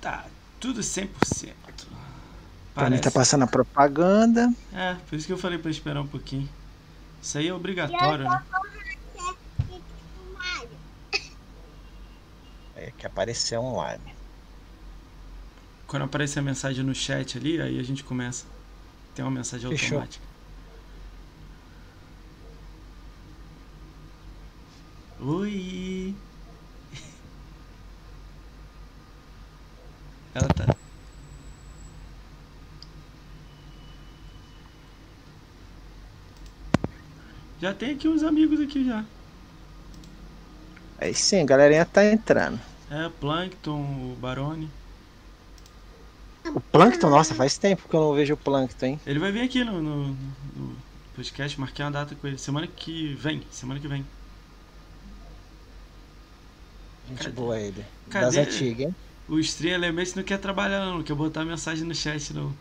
Tá tudo 100%. Pra mim tá passando a propaganda. É, por isso que eu falei pra esperar um pouquinho. Isso aí é obrigatório, né? É que apareceu online. Quando aparecer a mensagem no chat ali, aí a gente começa. Tem uma mensagem Fechou. automática. Oi! Ela tá. Já tem aqui uns amigos aqui já. Aí sim, a galerinha tá entrando. É, Plankton, o Barone. O Plankton, nossa, faz tempo que eu não vejo o Plankton, hein? Ele vai vir aqui no, no, no podcast, marquei uma data com ele. Semana que vem, semana que vem. Gente Cadê? boa ele. Cadê? Das antigas, hein? O Stream Elements não quer trabalhar não, não quer botar mensagem no chat não.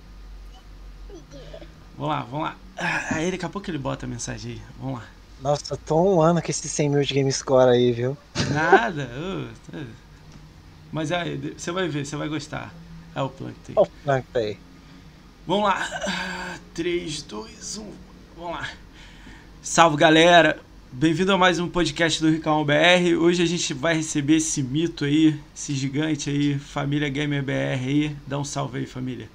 Vamos lá, vamos lá. Ah, Aí daqui a pouco ele bota a mensagem aí. Vamos lá. Nossa, tô um ano com esse 100 mil de game score aí, viu? Nada. tá. Mas aí, de- você vai ver, você vai gostar. É o Plankton. Olha o Plankton. Vamos lá. Ah, 3, 2, 1. Vamos lá. Salve galera. Bem-vindo a mais um podcast do Ricão BR. Hoje a gente vai receber esse mito aí, esse gigante aí, família Gamer BR aí. Dá um salve aí, família.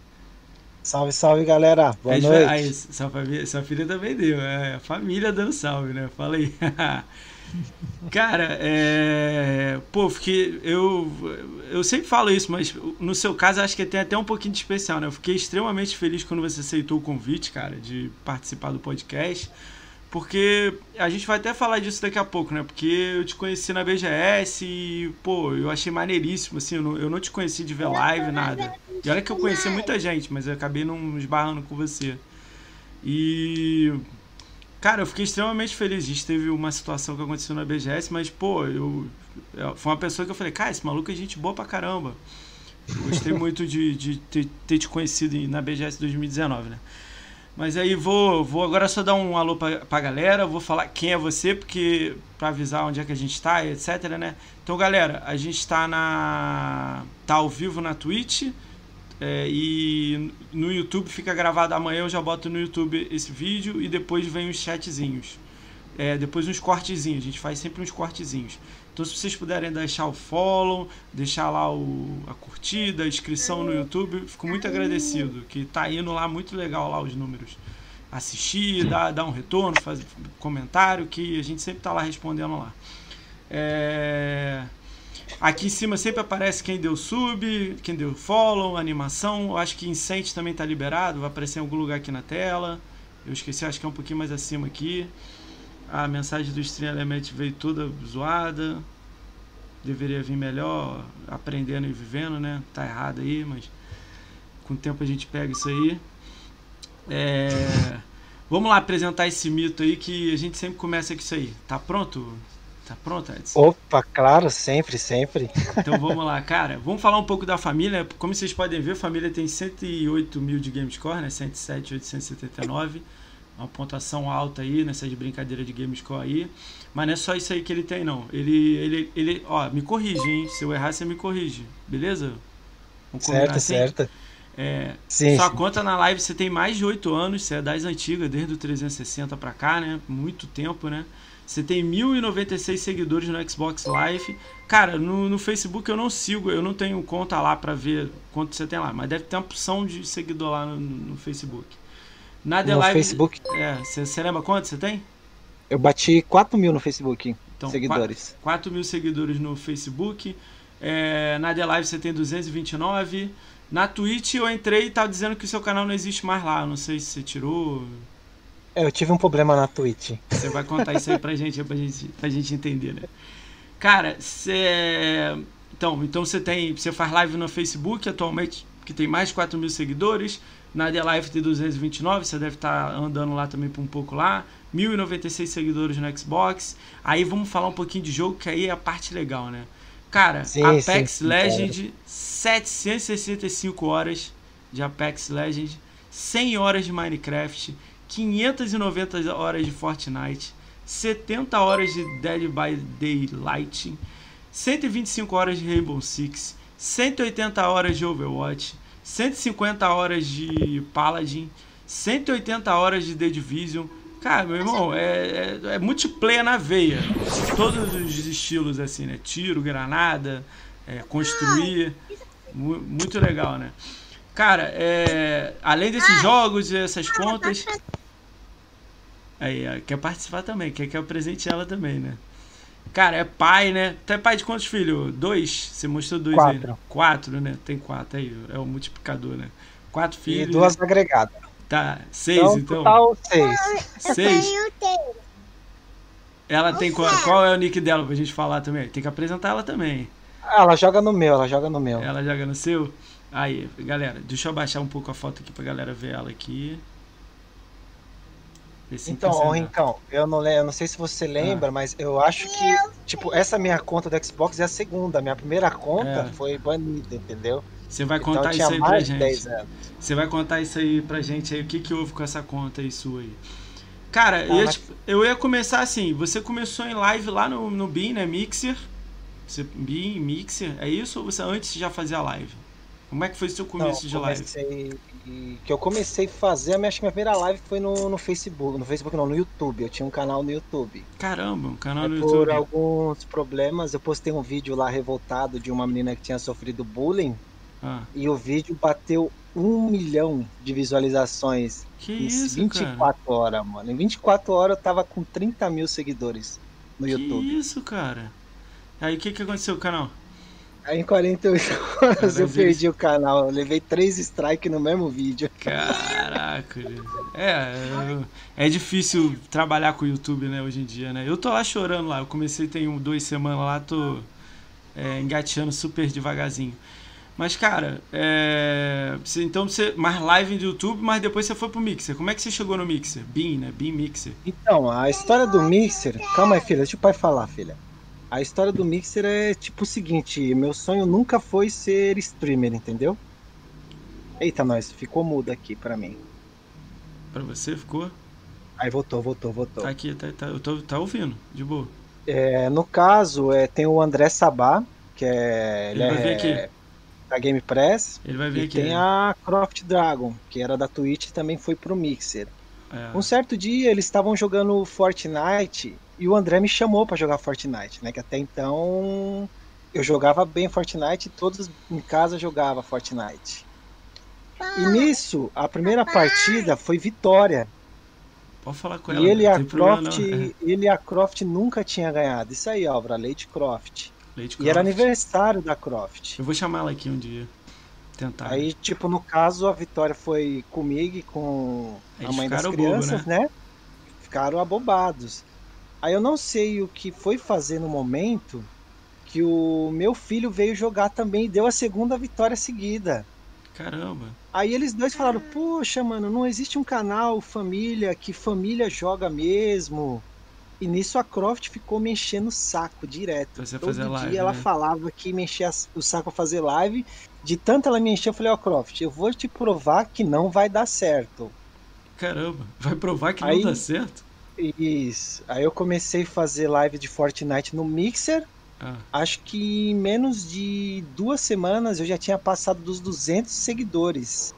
Salve, salve, galera. Boa Aí, noite. aí, sua, família, sua filha também deu, é a família dando salve, né? Fala aí. Cara, é. Pô, fiquei. Eu, eu sempre falo isso, mas no seu caso acho que tem até um pouquinho de especial, né? Eu fiquei extremamente feliz quando você aceitou o convite, cara, de participar do podcast. Porque a gente vai até falar disso daqui a pouco, né? Porque eu te conheci na BGS e, pô, eu achei maneiríssimo, assim, eu não, eu não te conheci de ver live, nada. E olha que eu conheci muita gente, mas eu acabei não esbarrando com você. E. Cara, eu fiquei extremamente feliz. A gente teve uma situação que aconteceu na BGS, mas, pô, eu. eu- Foi uma pessoa que eu falei, cara, esse maluco é gente boa pra caramba. Eu gostei muito de, de ter, ter te conhecido na BGS 2019, né? Mas aí vou, vou agora só dar um alô pra, pra galera, vou falar quem é você, porque pra avisar onde é que a gente tá, etc, né? Então, galera, a gente tá na tá ao vivo na Twitch é, e no YouTube fica gravado amanhã, eu já boto no YouTube esse vídeo e depois vem os chatzinhos. É, depois uns cortezinhos, a gente faz sempre uns cortezinhos. Então, se vocês puderem deixar o follow, deixar lá o, a curtida, a inscrição no YouTube, fico muito agradecido, que tá indo lá muito legal lá os números. Assistir, dar, dar um retorno, fazer comentário, que a gente sempre tá lá respondendo lá. É, Aqui em cima sempre aparece quem deu sub, quem deu follow, animação. Eu acho que Incente também tá liberado, vai aparecer em algum lugar aqui na tela. Eu esqueci, acho que é um pouquinho mais acima aqui. A mensagem do Stream Element veio toda zoada. Deveria vir melhor, aprendendo e vivendo, né? Tá errado aí, mas com o tempo a gente pega isso aí. É, Vamos lá apresentar esse mito aí que a gente sempre começa com isso aí. Tá pronto? Tá pronto, Edson? Opa, claro, sempre, sempre. Então vamos lá, cara. Vamos falar um pouco da família. Como vocês podem ver, a família tem 108 mil de GameScore, né? 107,879. Uma pontuação alta aí nessas brincadeiras de GameScore aí. Mas não é só isso aí que ele tem, não. Ele, ele, ele, ó, me corrige, hein? Se eu errar, você me corrige. Beleza? Vamos combinar Certo, assim? certo. É, Sim, sua sim. conta na live você tem mais de 8 anos, você é das antigas, desde o 360 pra cá, né? Muito tempo, né? Você tem 1096 seguidores no Xbox Live. Cara, no, no Facebook eu não sigo, eu não tenho conta lá pra ver quanto você tem lá, mas deve ter uma opção de seguidor lá no, no Facebook. Na The No Live. Facebook, É, você, você lembra quanto você tem? eu bati 4 mil no Facebook, Então, seguidores. 4 mil seguidores no Facebook. É, na The Live você tem 229. Na Twitch eu entrei e tava dizendo que o seu canal não existe mais lá. Não sei se você tirou. É, eu tive um problema na Twitch. Você vai contar isso aí pra gente, pra gente, pra gente entender, né? Cara, você. Então, então você tem. Você faz live no Facebook atualmente, que tem mais de 4 mil seguidores. Na The Live tem 229, você deve estar andando lá também por um pouco lá. 1096 seguidores no Xbox. Aí vamos falar um pouquinho de jogo, que aí é a parte legal, né? Cara, Sim, Apex sim, Legend, 765 horas de Apex Legend, 100 horas de Minecraft, 590 horas de Fortnite, 70 horas de Dead by Daylight, 125 horas de Rainbow Six, 180 horas de Overwatch, 150 horas de Paladin, 180 horas de The Division. Cara, meu irmão, é, é, é multiplayer na veia. Todos os estilos, assim, né? Tiro, granada, é, construir. Mu- Muito legal, né? Cara, é, além desses jogos e essas contas. Aí, quer participar também, quer que eu presente ela também, né? Cara, é pai, né? Tu é pai de quantos filhos? Dois? Você mostrou dois aí. né? Quatro. Quatro, né? Tem quatro aí, é o multiplicador, né? Quatro E filhos. duas agregadas. Tá, seis Então, então. total seis. Eu Seis. Ela tem qual, qual é o nick dela pra gente falar também? Tem que apresentar ela também. Ah, ela joga no meu, ela joga no meu. Ela joga no seu? Aí, galera, deixa eu abaixar um pouco a foto aqui pra galera ver ela aqui. Então, ô. Rincão, eu não, eu não sei se você lembra, Ah. mas eu acho que, tipo, essa minha conta do Xbox é a segunda. A minha primeira conta É. foi banida, entendeu? Você vai Então contar isso aí pra gente. 10 anos. Você vai contar isso aí pra gente aí, o que que houve com essa conta aí sua aí. Cara, eu, ia, mas- te- eu ia começar assim, você começou em live lá no, no Beam, né, Mixer? Você, Mixer, é isso? Ou você antes já fazia live? Como é que foi o seu começo Não, de live? Que eu comecei a fazer, a minha, acho que minha primeira live foi no, no Facebook, no Facebook não, no YouTube, eu tinha um canal no YouTube. Caramba, um canal no Aí, por YouTube. alguns problemas, eu postei um vídeo lá revoltado de uma menina que tinha sofrido bullying, Ah, e o vídeo bateu um milhão de visualizações que em isso, 24 cara? horas, mano. Em 24 horas eu tava com 30 mil seguidores no Que YouTube. isso, cara? Aí o que que aconteceu com o canal? Aí em 48 horas eu perdi o canal, eu levei três strikes no mesmo vídeo. Caraca, é, é, é difícil trabalhar com o YouTube, né, hoje em dia, né? Eu tô lá chorando lá, eu comecei tem um, duas semanas lá, tô é, engateando super devagarzinho. Mas, cara, é, então você. Mais live do YouTube, mas depois você foi pro Mixer. Como é que você chegou no Mixer? Beam, né? Beam Mixer. Então, a história do Mixer. Calma aí, filha, deixa o pai falar, filha. A história do Mixer é tipo o seguinte: meu sonho nunca foi ser streamer, entendeu? Eita, nós, ficou mudo aqui pra mim. Pra você ficou? Aí voltou, voltou, voltou. Tá aqui, tá, tá, eu tô tá ouvindo, de boa. É, no caso, é, tem o André Sabá, que é. Ele vai vir é aqui. da Game Press. Ele vai vir E aqui. tem a Croft Dragon, que era da Twitch e também foi pro Mixer. é. Um certo dia eles estavam jogando Fortnite e o André me chamou pra jogar Fortnite, né? Que até então eu jogava bem Fortnite e todos em casa jogavam Fortnite. E nisso, a primeira partida foi vitória. Pode falar com ela. E ele e não a tem problema Croft, não. É. ele e a Croft nunca tinha ganhado. Isso aí, Álvaro, a Lady Croft. Lady E era Croft. aniversário da Croft. Eu vou chamar ela aqui um dia. Tentar. Aí, tipo, no caso, a vitória foi comigo e com a Eles mãe das ficaram bobo, crianças, né? Ficaram abobados. Aí eu não sei o que foi fazer no momento que o meu filho veio jogar também e deu a segunda vitória seguida. Caramba. Aí eles dois falaram: Poxa, mano, não existe um canal família que família joga mesmo. E nisso a Croft ficou me enchendo o saco direto. Você Todo fazer dia live. ela né? falava que me enchia o saco pra fazer live. De tanto ela me encher, eu falei: Ó, Croft, eu vou te provar que não vai dar certo. Caramba. Vai provar que Aí- não dá certo? Isso. Aí eu comecei a fazer live de Fortnite no Mixer. Ah, Acho que em menos de duas semanas eu já tinha passado dos 200 seguidores.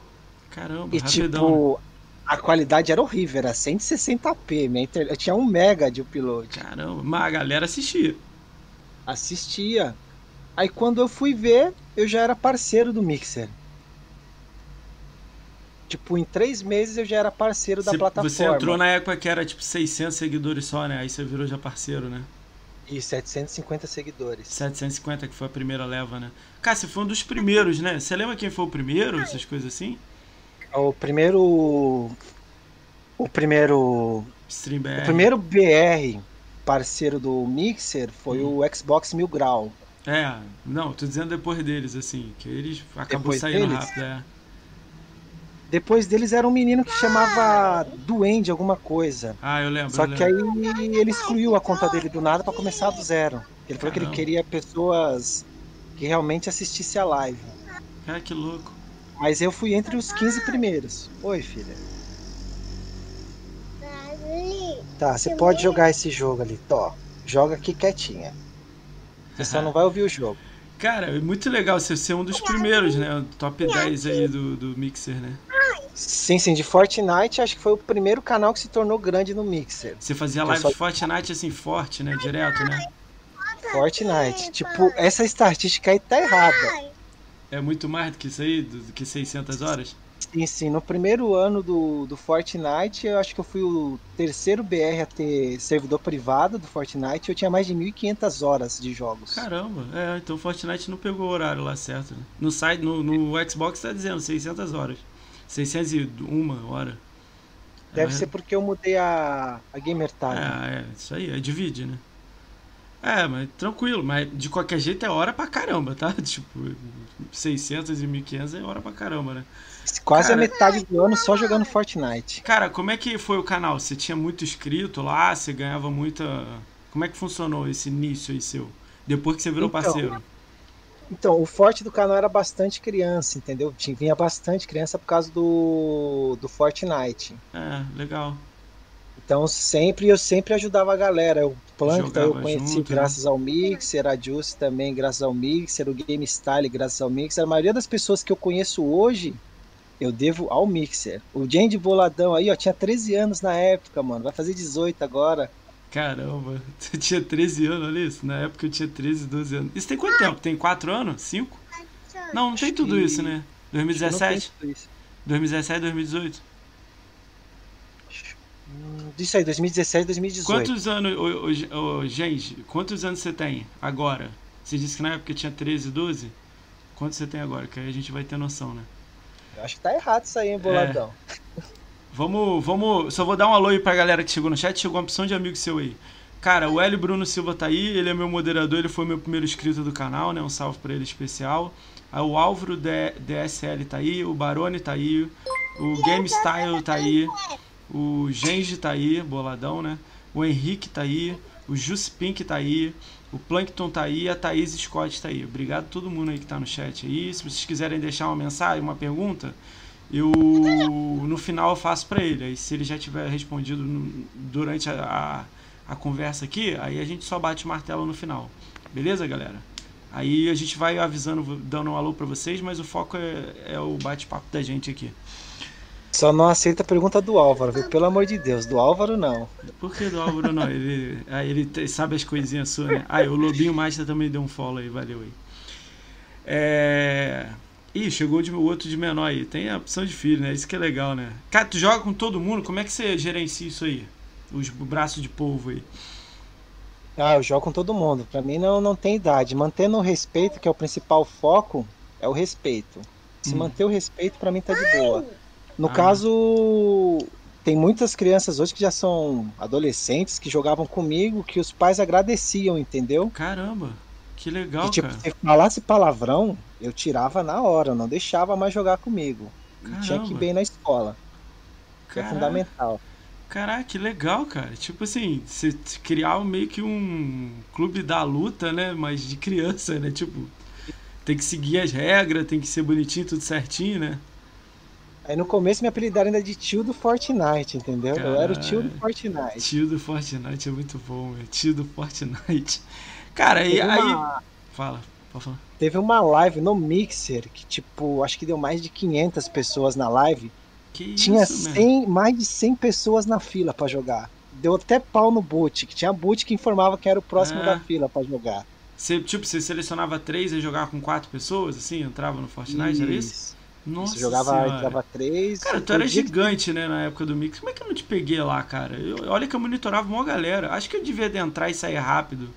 caramba, E rapidão. tipo, a qualidade era horrível, era 160p. Minha inter... Eu tinha um mega de upload. Caramba. Mas a galera assistia. Assistia. Aí quando eu fui ver, eu já era parceiro do Mixer. Tipo, em três meses eu já era parceiro da Você, plataforma. você entrou na época que era tipo 600 seguidores só, né? Aí você virou já parceiro, né? E 750 seguidores. 750 que foi a primeira leva, né? Cara, você foi um dos primeiros, né? Você lembra quem foi o primeiro? Essas coisas assim? O primeiro. O primeiro. Stream BR. O primeiro BR parceiro do Mixer foi Hum. o Xbox Mil Grau. É, não, tô dizendo depois deles, assim, que eles acabou Depois saindo deles? rápido, é. Depois deles era um menino que chamava Duende alguma coisa. Ah, eu lembro. Só eu que lembro. aí ele excluiu a conta dele do nada pra começar do zero. Ele falou que ele Caramba. queria pessoas que realmente assistissem a live. Cara, que louco. Mas eu fui entre os 15 primeiros. Oi, filha. Ali. Tá, você pode jogar esse jogo ali, Tó. Joga aqui quietinha. Você só não vai ouvir o jogo. Cara, é muito legal você ser um dos primeiros, né? Top 10 aí do, do Mixer, né? Sim, sim, de Fortnite acho que foi o primeiro canal que se tornou grande no Mixer. Você fazia live só... de Fortnite assim, forte, né? Direto, né? Fortnite. Tipo, essa estatística aí tá errada. É muito mais do que isso aí? Do que 600 horas? Sim, sim. No primeiro ano do, do Fortnite, eu acho que eu fui o terceiro BR a ter servidor privado do Fortnite. Eu tinha mais de 1.500 horas de jogos. Caramba, é, então o Fortnite não pegou o horário lá certo. Né? No site, no, no Xbox tá dizendo 600 horas. 601 hora. Deve é, ser porque eu mudei a, a gamer tag. É, é, isso aí, é divide, né? É, mas tranquilo, mas de qualquer jeito é hora pra caramba, tá? Tipo, 600 e 1500 é hora pra caramba, né? Quase cara, a metade do ano só jogando Fortnite. Cara, como é que foi o canal? Você tinha muito inscrito lá? Você ganhava muita. Como é que funcionou esse início aí seu? Depois que você virou então, parceiro? Então, o forte do canal era bastante criança, entendeu? Tinha, vinha bastante criança por causa do, do Fortnite. É, legal. Então sempre eu sempre ajudava a galera. O Plankton eu conheci junto, né? graças né? ao Mixer, a Juice também graças ao Mixer, o Game Style graças ao Mixer. A maioria das pessoas que eu conheço hoje eu devo ao Mixer. O Jane Boladão aí, ó, tinha 13 anos na época, mano. Vai fazer 18 agora. Caramba, tu tinha 13 anos, olha isso. Na época eu tinha 13, 12 anos. Isso tem quanto tempo? Tem 4 anos? 5? Não, não tem tudo isso, né? 2017? 2017, 2018? Isso aí, 2017, 2018. Quantos anos, ô, ô, ô, gente, quantos anos você tem agora? Você disse que na época tinha 13, 12? Quantos você tem agora? Que aí a gente vai ter noção, né? Eu acho que tá errado isso aí, hein, boladão. É. Vamos, vamos. Só vou dar um alô aí pra galera que chegou no chat. Chegou uma opção de amigo seu aí. Cara, o Hélio Bruno Silva tá aí, ele é meu moderador, ele foi meu primeiro inscrito do canal, né? Um salve pra ele especial. Aí o Álvaro DSL tá aí, o Barone tá aí, o Game Style tá aí, o Genji tá aí, boladão, né? O Henrique tá aí, o Juice Pink tá aí, o Plankton tá aí, a Thaís Scott tá aí. Obrigado a todo mundo aí que tá no chat aí. Se vocês quiserem deixar uma mensagem, uma pergunta, eu no final eu faço para ele. Aí se ele já tiver respondido durante a, a, a, conversa aqui, aí a gente só bate o martelo no final. Beleza, galera? Aí a gente vai avisando, dando um alô para vocês, mas o foco é, é o bate-papo da gente aqui. Só não aceita a pergunta do Álvaro, viu? Pelo amor de Deus, do Álvaro não. Por que do Álvaro não? Ele, aí ele sabe as coisinhas suas, né? Ah, o Lobinho Master também deu um follow aí, valeu aí. É. Ih, chegou o outro de menor aí. Tem a opção de filho, né? Isso que é legal, né? Cara, tu joga com todo mundo, como é que você gerencia isso aí? Os braços de polvo aí. Ah, eu jogo com todo mundo. Pra mim não, não tem idade. Mantendo o respeito, que é o principal foco, é o respeito. Se hum. manter o respeito, pra mim tá de boa. No ah. caso, tem muitas crianças hoje que já são adolescentes que jogavam comigo, que os pais agradeciam, entendeu? Caramba! Que legal, que, tipo, cara. Se falasse palavrão, eu tirava na hora, não deixava mais jogar comigo. Tinha que ir bem na escola. É fundamental. Caraca, que legal, cara. Tipo assim, você criar meio que um clube da luta, né? Mas de criança, né? Tipo, tem que seguir as regras, tem que ser bonitinho, tudo certinho, né? Aí no começo me apelidaram ainda de tio do Fortnite, entendeu? eu era o tio do Fortnite. Tio do Fortnite é muito bom, meu. Tio do Fortnite. Cara, e aí. Uma... Fala, pode falar. Teve uma live no Mixer que, tipo, acho que deu mais de 500 pessoas na live. Que tinha isso, 100, mais de 100 pessoas na fila para jogar. Deu até pau no boot, que tinha boot que informava que era o próximo é. da fila para jogar. Você, tipo, você selecionava três e jogava com quatro pessoas, assim, entrava no Fortnite, isso. era isso? Nossa Você jogava, entrava três. Cara, tu era gigante, que... né, na época do Mix. Como é que eu não te peguei lá, cara? Eu, olha que eu monitorava uma galera. Acho que eu devia entrar e sair rápido.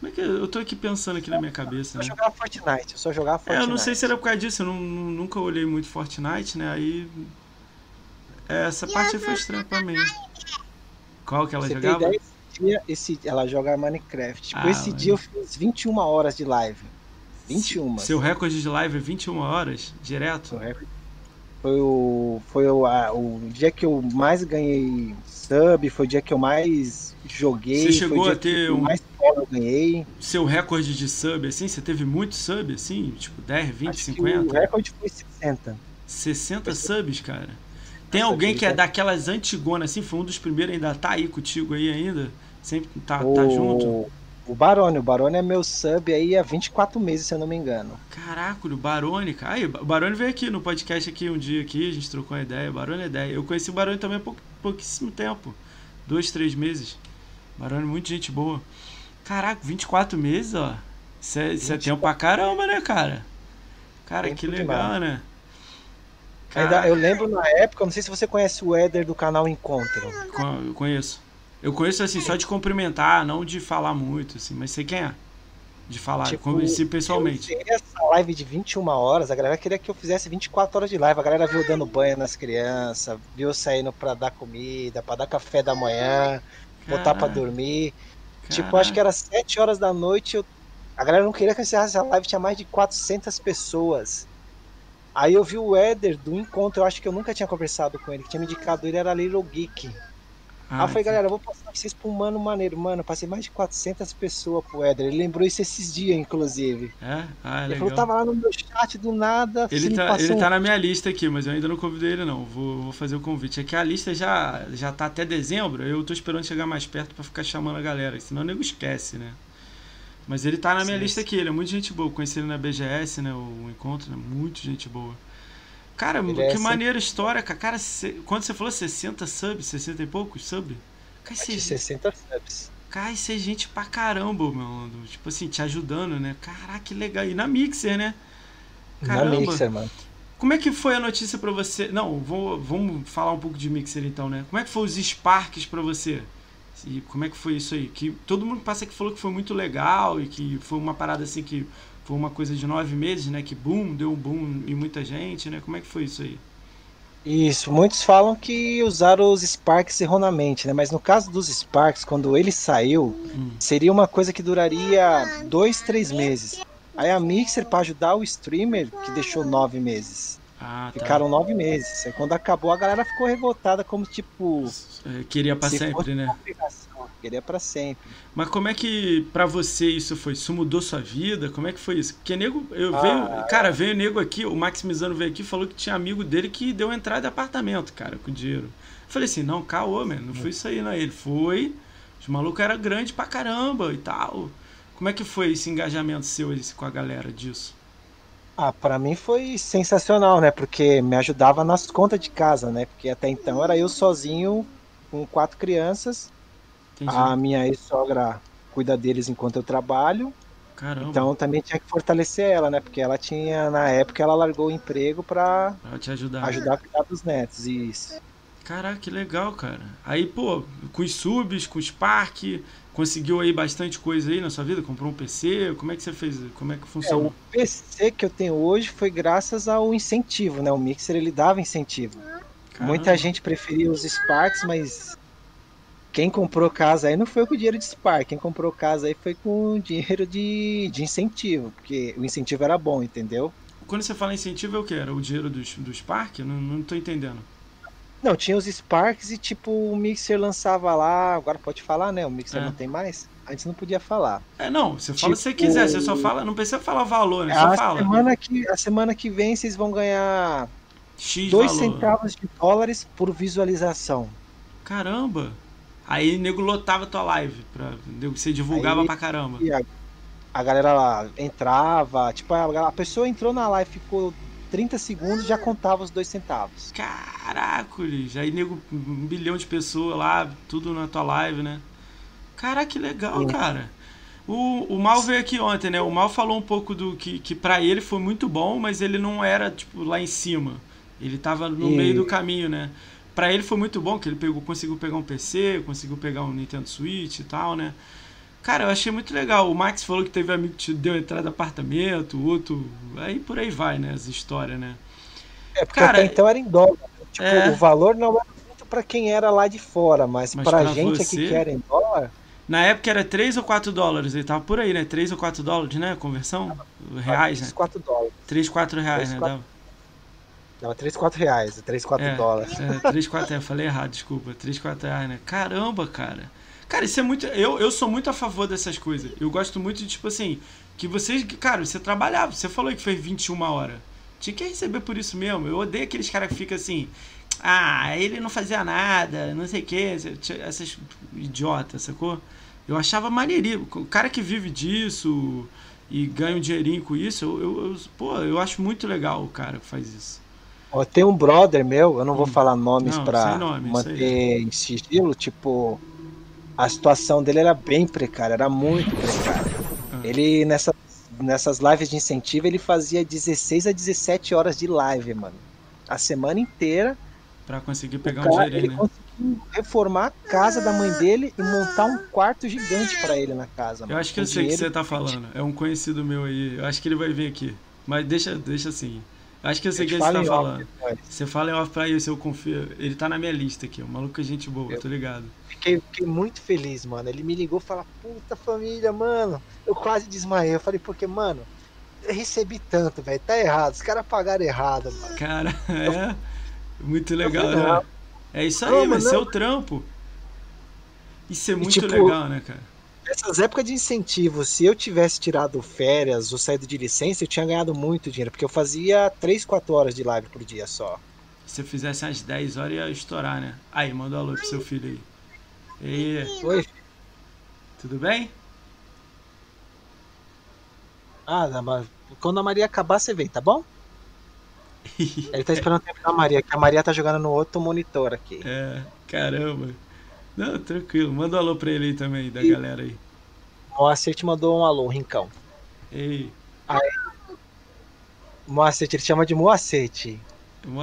Como é que eu tô aqui pensando aqui na minha cabeça, né? Eu jogava Fortnite, eu só jogava Fortnite. É, eu não sei se era por causa disso, eu não, nunca olhei muito Fortnite, né? Aí. É, essa parte foi estranha pra mim. Qual que ela Você jogava? Ideia, esse dia, esse, ela joga Minecraft. Tipo, ah, esse dia eu fiz 21 horas de live. 21. Seu recorde de live é 21 horas? Direto? Foi o. Foi o, a, o dia que eu mais ganhei sub, foi o dia que eu mais joguei. Você chegou a ter um. Mais eu ganhei. Seu recorde de sub, assim? Você teve muito sub, assim? Tipo, 10, 20, Acho 50? o recorde foi 60. 60 subs, cara? Tem alguém que é daquelas antigonas, assim? Foi um dos primeiros, ainda tá aí contigo aí ainda? Sempre tá, tá o... tá junto? O Barone, o Barone é meu sub aí há 24 meses, se eu não me engano. Caraca, o Barone, cara. Aí, o Barone veio aqui no podcast aqui um dia aqui, a gente trocou uma ideia. Barone é ideia. Eu conheci o Barone também há pou, pouquíssimo tempo. Dois, três meses. Barone, muita gente boa. Caraca, 24 meses, ó. Isso é, isso é tempo pra caramba, né, cara? Cara, tempo que legal, demais. né? Ainda, eu lembro na época, não sei se você conhece o Éder do canal Encontro. Eu conheço. Eu conheço assim, só de cumprimentar, não de falar muito, assim, mas sei quem é. De falar, tipo, conheci pessoalmente. Eu essa live de 21 horas, a galera queria que eu fizesse 24 horas de live. A galera viu dando banho nas crianças, viu saindo pra dar comida, pra dar café da manhã, Caraca. botar pra dormir. Caraca. Tipo, acho que era 7 horas da noite, eu... a galera não queria que eu encerrasse a live, tinha mais de 400 pessoas. Aí eu vi o Éder do encontro, eu acho que eu nunca tinha conversado com ele, que tinha me indicado ele era Little Geek. Ah, Aí eu falei, galera, eu vou passar vocês pra um mano maneiro. Mano, eu passei mais de 400 pessoas pro Éder. Ele lembrou isso esses dias, inclusive. É? Ah, é ele falou, tava lá no meu chat do nada. Ele, tá, ele um... tá na minha lista aqui, mas eu ainda não convidei ele, não. Vou, vou fazer o convite. É que a lista já, já tá até dezembro. Eu tô esperando chegar mais perto para ficar chamando a galera. Senão o nego esquece, né? Mas ele tá na minha sim, lista aqui. Ele é muito gente boa. Conheci ele na BGS, né? O encontro, né? Muito gente boa. Cara, ele que é maneira assim... história, cara. cara quando você falou 60 subs, 60 e poucos subs? Cara, cê, 60 subs. Cara, isso é gente pra caramba, meu. Tipo assim, te ajudando, né? Caraca, que legal. E na Mixer, né? Caramba. Na Mixer, mano. Como é que foi a notícia para você? Não, vou, vamos falar um pouco de Mixer então, né? Como é que foi os Sparks para você? E como é que foi isso aí? Que todo mundo passa que falou que foi muito legal e que foi uma parada assim que foi uma coisa de nove meses, né? Que boom, deu um boom em muita gente, né? Como é que foi isso aí? Isso, muitos falam que usaram os Sparks erroneamente, né? Mas no caso dos Sparks, quando ele saiu, hum. seria uma coisa que duraria dois, três meses. Aí a Mixer, para ajudar o streamer, que deixou nove meses. Ah, tá. Ficaram nove meses. Aí quando acabou, a galera ficou revoltada, como tipo. É, queria para se sempre, né? Queria para sempre. Mas como é que para você isso foi? Isso mudou sua vida? Como é que foi isso? Porque nego, eu ah, veio, cara, veio nego aqui, o Maximizano veio aqui e falou que tinha amigo dele que deu entrada de apartamento, cara, com dinheiro. Eu falei assim, não, caô, mano, não foi isso aí, não. Ele foi, os malucos eram grandes pra caramba e tal. Como é que foi esse engajamento seu com a galera disso? Ah, para mim foi sensacional, né? Porque me ajudava nas contas de casa, né? Porque até então era eu sozinho com quatro crianças. Entendi. A minha ex-sogra cuida deles enquanto eu trabalho. Caramba. Então também tinha que fortalecer ela, né? Porque ela tinha, na época, ela largou o emprego pra, pra te ajudar. ajudar a cuidar dos netos. Isso. Caraca, que legal, cara. Aí, pô, com os subs, com os parques, conseguiu aí bastante coisa aí na sua vida? Comprou um PC? Como é que você fez? Como é que funciona? É, o PC que eu tenho hoje foi graças ao incentivo, né? O Mixer ele dava incentivo. Caramba. Muita gente preferia os Sparks, mas quem comprou casa aí não foi com dinheiro de Spark, quem comprou casa aí foi com dinheiro de, de incentivo, porque o incentivo era bom, entendeu? Quando você fala incentivo é o que? Era o dinheiro do, do Spark? Não, não tô entendendo. Não, tinha os Sparks e tipo, o Mixer lançava lá, agora pode falar, né? O Mixer é. não tem mais. Antes não podia falar. É, não, você fala tipo, se você quiser, você só fala, não precisa falar valor, né? Só a fala. Semana que, a semana que vem vocês vão ganhar X 2 centavos de dólares por visualização. Caramba! Aí nego lotava tua live, pra, você divulgava Aí, pra caramba. A, a, galera entrava, tipo, a, a pessoa entrou na live, ficou 30 segundos já contava os dois centavos. Caracoles! Aí nego, um bilhão de pessoas lá, tudo na tua live, né? Caraca, que legal, cara. O, o Mal veio aqui ontem, né? O Mal falou um pouco do que, que para ele foi muito bom, mas ele não era, tipo, lá em cima. Ele tava no e... meio do caminho, né? Pra ele foi muito bom, que ele pegou, conseguiu pegar um PC, conseguiu pegar um Nintendo Switch e tal, né? Cara, eu achei muito legal. O Max falou que teve amigo que te deu entrada de apartamento, outro. Aí por aí vai, né? As histórias, né? É, porque Cara, até então era em dólar. Tipo, é... o valor não era muito pra quem era lá de fora, mas, mas pra, pra gente você... aqui que era em dólar. Na época era 3 ou 4 dólares, ele tava por aí, né? 3 ou 4 dólares, né? Conversão? Reais, 3, né? 4 dólares. 3, 4 reais, 3, né? 4... Dava. Dava 3, 4 reais, 3, 4 é, dólares. É, 3, 4, é, falei errado, desculpa. 3, 4 reais, né? Caramba, cara. Cara, isso é muito. Eu, eu sou muito a favor dessas coisas. Eu gosto muito de, tipo assim, que vocês. Cara, você trabalhava, você falou que fez 21 horas. Tinha que receber por isso mesmo. Eu odeio aqueles caras que ficam assim. Ah, ele não fazia nada, não sei o que. Essas idiotas, sacou? Eu achava maneirinho. O cara que vive disso e ganha um dinheirinho com isso, eu, eu, eu pô, eu acho muito legal o cara que faz isso. Ó, tem um brother meu, eu não vou hum. falar nomes pra nome, manter em sigilo, tipo, a situação dele era bem precária, era muito precária. Ah. Ele, nessa, nessas lives de incentivo, ele fazia 16 a 17 horas de live, mano. A semana inteira. Pra conseguir pegar cara, um dinheirinho, né? conseguiu reformar a casa da mãe dele e montar um quarto gigante para ele na casa. Eu acho que eu sei o que você tá falando. É um conhecido meu aí. Eu acho que ele vai vir aqui. Mas deixa, deixa assim. Acho que eu sei o que você tá falando. Você fala em off pra isso, eu confio. Ele tá na minha lista aqui, o maluco é gente boa, eu tô ligado. Fiquei, fiquei, muito feliz, mano. Ele me ligou e falou: Puta família, mano. Eu quase desmaiei. Eu falei, porque, mano, eu recebi tanto, velho. Tá errado. Os caras pagaram errado, mano. Cara, é. Muito legal, né? É isso aí, não, vai ser o trampo. Isso é muito e, tipo, legal, né, cara? Nessas épocas de incentivo, se eu tivesse tirado férias ou saído de licença, eu tinha ganhado muito dinheiro, porque eu fazia 3, 4 horas de live por dia só. Se eu fizesse umas 10 horas, ia estourar, né? Aí, manda um alô pro seu filho aí. E? Oi. Tudo bem? Ah, quando a Maria acabar, você vem, tá bom? Ele tá esperando terminar a Maria, que a Maria tá jogando no outro monitor aqui. É, caramba. Não, tranquilo. Manda um alô pra ele aí também, da e... galera aí. Moacir te mandou um alô, Rincão. Ei. Aí, Moacir, ele chama de Moacete.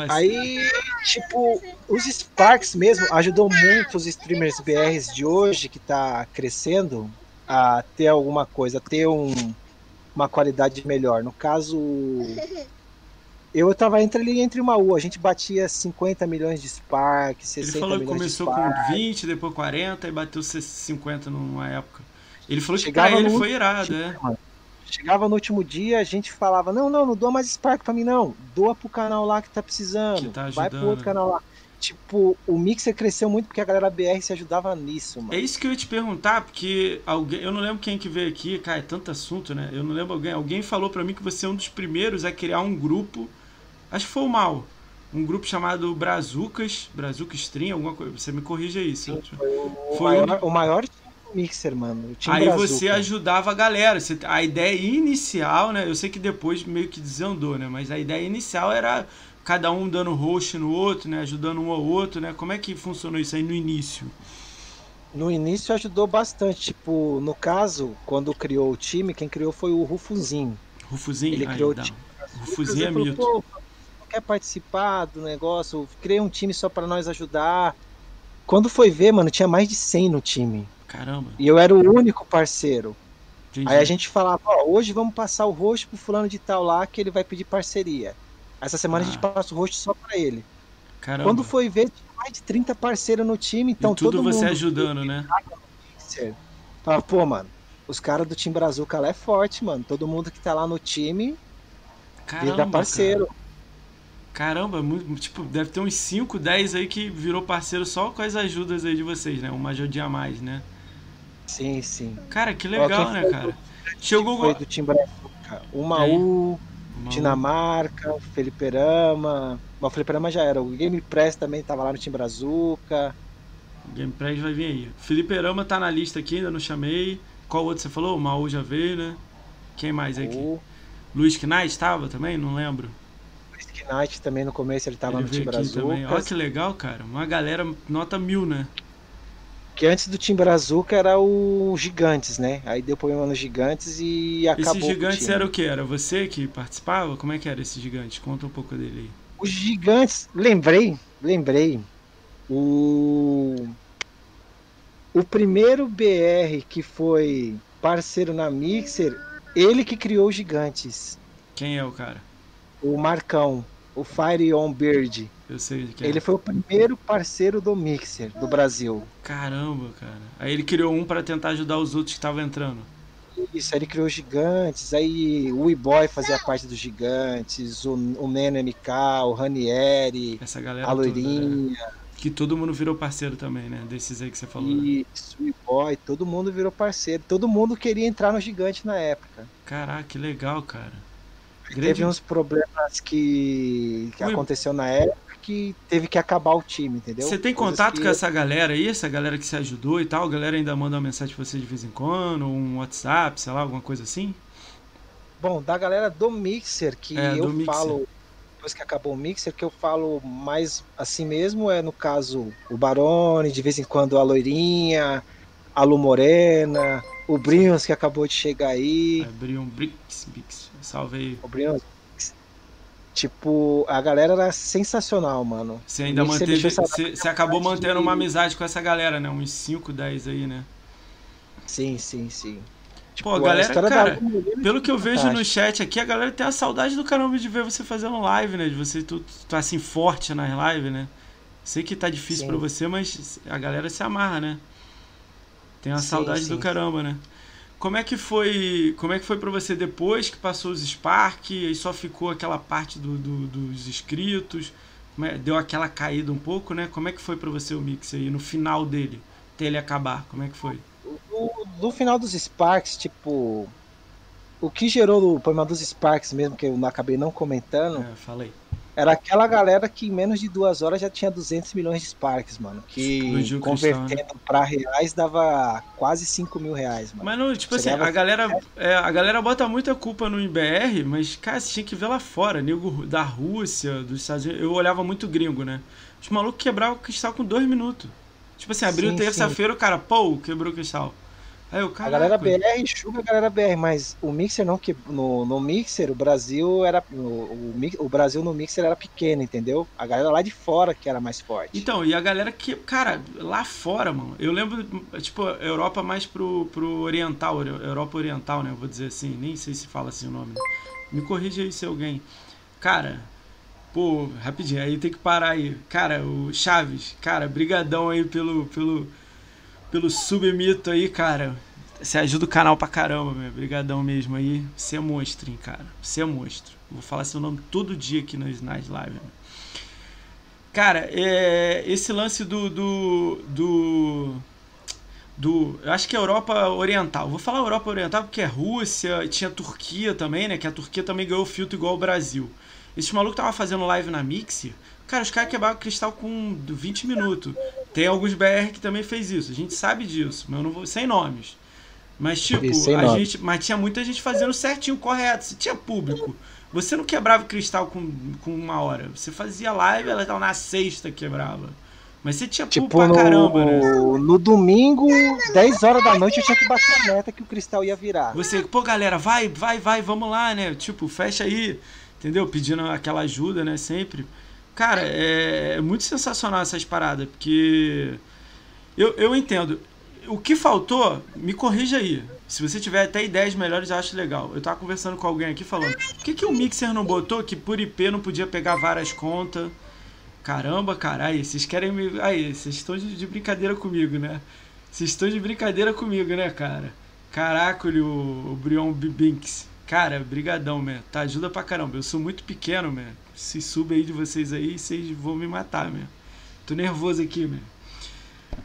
Aí, tipo, os Sparks mesmo ajudou muito os streamers BRs de hoje que tá crescendo a ter alguma coisa, a ter um, uma qualidade melhor. No caso, eu tava entre ali entre uma U, a gente batia 50 milhões de Spark, 60 Ele falou que começou com 20, depois 40 e bateu 50 numa época. Ele falou Chegava que pra ele foi irado, é. Chegava no último dia, a gente falava: Não, não, não doa mais Spark pra mim, não. Doa pro canal lá que tá precisando. Que tá Vai pro outro canal lá. Tipo, o Mixer cresceu muito porque a galera BR se ajudava nisso, mano. É isso que eu ia te perguntar, porque alguém. Eu não lembro quem que veio aqui, cara, é tanto assunto, né? Eu não lembro alguém. Alguém falou para mim que você é um dos primeiros a criar um grupo Acho que foi o mal. Um grupo chamado Brazucas, Brazuca Stream, alguma coisa. Você me corrige aí. Sim, foi o, foi maior, o maior mixer, mano. aí Brazuca. você ajudava a galera. Você, a ideia inicial, né? Eu sei que depois meio que desandou, né? Mas a ideia inicial era cada um dando host no outro, né? Ajudando um ao outro, né? Como é que funcionou isso aí no início? No início ajudou bastante. Tipo, no caso, quando criou o time, quem criou foi o Rufuzinho. Rufuzinho? Ele aí, criou o time. Rufuzinho é mito quer participar do negócio, criei um time só para nós ajudar. Quando foi ver, mano, tinha mais de 100 no time. Caramba. E eu era o único parceiro. Entendi. Aí a gente falava, ó, hoje vamos passar o rosto pro fulano de tal lá que ele vai pedir parceria. Essa semana ah. a gente ah. passa o rosto só para ele. Caramba. Quando foi ver, tinha mais de 30 parceiros no time, então e tudo todo você ajudando, né? Fala, pô, mano, os caras do time Brazuca lá é forte, mano. Todo mundo que tá lá no time Caramba, vira parceiro. Cara. Caramba, muito, tipo, deve ter uns 5, 10 aí que virou parceiro só com as ajudas aí de vocês, né? Uma ajudinha a mais, né? Sim, sim. Cara, que legal, né, cara? Do, Chegou foi do Tim Brazuca. Uma U, Dinamarca, Feliperama. Mas o Feliperama já era. O Game Press também tava lá no Tim Brazuca. O Game Press vai vir aí. Feliperama tá na lista aqui, ainda não chamei. Qual outro você falou? O Maú já veio, né? Quem mais aqui? O... Luiz Knight tava também? Não lembro. Knight também no começo ele tava ele no Team Brazuca. Olha que legal, cara. Uma galera nota mil, né? Que antes do Team Brazuca era o Gigantes, né? Aí deu problema nos Gigantes e acabou. Esse Gigantes era o que? Era você que participava? Como é que era esse Gigante? Conta um pouco dele aí. Os Gigantes, lembrei, lembrei. O o primeiro BR que foi parceiro na Mixer, ele que criou os Gigantes. Quem é o cara? O Marcão o Fire On Bird. Eu sei de que é. Ele foi o primeiro parceiro do Mixer do Brasil. Caramba, cara. Aí ele criou um para tentar ajudar os outros que estavam entrando. Isso, aí ele criou gigantes, aí o E-Boy fazia parte dos gigantes, o, o Neno MK, o Ranieri, Essa galera a Loirinha. Toda, né? Que todo mundo virou parceiro também, né? Desses aí que você falou. Né? Isso, né? o E-Boy, todo mundo virou parceiro. Todo mundo queria entrar no gigante na época. Caraca, que legal, cara. Grande... Teve uns problemas que, que aconteceu na época que teve que acabar o time, entendeu? Você tem Coisas contato que... com essa galera aí, essa galera que se ajudou e tal? A galera ainda manda uma mensagem pra você de vez em quando, um WhatsApp, sei lá, alguma coisa assim? Bom, da galera do Mixer, que é, eu Mixer. falo, depois que acabou o Mixer, que eu falo mais assim mesmo, é no caso o Barone, de vez em quando a Loirinha, a Lu Morena, o Brions que acabou de chegar aí. É, Brion Brix, Brix, salve aí. O Brions Tipo, a galera era sensacional, mano. Você ainda manteve. Você, você acabou mantendo uma amizade com essa galera, né? Uns 5, 10 aí, né? Sim, sim, sim. Tipo, Pô, a galera, a cara, pelo que eu vejo no chat aqui, a galera tem a saudade do caramba de ver você fazendo live, né? De você tu, tu tá assim forte nas lives, né? Sei que tá difícil para você, mas a galera se amarra, né? Tem sim, saudade sim. do caramba, né? Como é que foi, como é que foi para você depois que passou os Spark e só ficou aquela parte do, do, dos inscritos? É, deu aquela caída um pouco, né? Como é que foi para você o mix aí no final dele, até ele acabar? Como é que foi? No, no final dos Sparks, tipo, o que gerou o problema dos Sparks mesmo, que eu acabei não comentando. É, falei era aquela galera que em menos de duas horas já tinha 200 milhões de Sparks, mano. Que convertendo né? pra reais dava quase 5 mil reais, mano. Mas não, tipo você assim, a galera, é, a galera bota muita culpa no IBR, mas, cara, você tinha que ver lá fora. Nego da Rússia, dos Estados Unidos. Eu olhava muito gringo, né? Os malucos quebravam o cristal com dois minutos. Tipo assim, abriu terça-feira, o cara, pô, quebrou o cristal. Eu, a galera BR enxuga a galera BR, mas o Mixer não, que no, no Mixer o Brasil era. O, o, o, Brasil no Mixer era pequeno, entendeu? A galera lá de fora que era mais forte. Então, e a galera que. Cara, lá fora, mano, eu lembro, tipo, Europa mais pro, pro Oriental, Europa Oriental, né? Eu vou dizer assim, nem sei se fala assim o nome. Né? Me corrija aí se alguém. Cara, pô, rapidinho, aí tem que parar aí. Cara, o Chaves, cara, brigadão aí pelo. pelo pelo submito aí, cara. Você ajuda o canal pra caramba, meu. Obrigadão mesmo aí. Você é monstro, hein, cara. Você é monstro. Vou falar seu nome todo dia aqui nas, nas lives. Cara, é, esse lance do, do, do, do. Eu acho que é Europa Oriental. Vou falar Europa Oriental porque é Rússia, tinha Turquia também, né? Que a Turquia também ganhou filtro igual o Brasil. Esse maluco tava fazendo live na Mixi. Cara, os caras quebraram o cristal com 20 minutos. Tem alguns BR que também fez isso. A gente sabe disso, mas eu não vou. Sem nomes. Mas, tipo, a nome. gente. Mas tinha muita gente fazendo certinho, correto. Se tinha público. Você não quebrava o cristal com, com uma hora. Você fazia live, ela tava na sexta quebrava. Mas você tinha tipo, pra caramba, né? No domingo, 10 horas da noite, eu tinha que bater a meta que o cristal ia virar. Você, pô, galera, vai, vai, vai, vamos lá, né? Tipo, fecha aí, entendeu? Pedindo aquela ajuda, né? Sempre. Cara, é, é muito sensacional essas paradas, porque eu, eu entendo. O que faltou, me corrija aí. Se você tiver até ideias melhores, eu acho legal. Eu tava conversando com alguém aqui falando: por que, que o Mixer não botou que por IP não podia pegar várias contas? Caramba, caralho, vocês querem me. Aí, vocês estão de, de brincadeira comigo, né? Vocês estão de brincadeira comigo, né, cara? Caraca, o, o Brion Binks. Cara, brigadão, man. Tá, ajuda pra caramba. Eu sou muito pequeno, man se sube aí de vocês aí, vocês vão me matar, meu. Tô nervoso aqui, meu.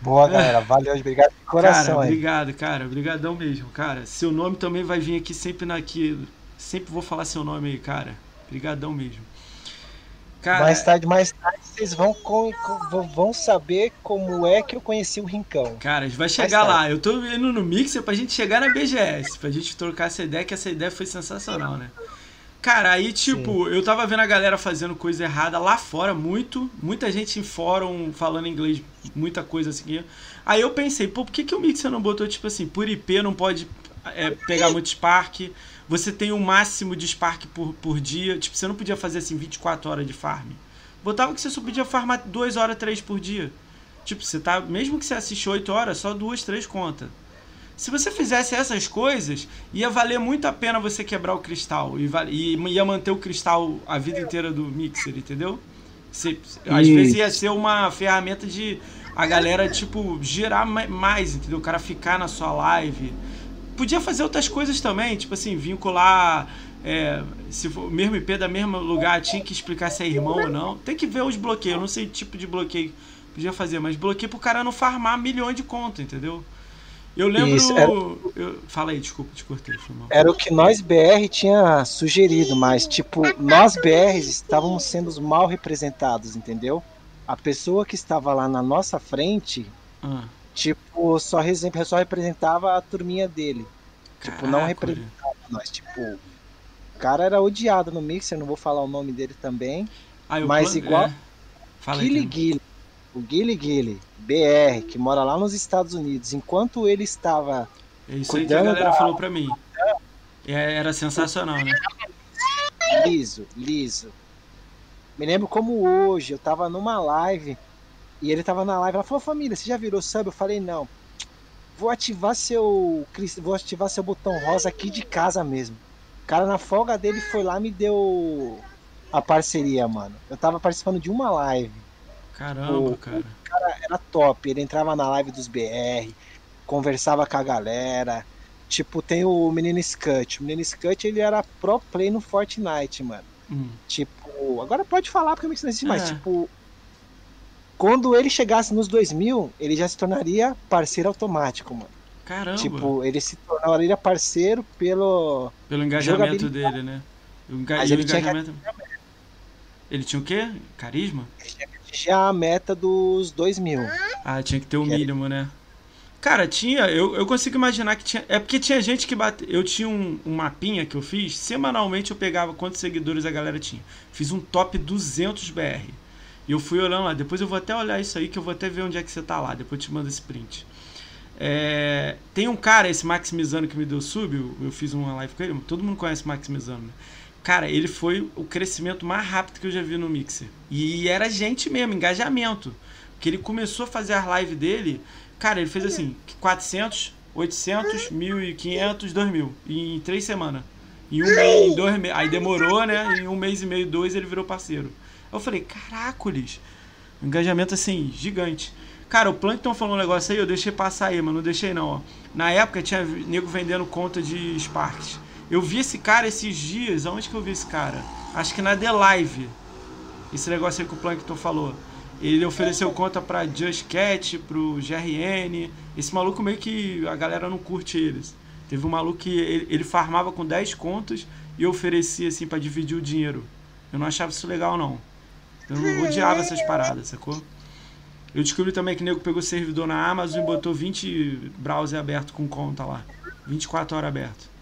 Boa, galera. Valeu, obrigado de coração. Cara, obrigado, cara. Obrigadão mesmo, cara. Seu nome também vai vir aqui sempre naqui. Sempre vou falar seu nome aí, cara. Obrigadão mesmo. Cara, mais tarde, mais tarde, vocês vão, com, vão saber como é que eu conheci o Rincão. Cara, a gente vai chegar lá. Eu tô indo no Mixer pra gente chegar na BGS, pra gente trocar essa ideia, que essa ideia foi sensacional, né? Cara, aí, tipo, Sim. eu tava vendo a galera fazendo coisa errada lá fora, muito. Muita gente em fórum falando inglês, muita coisa assim. Aí eu pensei, pô, por que, que o Mixer não botou, tipo assim, por IP não pode é, pegar muito Spark? Você tem um máximo de Spark por, por dia. Tipo, você não podia fazer assim 24 horas de farm. Botava que você só podia farmar 2 horas, 3 por dia. Tipo, você tá. Mesmo que você assiste 8 horas, só 2, 3 conta. Se você fizesse essas coisas, ia valer muito a pena você quebrar o cristal e, e ia manter o cristal a vida inteira do mixer, entendeu? Você, às vezes ia ser uma ferramenta de a galera, tipo, girar mais, entendeu? O cara ficar na sua live. Podia fazer outras coisas também, tipo assim, vincular. É, se for o mesmo IP da mesmo lugar, tinha que explicar se é irmão ou não. Tem que ver os bloqueios. Eu não sei o tipo de bloqueio podia fazer, mas bloqueio pro cara não farmar milhões de conta, entendeu? Eu lembro. Isso, era... eu... Fala aí, desculpa, te cortei. Era o que nós BR tinha sugerido, mas, tipo, nós BRs estávamos sendo os mal representados, entendeu? A pessoa que estava lá na nossa frente, ah. tipo, só, só representava a turminha dele. Caraca, tipo, não representava nós. Tipo, o cara era odiado no Mixer, não vou falar o nome dele também. Ah, mas plan... igual. É. Fala Gilly Gilly, o Gilly Gilly, BR, que mora lá nos Estados Unidos, enquanto ele estava. É isso aí que a galera da... falou pra mim. É, era sensacional, né? Liso, liso. Me lembro como hoje, eu tava numa live e ele tava na live. Ela falou: Família, você já virou sub? Eu falei: Não. Vou ativar seu. Vou ativar seu botão rosa aqui de casa mesmo. O cara na folga dele foi lá me deu a parceria, mano. Eu tava participando de uma live. Caramba, o, cara. O cara era top. Ele entrava na live dos BR, conversava com a galera. Tipo, tem o menino Scut. O menino Scut, ele era pro play no Fortnite, mano. Hum. Tipo, agora pode falar porque eu me existe mais. É. Tipo, quando ele chegasse nos 2000, ele já se tornaria parceiro automático, mano. Caramba. Tipo, ele se tornaria parceiro pelo. Pelo engajamento dele, né? O enga... Mas ele engajamento. Tinha ele tinha o quê? Carisma? Já a meta dos 2 mil. Ah, tinha que ter o mínimo, né? Cara, tinha. Eu, eu consigo imaginar que tinha. É porque tinha gente que bate. Eu tinha um, um mapinha que eu fiz. Semanalmente eu pegava quantos seguidores a galera tinha. Fiz um top 200 BR. E eu fui olhando lá. Depois eu vou até olhar isso aí, que eu vou até ver onde é que você tá lá. Depois eu te mando esse print. É, tem um cara, esse Maximizano, que me deu sub. Eu, eu fiz uma live com ele. Todo mundo conhece Maximizano, né? Cara, ele foi o crescimento mais rápido que eu já vi no Mixer. E era gente mesmo, engajamento. Que ele começou a fazer as lives dele, cara, ele fez assim, 400, 800, 1.500, 2.000 em três semanas. Em um mês, em dois meses. Aí demorou, né? Em um mês e meio, dois, ele virou parceiro. Eu falei, caracoles. Engajamento assim, gigante. Cara, o Plankton falou um negócio aí, eu deixei passar aí, mas não deixei não, ó. Na época tinha nego vendendo conta de Sparks. Eu vi esse cara esses dias. Aonde que eu vi esse cara? Acho que na The Live. Esse negócio aí que o Plankton falou. Ele ofereceu conta pra Just Cat, pro GRN. Esse maluco meio que a galera não curte eles. Teve um maluco que ele, ele farmava com 10 contas e oferecia assim para dividir o dinheiro. Eu não achava isso legal não. Eu odiava essas paradas, sacou? Eu descobri também que o nego pegou servidor na Amazon e botou 20 browser aberto com conta lá. 24 horas aberto.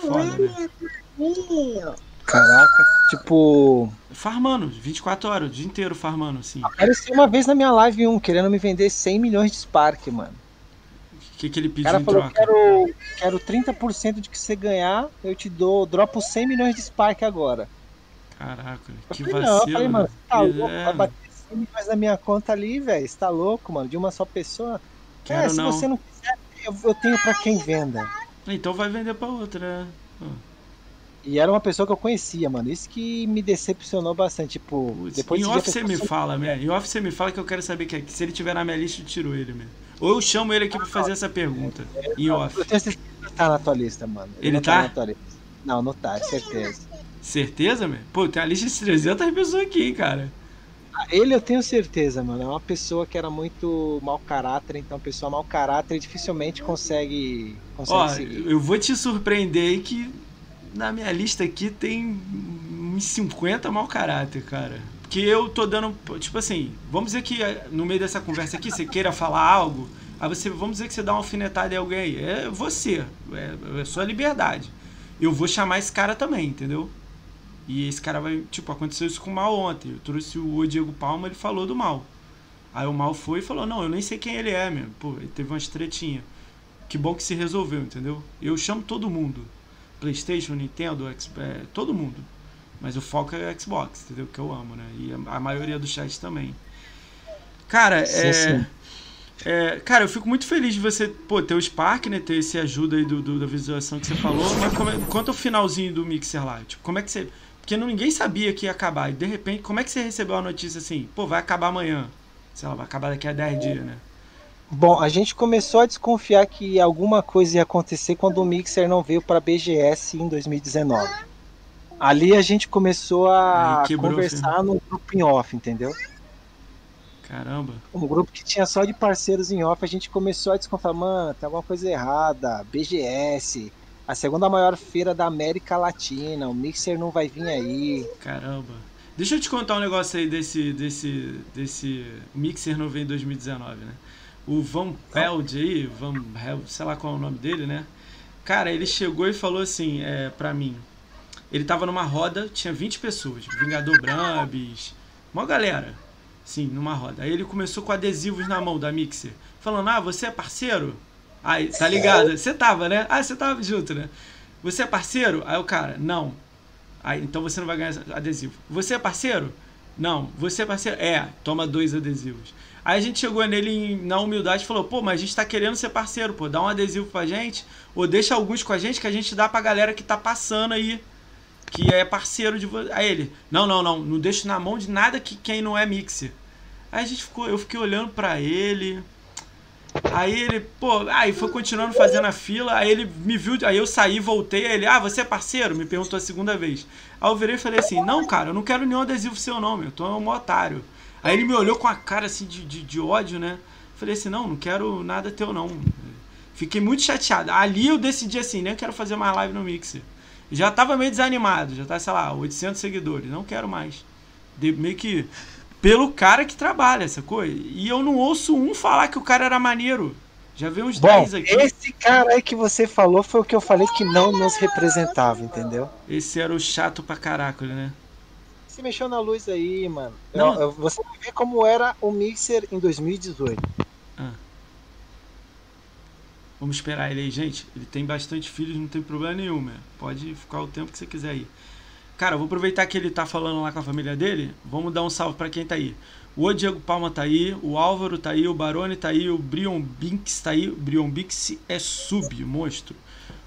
Foda, né? Caraca, tipo. Farmando, 24 horas, o dia inteiro farmando, assim. Apareceu uma vez na minha live um querendo me vender 100 milhões de Spark, mano. O que, que ele pediu cara em falou, troca? Quero, quero 30% de que você ganhar, eu te dou, dropo 100 milhões de Spark agora. Caraca, que falei, vacilo. Não, eu falei, mano, tá louco, é... vai bater 100 milhões na minha conta ali, velho. Você tá louco, mano, de uma só pessoa. Quero é, se não. você não quiser, eu, eu tenho pra quem venda. Então vai vender pra outra, né? E era uma pessoa que eu conhecia, mano. Isso que me decepcionou bastante. Tipo, Putz, depois em off você me fala, né? Em off você me fala que eu quero saber que, é, se ele tiver na minha lista, eu tiro ele mesmo. Ou eu chamo ele aqui pra fazer essa pergunta. É, em off. Eu tenho certeza que tá na tua lista, mano. Ele, ele tá? tá não, não tá, certeza. Certeza, meu? Pô, tem a lista de 300 pessoas aqui, cara. Ele eu tenho certeza, mano. É uma pessoa que era muito mau caráter, então pessoa mau caráter dificilmente consegue, consegue Ó, seguir. Eu vou te surpreender que na minha lista aqui tem uns 50 mau caráter, cara. Porque eu tô dando. Tipo assim, vamos dizer que eh, no meio dessa conversa aqui você queira falar algo. Aí você, vamos dizer que você dá uma alfinetada em alguém aí. É você. É, é sua liberdade. Eu vou chamar esse cara também, entendeu? E esse cara vai. Tipo, aconteceu isso com o Mal ontem. Eu trouxe o Diego Palma, ele falou do Mal. Aí o Mal foi e falou: Não, eu nem sei quem ele é mesmo. Pô, ele teve umas tretinhas. Que bom que se resolveu, entendeu? Eu chamo todo mundo: PlayStation, Nintendo, Xbox, é, todo mundo. Mas o foco é o Xbox, entendeu? Que eu amo, né? E a, a maioria do chat também. Cara, sim, é. Sim. É, cara, eu fico muito feliz de você pô, ter o Spark, né? Ter esse ajuda aí do, do da visualização que você falou. Mas como é, quanto ao finalzinho do Mixer lá? Tipo, como é que você. Porque ninguém sabia que ia acabar. E de repente, como é que você recebeu a notícia assim? Pô, vai acabar amanhã. Sei lá, vai acabar daqui a 10 dias, né? Bom, a gente começou a desconfiar que alguma coisa ia acontecer quando o Mixer não veio para BGS em 2019. Ali a gente começou a conversar no grupo em off, entendeu? Caramba. Um grupo que tinha só de parceiros em off, a gente começou a desconfiar, mano, tem alguma coisa errada. BGS, a segunda maior feira da América Latina, o Mixer não vai vir aí. Caramba. Deixa eu te contar um negócio aí desse, desse, desse Mixer não vem em 2019, né? O Van Peld aí, Van, sei lá qual é o nome dele, né? Cara, ele chegou e falou assim, é, pra mim. Ele tava numa roda, tinha 20 pessoas, Vingador Brambis, uma galera, sim, numa roda. Aí ele começou com adesivos na mão da Mixer, falando: Ah, você é parceiro? Aí, tá ligado? Você tava, né? Ah, você tava junto, né? Você é parceiro? Aí o cara, não. Aí, então você não vai ganhar adesivo. Você é parceiro? Não. Você é parceiro? É, toma dois adesivos. Aí a gente chegou nele na humildade e falou: pô, mas a gente tá querendo ser parceiro, pô, dá um adesivo pra gente, ou deixa alguns com a gente que a gente dá pra galera que tá passando aí, que é parceiro de você. Aí ele: não, não, não, não deixo na mão de nada que quem não é mixer. Aí a gente ficou, eu fiquei olhando para ele. Aí ele, pô, aí foi continuando fazendo a fila, aí ele me viu, aí eu saí, voltei, aí ele, ah, você é parceiro? Me perguntou a segunda vez. Aí eu virei e falei assim, não, cara, eu não quero nenhum adesivo seu nome, eu tô um otário. Aí ele me olhou com a cara assim de, de, de ódio, né? Falei assim, não, não quero nada teu não. Fiquei muito chateado. Ali eu decidi assim, nem quero fazer mais live no Mixer. Já tava meio desanimado, já tá, sei lá, 800 seguidores, não quero mais. De, meio que pelo cara que trabalha, essa coisa. E eu não ouço um falar que o cara era maneiro. Já veio uns 10 aqui. Esse cara aí que você falou foi o que eu falei que não nos representava, entendeu? Esse era o chato pra caraca, né? Você mexeu na luz aí, mano. Não. Eu, você vai ver como era o Mixer em 2018. Ah. Vamos esperar ele aí, gente. Ele tem bastante filhos, não tem problema nenhum, né? Pode ficar o tempo que você quiser aí. Cara, vou aproveitar que ele tá falando lá com a família dele. Vamos dar um salve para quem tá aí. O Diego Palma tá aí, o Álvaro tá aí, o Barone tá aí, o Brion Binks tá aí. O Brion Binks é sub, monstro.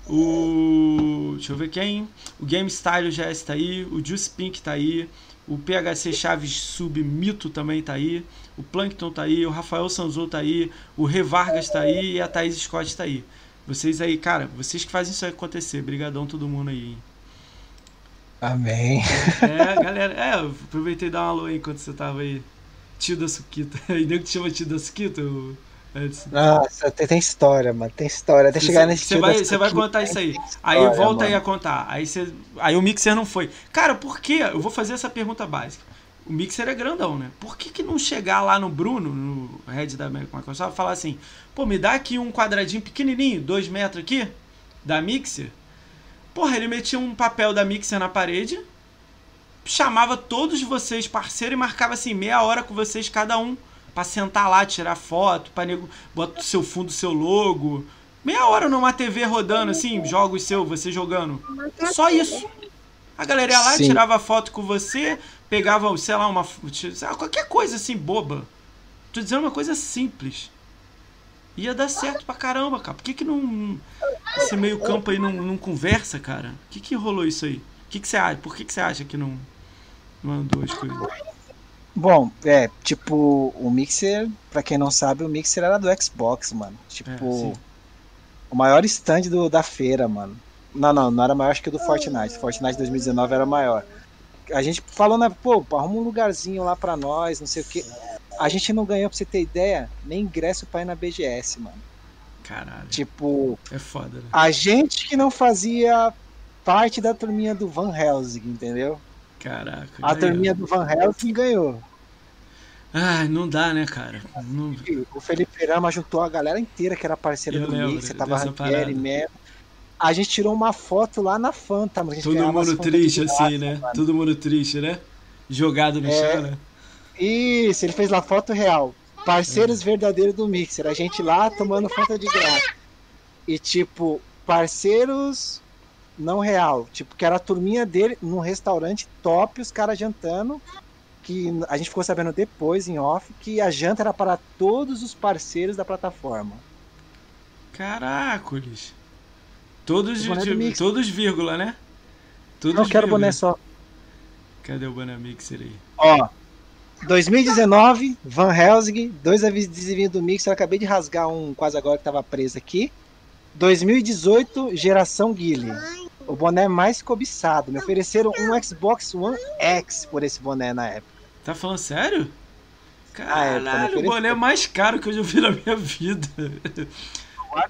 O. Deixa eu ver quem. O Game Style GS tá aí. O Juice Pink tá aí. O PHC Chaves Sub Mito também tá aí. O Plankton tá aí. O Rafael Sanzou tá aí. O Re Vargas tá aí. E a Thaís Scott tá aí. Vocês aí, cara, vocês que fazem isso acontecer. Obrigadão todo mundo aí. Hein? Amém. É, galera, é, eu aproveitei dar um alô aí enquanto você tava aí. Tio da Suquita. Nem que te chama tio da Suquita, Edson? Nossa, tem, tem, história, mano. Tem história. Até chegar nesse Você vai, você vai contar isso aí. Aí volta mano. aí a contar. Aí, você, aí o Mixer não foi. Cara, por que? Eu vou fazer essa pergunta básica. O Mixer é grandão, né? Por que, que não chegar lá no Bruno, no head da Microsoft, e falar assim: pô, me dá aqui um quadradinho pequenininho, dois metros aqui, da Mixer Porra, ele metia um papel da Mixer na parede, chamava todos vocês parceiro e marcava assim meia hora com vocês cada um para sentar lá, tirar foto, para nego bota o seu fundo, seu logo. Meia hora numa TV rodando assim, jogos seu, você jogando. Só isso. A galera ia lá, Sim. tirava foto com você, pegava, sei lá, uma qualquer coisa assim boba. Tô dizendo uma coisa simples. Ia dar certo pra caramba, cara. Por que, que não. Esse meio campo aí não, não conversa, cara? O que, que rolou isso aí? O que, que você acha? Por que, que você acha que não, não andou as coisas? Bom, é, tipo, o Mixer, pra quem não sabe, o Mixer era do Xbox, mano. Tipo, é, o maior stand do, da feira, mano. Não, não, não era maior acho que o do Fortnite. Fortnite 2019 era maior. A gente falou, né, pô, arruma um lugarzinho lá pra nós, não sei o que. A gente não ganhou, pra você ter ideia, nem ingresso pra ir na BGS, mano. Caralho. Tipo. É foda, né? A gente que não fazia parte da turminha do Van Helsing, entendeu? Caraca. A turminha do Van Helsing ganhou. Ai, não dá, né, cara? Não... O Felipe Rama juntou a galera inteira que era parceira do Mix, você tava Ranquieri, Mero. A gente tirou uma foto lá na Fanta, mas Todo mundo triste, assim, né? Mano. Todo mundo triste, né? Jogado no é... chão, né? Isso, ele fez lá foto real. Parceiros é. verdadeiros do Mixer. A gente lá tomando foto de graça. E tipo, parceiros não real. Tipo, que era a turminha dele num restaurante top, os caras jantando. Que a gente ficou sabendo depois, em off, que a janta era para todos os parceiros da plataforma. Caracoles. Todos, de, todos vírgula, né? Todos não quero vírgula. boné só. Cadê o boné Mixer aí? Ó, 2019, Van Helsing, dois adesivinhos do Mixer. Eu acabei de rasgar um quase agora que estava preso aqui. 2018, geração Guile. O boné mais cobiçado. Me ofereceram um Xbox One X por esse boné na época. Tá falando sério? Caralho, ah, é, o boné mais caro que eu já vi na minha vida.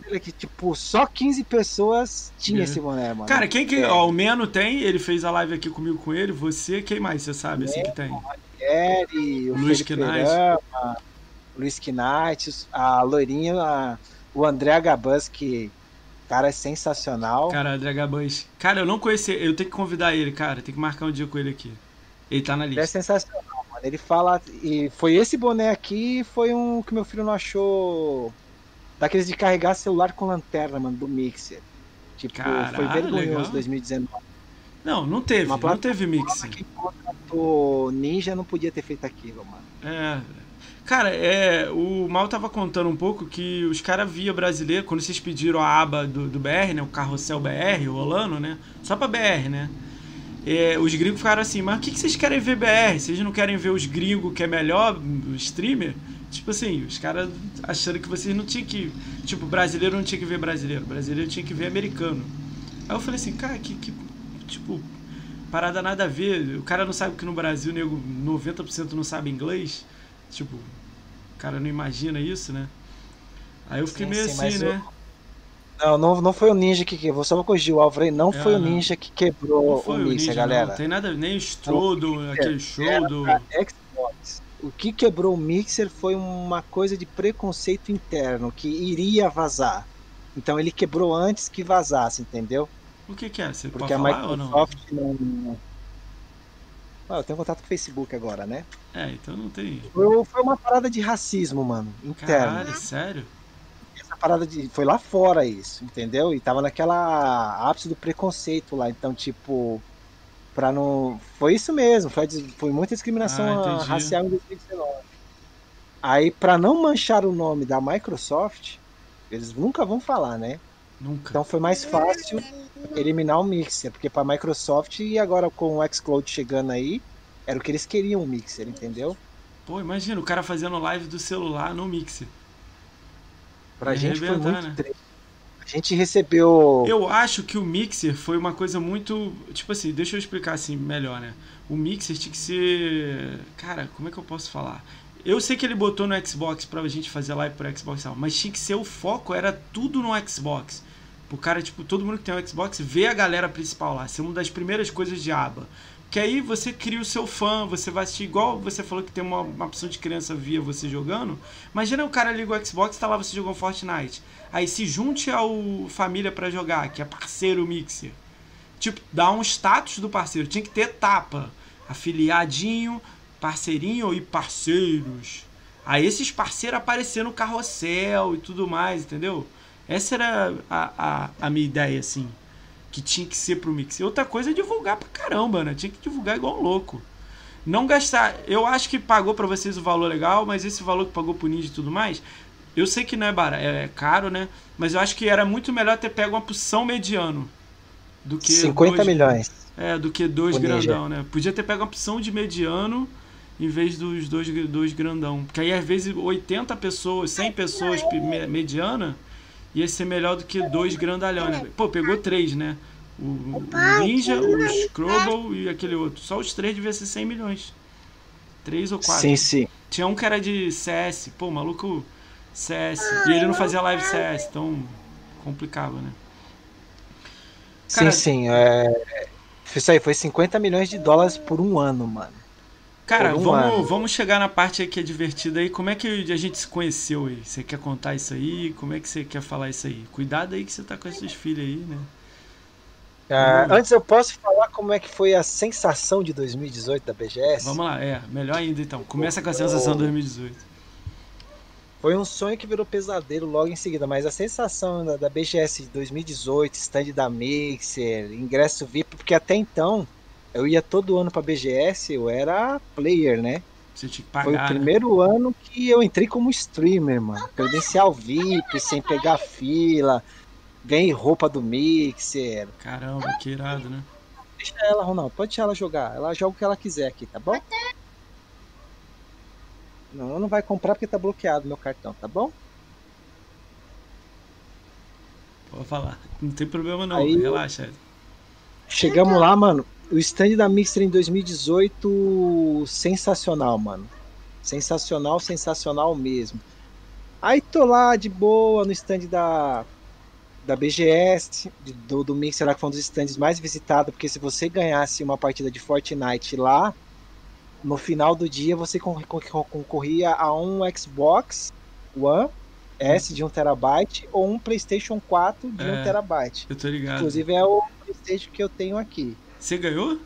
é que, tipo, só 15 pessoas tinha é. esse boné, mano. Cara, quem que. É. Ó, o Meno tem, ele fez a live aqui comigo com ele. Você, quem mais você sabe assim que tem? O Ranieri, o Luiz Knight. Luiz Knight, a loirinha, a, o André Gabans, que. Cara, é sensacional. Cara, André Gabans. Cara, eu não conheci. Eu tenho que convidar ele, cara. Tem que marcar um dia com ele aqui. Ele tá na lista. É sensacional, mano. Ele fala. E foi esse boné aqui, foi um que meu filho não achou Daqueles de carregar celular com lanterna, mano, do Mixer. Tipo, Caralho, foi vergonhoso legal. 2019. Não, não teve, Uma não teve. Quem contratou Ninja não podia ter feito aquilo, mano. É. Cara, é, o Mal tava contando um pouco que os caras via brasileiro, quando vocês pediram a aba do, do BR, né? O carrossel BR, rolando, né? Só pra BR, né? É, os gringos ficaram assim, mas o que, que vocês querem ver BR? Vocês não querem ver os gringos que é melhor, o streamer? Tipo assim, os caras achando que vocês não tinham que. Tipo, brasileiro não tinha que ver brasileiro, brasileiro tinha que ver americano. Aí eu falei assim, cara, que. que tipo, parada nada a ver. O cara não sabe que no Brasil, nego, 90% não sabe inglês. Tipo, o cara não imagina isso, né? Aí eu fiquei sim, meio sim, assim, né? Não, não, não foi o ninja que quebrou. Só vou corrigir o Álvaro aí. Não é, foi o ninja que quebrou o Mixer, galera. Não tem nada, nem o Strodo, aquele show do. Xbox o que quebrou o Mixer foi uma coisa de preconceito interno, que iria vazar. Então ele quebrou antes que vazasse, entendeu? O que, que é? Você Porque pode a falar Microsoft não... não... Ah, eu tenho contato com o Facebook agora, né? É, então não tem. Foi, foi uma parada de racismo, mano, interno. Caralho, sério? Essa parada de. Foi lá fora isso, entendeu? E tava naquela ápice do preconceito lá. Então, tipo, Pra não. Foi isso mesmo, foi, foi muita discriminação ah, racial em 2019. Aí, para não manchar o nome da Microsoft, eles nunca vão falar, né? Nunca. Então foi mais fácil eliminar o Mixer, porque para Microsoft e agora com o xCloud chegando aí, era o que eles queriam o Mixer, entendeu? Pô, imagina o cara fazendo live do celular no Mixer. Pra gente foi muito né? A gente recebeu. Eu acho que o Mixer foi uma coisa muito. Tipo assim, deixa eu explicar assim melhor, né? O Mixer tinha que ser. Cara, como é que eu posso falar? Eu sei que ele botou no Xbox pra gente fazer live pro Xbox, mas tinha que ser o foco, era tudo no Xbox. O cara, tipo, todo mundo que tem um Xbox vê a galera principal lá, ser uma das primeiras coisas de aba. Que aí você cria o seu fã, você vai assistir igual você falou que tem uma, uma opção de criança via você jogando. Imagina o cara liga o Xbox tá lá você jogando Fortnite. Aí se junte ao família para jogar, que é parceiro mixer. Tipo, dá um status do parceiro. Tinha que ter etapa. Afiliadinho, parceirinho e parceiros. Aí esses parceiros apareceram no carrossel e tudo mais, entendeu? Essa era a, a, a minha ideia, assim que tinha que ser pro mix. E outra coisa é divulgar pra caramba, né? Tinha que divulgar igual um louco. Não gastar. Eu acho que pagou para vocês o valor legal, mas esse valor que pagou pro Ninja e tudo mais, eu sei que não é barato, é caro, né? Mas eu acho que era muito melhor ter pego uma posição mediano do que 50 dois, milhões. É, do que dois grandão, né? Podia ter pego uma opção de mediano em vez dos dois, dois grandão. Porque aí às vezes 80 pessoas, 100 pessoas mediana ia ser melhor do que dois grandalhões. Né? Pô, pegou três, né? O, o Ninja, o Scrubble e aquele outro. Só os três devia ser 100 milhões. Três ou quatro. Sim, sim. Tinha um que era de CS. Pô, maluco CS. E ele não fazia live CS, então complicava, né? Cara, sim, sim. É... Isso aí foi 50 milhões de dólares por um ano, mano. Cara, um vamos, vamos chegar na parte que é divertida aí. Como é que a gente se conheceu aí? Você quer contar isso aí? Como é que você quer falar isso aí? Cuidado aí que você tá com esses filhos aí, né? Uh, antes eu posso falar como é que foi a sensação de 2018 da BGS? Vamos lá, é, melhor ainda então. Começa com a sensação de 2018. Foi um sonho que virou pesadelo logo em seguida, mas a sensação da, da BGS 2018, stand da Mixer, ingresso VIP, porque até então eu ia todo ano pra BGS, eu era player, né? Você tinha que pagar, Foi o né? primeiro né? ano que eu entrei como streamer, mano. Credencial VIP, sem pegar fila. Ganhei roupa do Mixer. Caramba, que irado, né? Deixa ela, Ronaldo. Pode deixar ela jogar. Ela joga o que ela quiser aqui, tá bom? Não, não vai comprar porque tá bloqueado meu cartão, tá bom? Pode falar. Não tem problema não, Aí, relaxa. Chegamos lá, mano o stand da Mixer em 2018, sensacional, mano. Sensacional, sensacional mesmo. Aí tô lá de boa no stand da, da BGS, do, do Mixer lá, que foi um dos stands mais visitados, porque se você ganhasse uma partida de Fortnite lá, no final do dia você concorria a um Xbox One S de 1 terabyte ou um PlayStation 4 de é, 1 terabyte. Eu tô ligado. Inclusive é o PlayStation que eu tenho aqui. Você ganhou?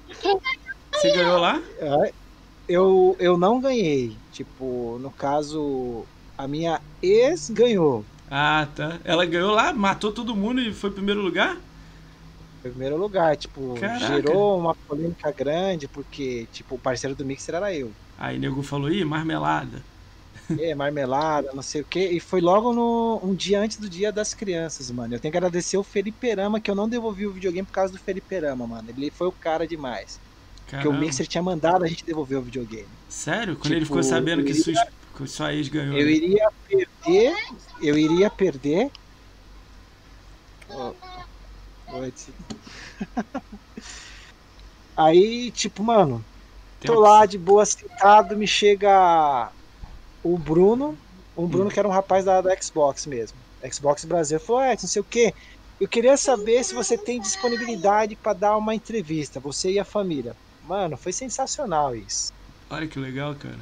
Você ganhou lá? É, eu, eu não ganhei. Tipo, no caso, a minha ex ganhou. Ah, tá. Ela ganhou lá, matou todo mundo e foi primeiro lugar? Primeiro lugar, tipo, Caraca. gerou uma polêmica grande, porque, tipo, o parceiro do Mixer era eu. Aí nego falou, ih, marmelada. É, marmelada, não sei o quê. E foi logo no, um dia antes do dia das crianças, mano. Eu tenho que agradecer o Feliperama, que eu não devolvi o videogame por causa do Feliperama, mano. Ele foi o cara demais. Caramba. Porque o Mixer tinha mandado a gente devolver o videogame. Sério? Quando tipo, ele ficou sabendo que, iria, sua, que sua ex ganhou. Eu né? iria perder. Eu iria perder. Oh, Aí, tipo, mano, tô lá de boa sentado, me chega o Bruno, o Bruno hum. que era um rapaz da, da Xbox mesmo, Xbox Brasil, falou, é, não sei o que, eu queria saber se você tem disponibilidade para dar uma entrevista, você e a família. Mano, foi sensacional isso. Olha que legal, cara.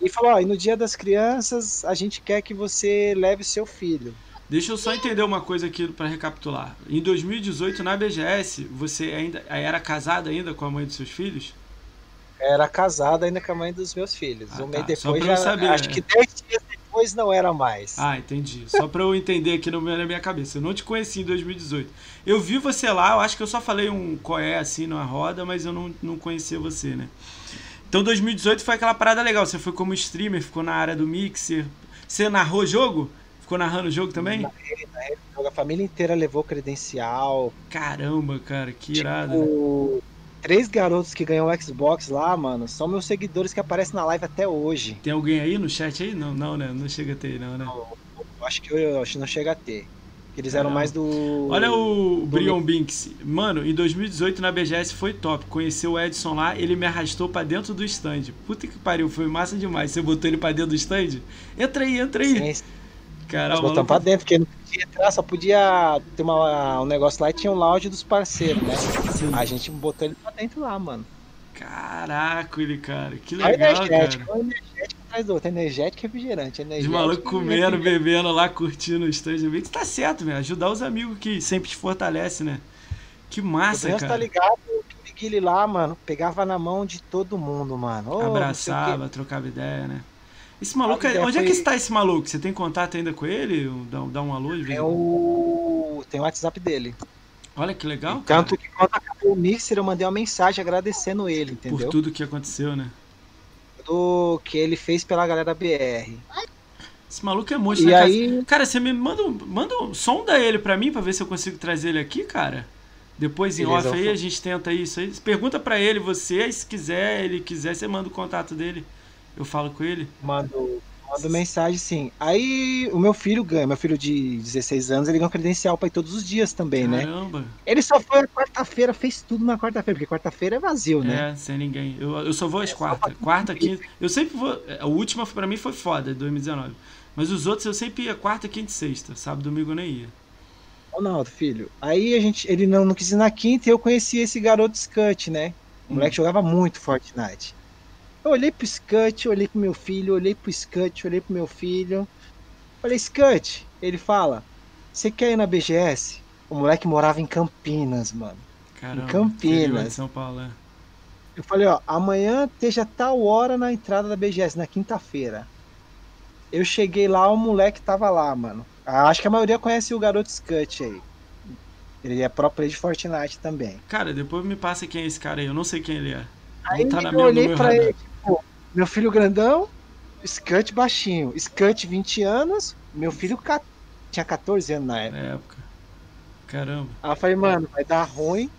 E falou, ó, e no dia das crianças, a gente quer que você leve seu filho. Deixa eu só entender uma coisa aqui para recapitular. Em 2018, na BGS, você ainda era casado ainda com a mãe dos seus filhos? Era casado ainda com a mãe dos meus filhos. Ah, um tá. mês depois já, saber, acho né? que 10 dias depois não era mais. Ah, entendi. Só para eu entender aqui no, na minha cabeça. Eu não te conheci em 2018. Eu vi você lá, eu acho que eu só falei um coé assim numa roda, mas eu não, não conhecia você, né? Então 2018 foi aquela parada legal. Você foi como streamer, ficou na área do mixer. Você narrou jogo? Ficou narrando o jogo também? Narrei, narrei. A família inteira levou credencial. Caramba, cara, que tipo, irado. Três garotos que ganham o Xbox lá, mano, são meus seguidores que aparecem na live até hoje. Tem alguém aí no chat aí? Não, não, né? Não chega a ter, não, né? Não, eu acho que eu, eu acho que não chega a ter. Eles eram mais do. Olha o Brion Binks. Mano, em 2018 na BGS foi top. Conheceu o Edson lá, ele me arrastou para dentro do stand. Puta que pariu, foi massa demais. Você botou ele pra dentro do stand? Entra aí, entra aí. Sim, Caramba. Botamos pra dentro, porque não podia entrar, só podia ter uma, um negócio lá e tinha um lounge dos parceiros, né? Sim. A gente botou ele pra dentro lá, mano. Caraca, ele, cara. Que legal, energético, cara. energético atrás do outro. Energético e refrigerante. Energético, de maluco comendo, bebendo lá, curtindo o stand. Que tá certo, velho. Ajudar os amigos que sempre te fortalece, né? Que massa, o cara. tá ligado que ele lá, mano, pegava na mão de todo mundo, mano. Oh, Abraçava, trocava ideia, né? Esse maluco, é, onde foi... é que está esse maluco? Você tem contato ainda com ele? Dá, dá um alô tem o... Tem o WhatsApp dele. Olha que legal. Tanto que quando acabou o Mixer, eu mandei uma mensagem agradecendo ele, entendeu? Por tudo que aconteceu, né? Do que ele fez pela galera BR. Esse maluco é monstro, e né, aí... Cara, você me manda, manda sonda ele pra mim pra ver se eu consigo trazer ele aqui, cara. Depois em Beleza, off aí a gente tenta isso aí. Pergunta pra ele, você, se quiser, ele quiser, você manda o contato dele. Eu falo com ele? Mando, mando mensagem, sim. Aí o meu filho ganha, meu filho de 16 anos, ele ganha credencial para ir todos os dias também, né? Caramba. né? Ele só foi quarta-feira, fez tudo na quarta-feira, porque quarta-feira é vazio, né? É, sem ninguém. Eu, eu só vou às quarta. Quarta, quinta. Eu sempre vou. A última para mim foi foda, 2019. Mas os outros eu sempre ia quarta, quinta e sexta. Sábado, domingo eu nem ia. Ronaldo, filho. Aí a gente, ele não, não quis ir na quinta e eu conheci esse garoto Scut, né? O hum. moleque jogava muito Fortnite. Eu olhei pro Scut, olhei pro meu filho, olhei pro Scut, olhei pro meu filho. Falei, Scut, ele fala, você quer ir na BGS? O moleque morava em Campinas, mano. Caramba, em Campinas. São Paulo, é. Eu falei, ó, amanhã esteja tal hora na entrada da BGS, na quinta-feira. Eu cheguei lá, o moleque tava lá, mano. Acho que a maioria conhece o garoto Scut aí. Ele é próprio de Fortnite também. Cara, depois me passa quem é esse cara aí. Eu não sei quem ele é. Aí tá eu olhei pra ele, meu filho grandão, Scut baixinho. Scut 20 anos, meu filho tinha 14 anos na época. época. Caramba. Aí eu falei, mano, vai dar ruim.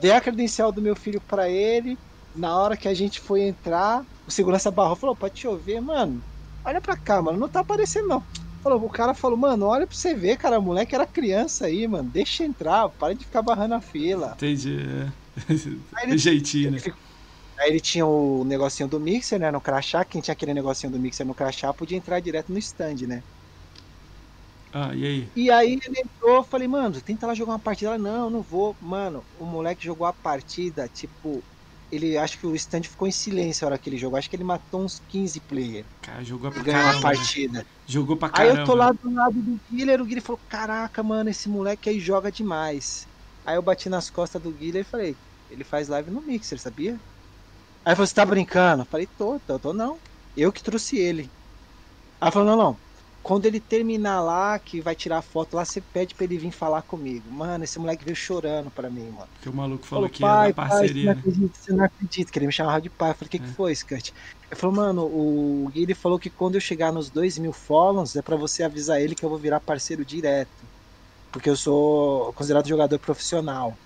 Dei a credencial do meu filho pra ele. Na hora que a gente foi entrar, o segurança barrou falou, pode chover, mano. Olha pra cá, mano, não tá aparecendo não. Falou, o cara falou, mano, olha pra você ver, cara, o moleque era criança aí, mano. Deixa entrar, para de ficar barrando a fila. Entendi, é. Aí ele, jeitinho, né? Ele ficou Aí ele tinha o negocinho do mixer, né, no crachá. Quem tinha aquele negocinho do mixer no crachá podia entrar direto no stand, né? Ah, e aí? E aí ele entrou, falei, mano, tenta lá jogar uma partida. Ela, não, não vou. Mano, o moleque jogou a partida, tipo, ele acho que o stand ficou em silêncio na hora que ele jogou. Acho que ele matou uns 15 players. Cara, jogou pra ganhou caramba. a partida. Jogou pra caramba. Aí eu tô lá do lado do Guilherme, o Guilherme falou: Caraca, mano, esse moleque aí joga demais. Aí eu bati nas costas do Guilherme e falei: Ele faz live no Mixer, sabia? Aí falou: Você tá brincando? Eu falei: Tô, tô, tô não. Eu que trouxe ele. Aí falou: Não, não. Quando ele terminar lá, que vai tirar a foto lá, você pede pra ele vir falar comigo. Mano, esse moleque veio chorando pra mim, mano. Porque o maluco falou, Falou, que pai, pai, parceria. você não né? acredita, você não acredita, que ele me chamava de pai. Eu falei, o que, que É. foi, Scott? Ele falou, mano, o Gui ele falou que quando eu chegar nos 2 mil follows, é pra você avisar ele que eu vou virar parceiro direto. Porque eu sou considerado jogador profissional.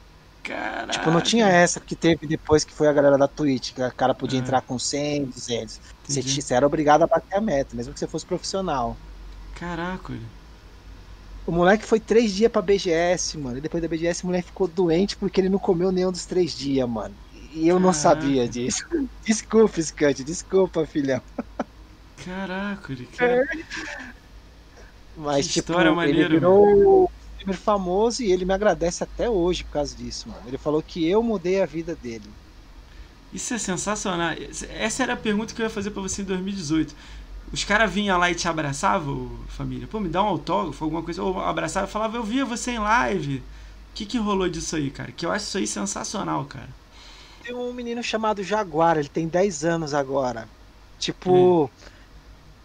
Caraca. Tipo, não tinha essa que teve depois que foi a galera da Twitch, que o cara podia É. entrar com 100, 200. Você, você era obrigado a bater a meta, mesmo que você fosse profissional. Caraca. O moleque foi três dias pra BGS, mano. E depois da BGS o moleque ficou doente porque ele não comeu nenhum dos três dias, mano. E eu não Caraca. sabia disso. Desculpa, Scott, desculpa, filhão. Caraca. Cara. Mas, Que tipo, ele virou streamer famoso e ele me agradece até hoje por causa disso, mano. Ele falou que eu mudei a vida dele. Isso é sensacional. Essa era a pergunta que eu ia fazer pra você em 2018. Os caras vinham lá e te abraçavam, família? Pô, me dá um autógrafo, alguma coisa. Ou abraçava e falava, eu via você em live. O que, que rolou disso aí, cara? Que eu acho isso aí sensacional, cara. Tem um menino chamado Jaguar, ele tem 10 anos agora. Tipo,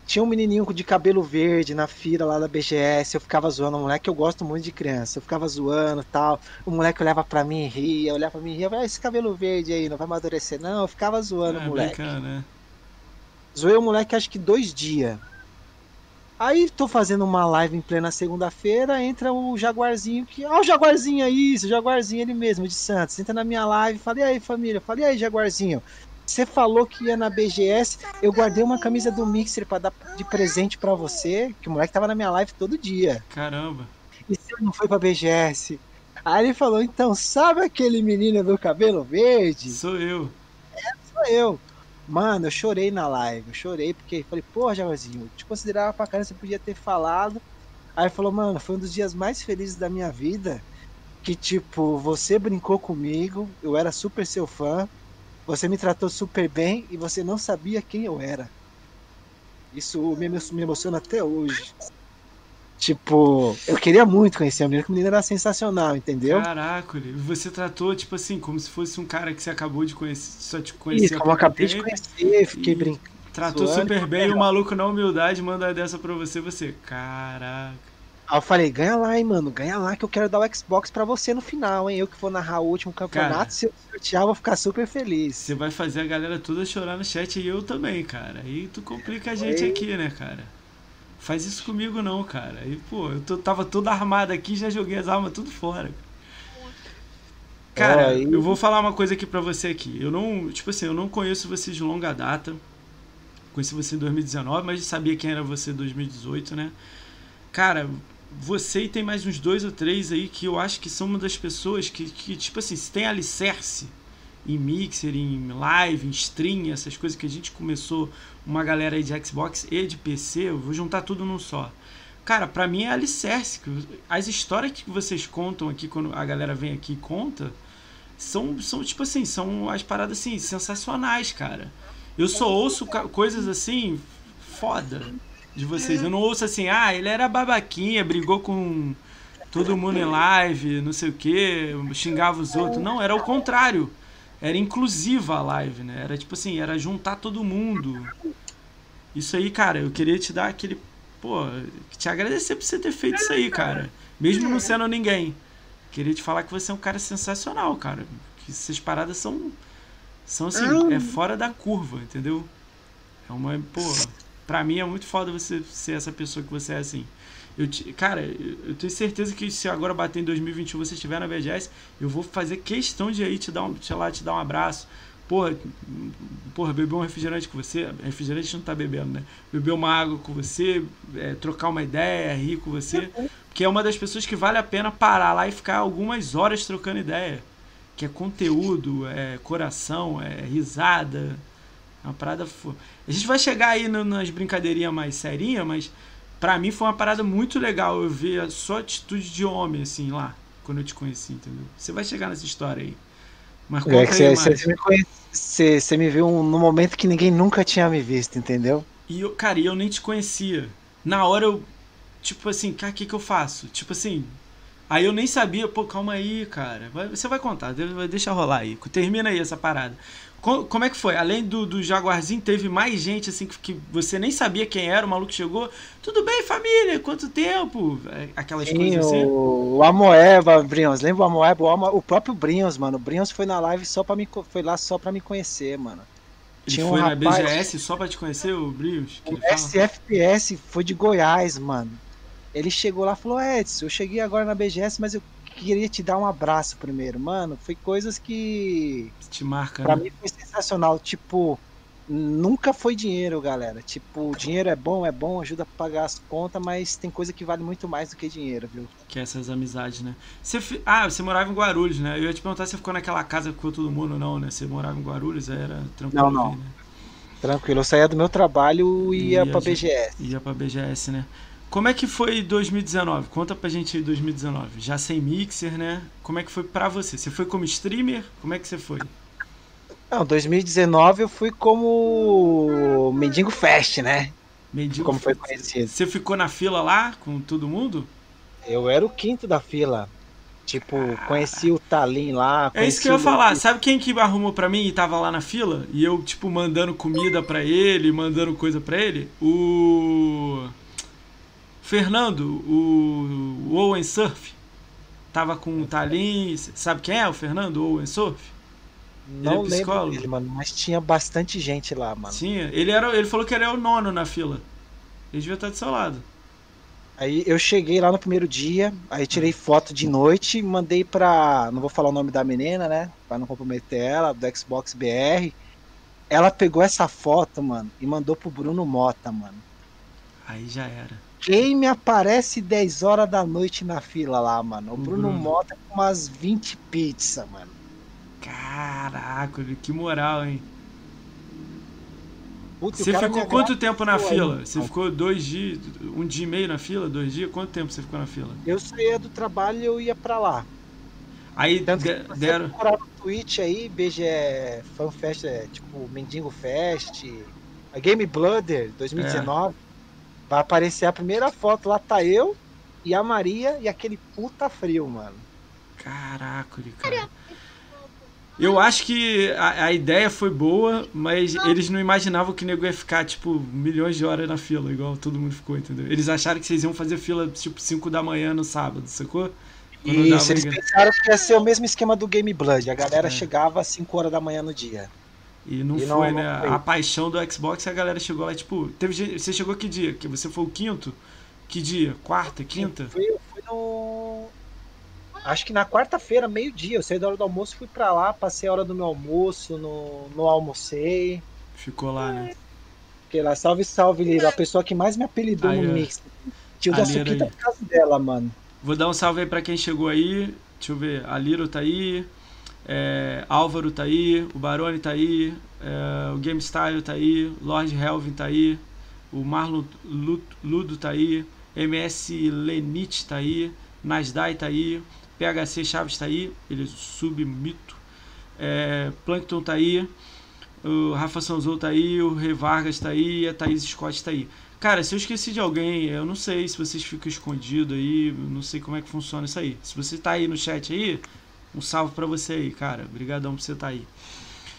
tinha um menininho de cabelo verde na fila lá da BGS, eu ficava zoando, o moleque eu gosto muito de criança, eu ficava zoando e tal. O moleque olhava pra mim e ria, olhava pra mim e ria, ah, esse cabelo verde aí não vai amadurecer não, eu ficava zoando é, o moleque. brincando, né? Zoei o moleque acho que dois dias. Aí tô fazendo uma live em plena segunda-feira, entra o Jaguarzinho que. Ó, o Jaguarzinho aí, isso, o Jaguarzinho ele mesmo, de Santos. Entra na minha live, falei, e aí família, falei, e aí Jaguarzinho. Você falou que ia na BGS, eu guardei uma camisa do Mixer pra dar de presente pra você, que o moleque tava na minha live todo dia. Caramba. E você não foi pra BGS? Aí ele falou, então, sabe aquele menino do cabelo verde? Sou eu. Sou eu. Mano, eu chorei na live, eu chorei porque falei, pô, Jaguarzinho, eu te considerava pra caramba, você podia ter falado. Aí ele falou, mano, foi um dos dias mais felizes da minha vida. Que tipo, você brincou comigo, eu era super seu fã, você me tratou super bem e você não sabia quem eu era. Isso me, me emociona até hoje. Tipo, eu queria muito conhecer a menina, que a menina era sensacional, entendeu? Caraca. Você tratou, tipo assim, como se fosse um cara que você acabou de conhecer, só te conhecia Isso, como eu acabei de conhecer, fiquei brincando. Tratou zoando, super bem e o maluco na humildade manda dessa pra você, você. Caraca. Aí eu falei, ganha lá, hein, mano, ganha lá que eu quero dar o Xbox pra você no final, hein? Eu que vou narrar o último campeonato, Cara. se eu sortear, eu vou ficar super feliz. Você vai fazer a galera toda chorar no chat e eu também, cara. Aí tu complica a gente Oi. aqui, né, cara? Faz isso comigo não, cara. Aí, pô, eu tô- tava todo armado aqui já joguei as armas tudo fora. Cara, aí- eu vou falar uma coisa aqui pra você aqui. Eu não, tipo assim, eu não conheço você de longa data. Conheci você em 2019, mas sabia quem era você em 2018, né? Cara, você e tem mais uns dois ou três aí que eu acho que são uma das pessoas que, que tipo assim, se tem alicerce em mixer, em live, em stream, essas coisas que a gente começou, uma galera aí de Xbox e de PC, eu vou juntar tudo num só. Cara, pra mim é alicerce. As histórias que vocês contam aqui, quando a galera vem aqui e conta, são, são tipo assim, são as paradas assim, sensacionais, cara. Eu só ouço coisas assim, foda de vocês. Eu não ouço assim, ah, ele era babaquinha, brigou com todo mundo em live, não sei o que, xingava os outros. Não, era o contrário. Era inclusiva a live, né? Era tipo assim, era juntar todo mundo. Isso aí, cara, eu queria te dar aquele. Pô, te agradecer por você ter feito isso aí, cara. Mesmo não sendo ninguém. Queria te falar que você é um cara sensacional, cara. Que essas paradas são. São assim, é fora da curva, entendeu? É uma. Pô, pra mim é muito foda você ser essa pessoa que você é assim. Eu te- cara, eu tenho certeza que se agora bater em 2021 você estiver na BGS, eu vou fazer questão de aí te dar um, sei lá, te dar um abraço. Porra, porra, beber um refrigerante com você. Refrigerante não tá bebendo, né? Beber uma água com você, é, trocar uma ideia, rir com você. Porque é uma das pessoas que vale a pena parar lá e ficar algumas horas trocando ideia. que é conteúdo, é coração, é risada. É uma parada. Fo... A gente vai chegar aí no, nas brincadeirinhas mais serinhas, mas pra mim foi uma parada muito legal eu ver a sua atitude de homem, assim, lá, quando eu te conheci, entendeu? Você vai chegar nessa história aí. Mas conta É que aí você, me conhece, você, você me viu no momento que ninguém nunca tinha me visto, entendeu? E eu, cara, e eu nem te conhecia. Na hora eu, tipo assim, cara, o que que eu faço? Tipo assim, aí eu nem sabia, pô, calma aí, cara. Vai- Você vai contar, de- deixa rolar aí. Termina aí essa parada. Co- Como é que foi? Além do, do Jaguarzinho, teve mais gente assim que, que você nem sabia quem era, o maluco chegou. Tudo bem, família? Quanto tempo? É, Aquelas Sim, coisas assim. o, o Amoeba, Brinhos, lembra o Amoeba? O, o próprio Brinhos, mano. O Brinhos foi na live só pra me, foi lá só pra me conhecer, mano. Ele tinha um foi na rapaz- BGS só pra te conhecer, o que O? SFPS foi de Goiás, mano. Ele chegou lá e falou: Edson, eu cheguei agora na BGS, mas eu queria te dar um abraço primeiro. Mano, foi coisas que Te marca, pra né? mim foi sensacional. Tipo, nunca foi dinheiro, galera. Tipo, dinheiro é bom, é bom, ajuda a pagar as contas, mas tem coisa que vale muito mais do que dinheiro, viu? Que é essas amizades, né? Você Ah, você morava em Guarulhos, né? Eu ia te perguntar se você ficou naquela casa que ficou todo mundo, não, né? Você morava em Guarulhos, era tranquilo. Não, não. né? Tranquilo, eu saía do meu trabalho e ia Ia pra BGS. Ia pra BGS, né? Como é que foi 2019? Conta pra gente aí 2019. Já sem mixer, né? Como é que foi pra você? Você foi como streamer? Como é que você foi? Não, 2019 eu fui como Mendigo Fest, né? Mendigo. Como foi conhecido. Você ficou na fila lá com todo mundo? Eu era o quinto da fila. Tipo, conheci o Talim lá. É isso que eu ia falar. Sabe quem que arrumou pra mim e tava lá na fila? E eu, tipo, mandando comida pra ele, mandando coisa pra ele? O. Fernando, o, o Owen Surf. Tava com o Talim. Sabe quem é o Fernando? O Owen Surf? Não Ele é lembro dele, mano. Mas tinha bastante gente lá, mano. Tinha. Ele, era, ele falou que era o nono na fila. Ele devia estar do seu lado. Aí eu cheguei lá no primeiro dia, aí tirei foto de noite, mandei pra. Não vou falar o nome da menina, né? Pra não comprometer ela, do Xbox BR. Ela pegou essa foto, mano, e mandou pro Bruno Mota, mano. Aí já era. Quem me aparece 10 horas da noite na fila lá, mano? O Bruno, Bruno. Mota com umas 20 pizzas, mano. Caraca, que moral, hein? Puta, Você ficou quanto tempo na fila? aí. Você ficou dois dias, um dia e meio na fila? Dois dias? Quanto tempo você ficou na fila? Eu saía do trabalho e eu ia pra lá. Aí Tanto de- deram. procurar no Twitch aí, BG FanFest, é, tipo Mendigo Fest, a Game Blooder 2019, vai aparecer a primeira foto lá, tá eu e a Maria e aquele puta frio, mano. Caraca, cara. Eu acho que a, a ideia foi boa, mas eles não imaginavam que o nego ia ficar, tipo, milhões de horas na fila, igual todo mundo ficou, entendeu? Eles acharam que vocês iam fazer fila, tipo, 5 da manhã no sábado, sacou? Quando dava Isso, eles pensaram que ia ser o mesmo esquema do Game Blood, a galera É. chegava às 5 horas da manhã no dia. E não E não- foi, não né? foi. A paixão do Xbox, a galera chegou lá, tipo, teve gente, você chegou que dia? Que você foi o quinto? Que dia? Quarta, quinta? Fui, eu fui no. Acho que na quarta-feira, meio-dia, eu saí da hora do almoço, fui pra lá, passei a hora do meu almoço, no, no almocei. Ficou lá, né? Porque lá, salve, salve, Lira. A pessoa que mais me apelidou Aí, no mix. Tio da Suquita por causa dela, mano. Vou dar um salve aí pra quem chegou aí. Deixa eu ver. A Liro tá aí. É, Álvaro tá aí. O Barone tá aí. é, o Game Style tá aí. Lord Helvin tá aí. O Marlon Lu- Ludo tá aí. MS Lenit tá aí. Nasdai tá aí. PHC Chaves tá aí. Ele é submito. É, Plankton tá aí. O Rafa Sanzou tá aí. O Rei Vargas tá aí. E a Thaís Scott tá aí. Cara, se eu esqueci de alguém, eu não sei se vocês ficam escondidos aí, não sei como é que funciona isso aí. Se você tá aí no chat aí, um salve pra você aí, cara. Obrigadão por você tá aí.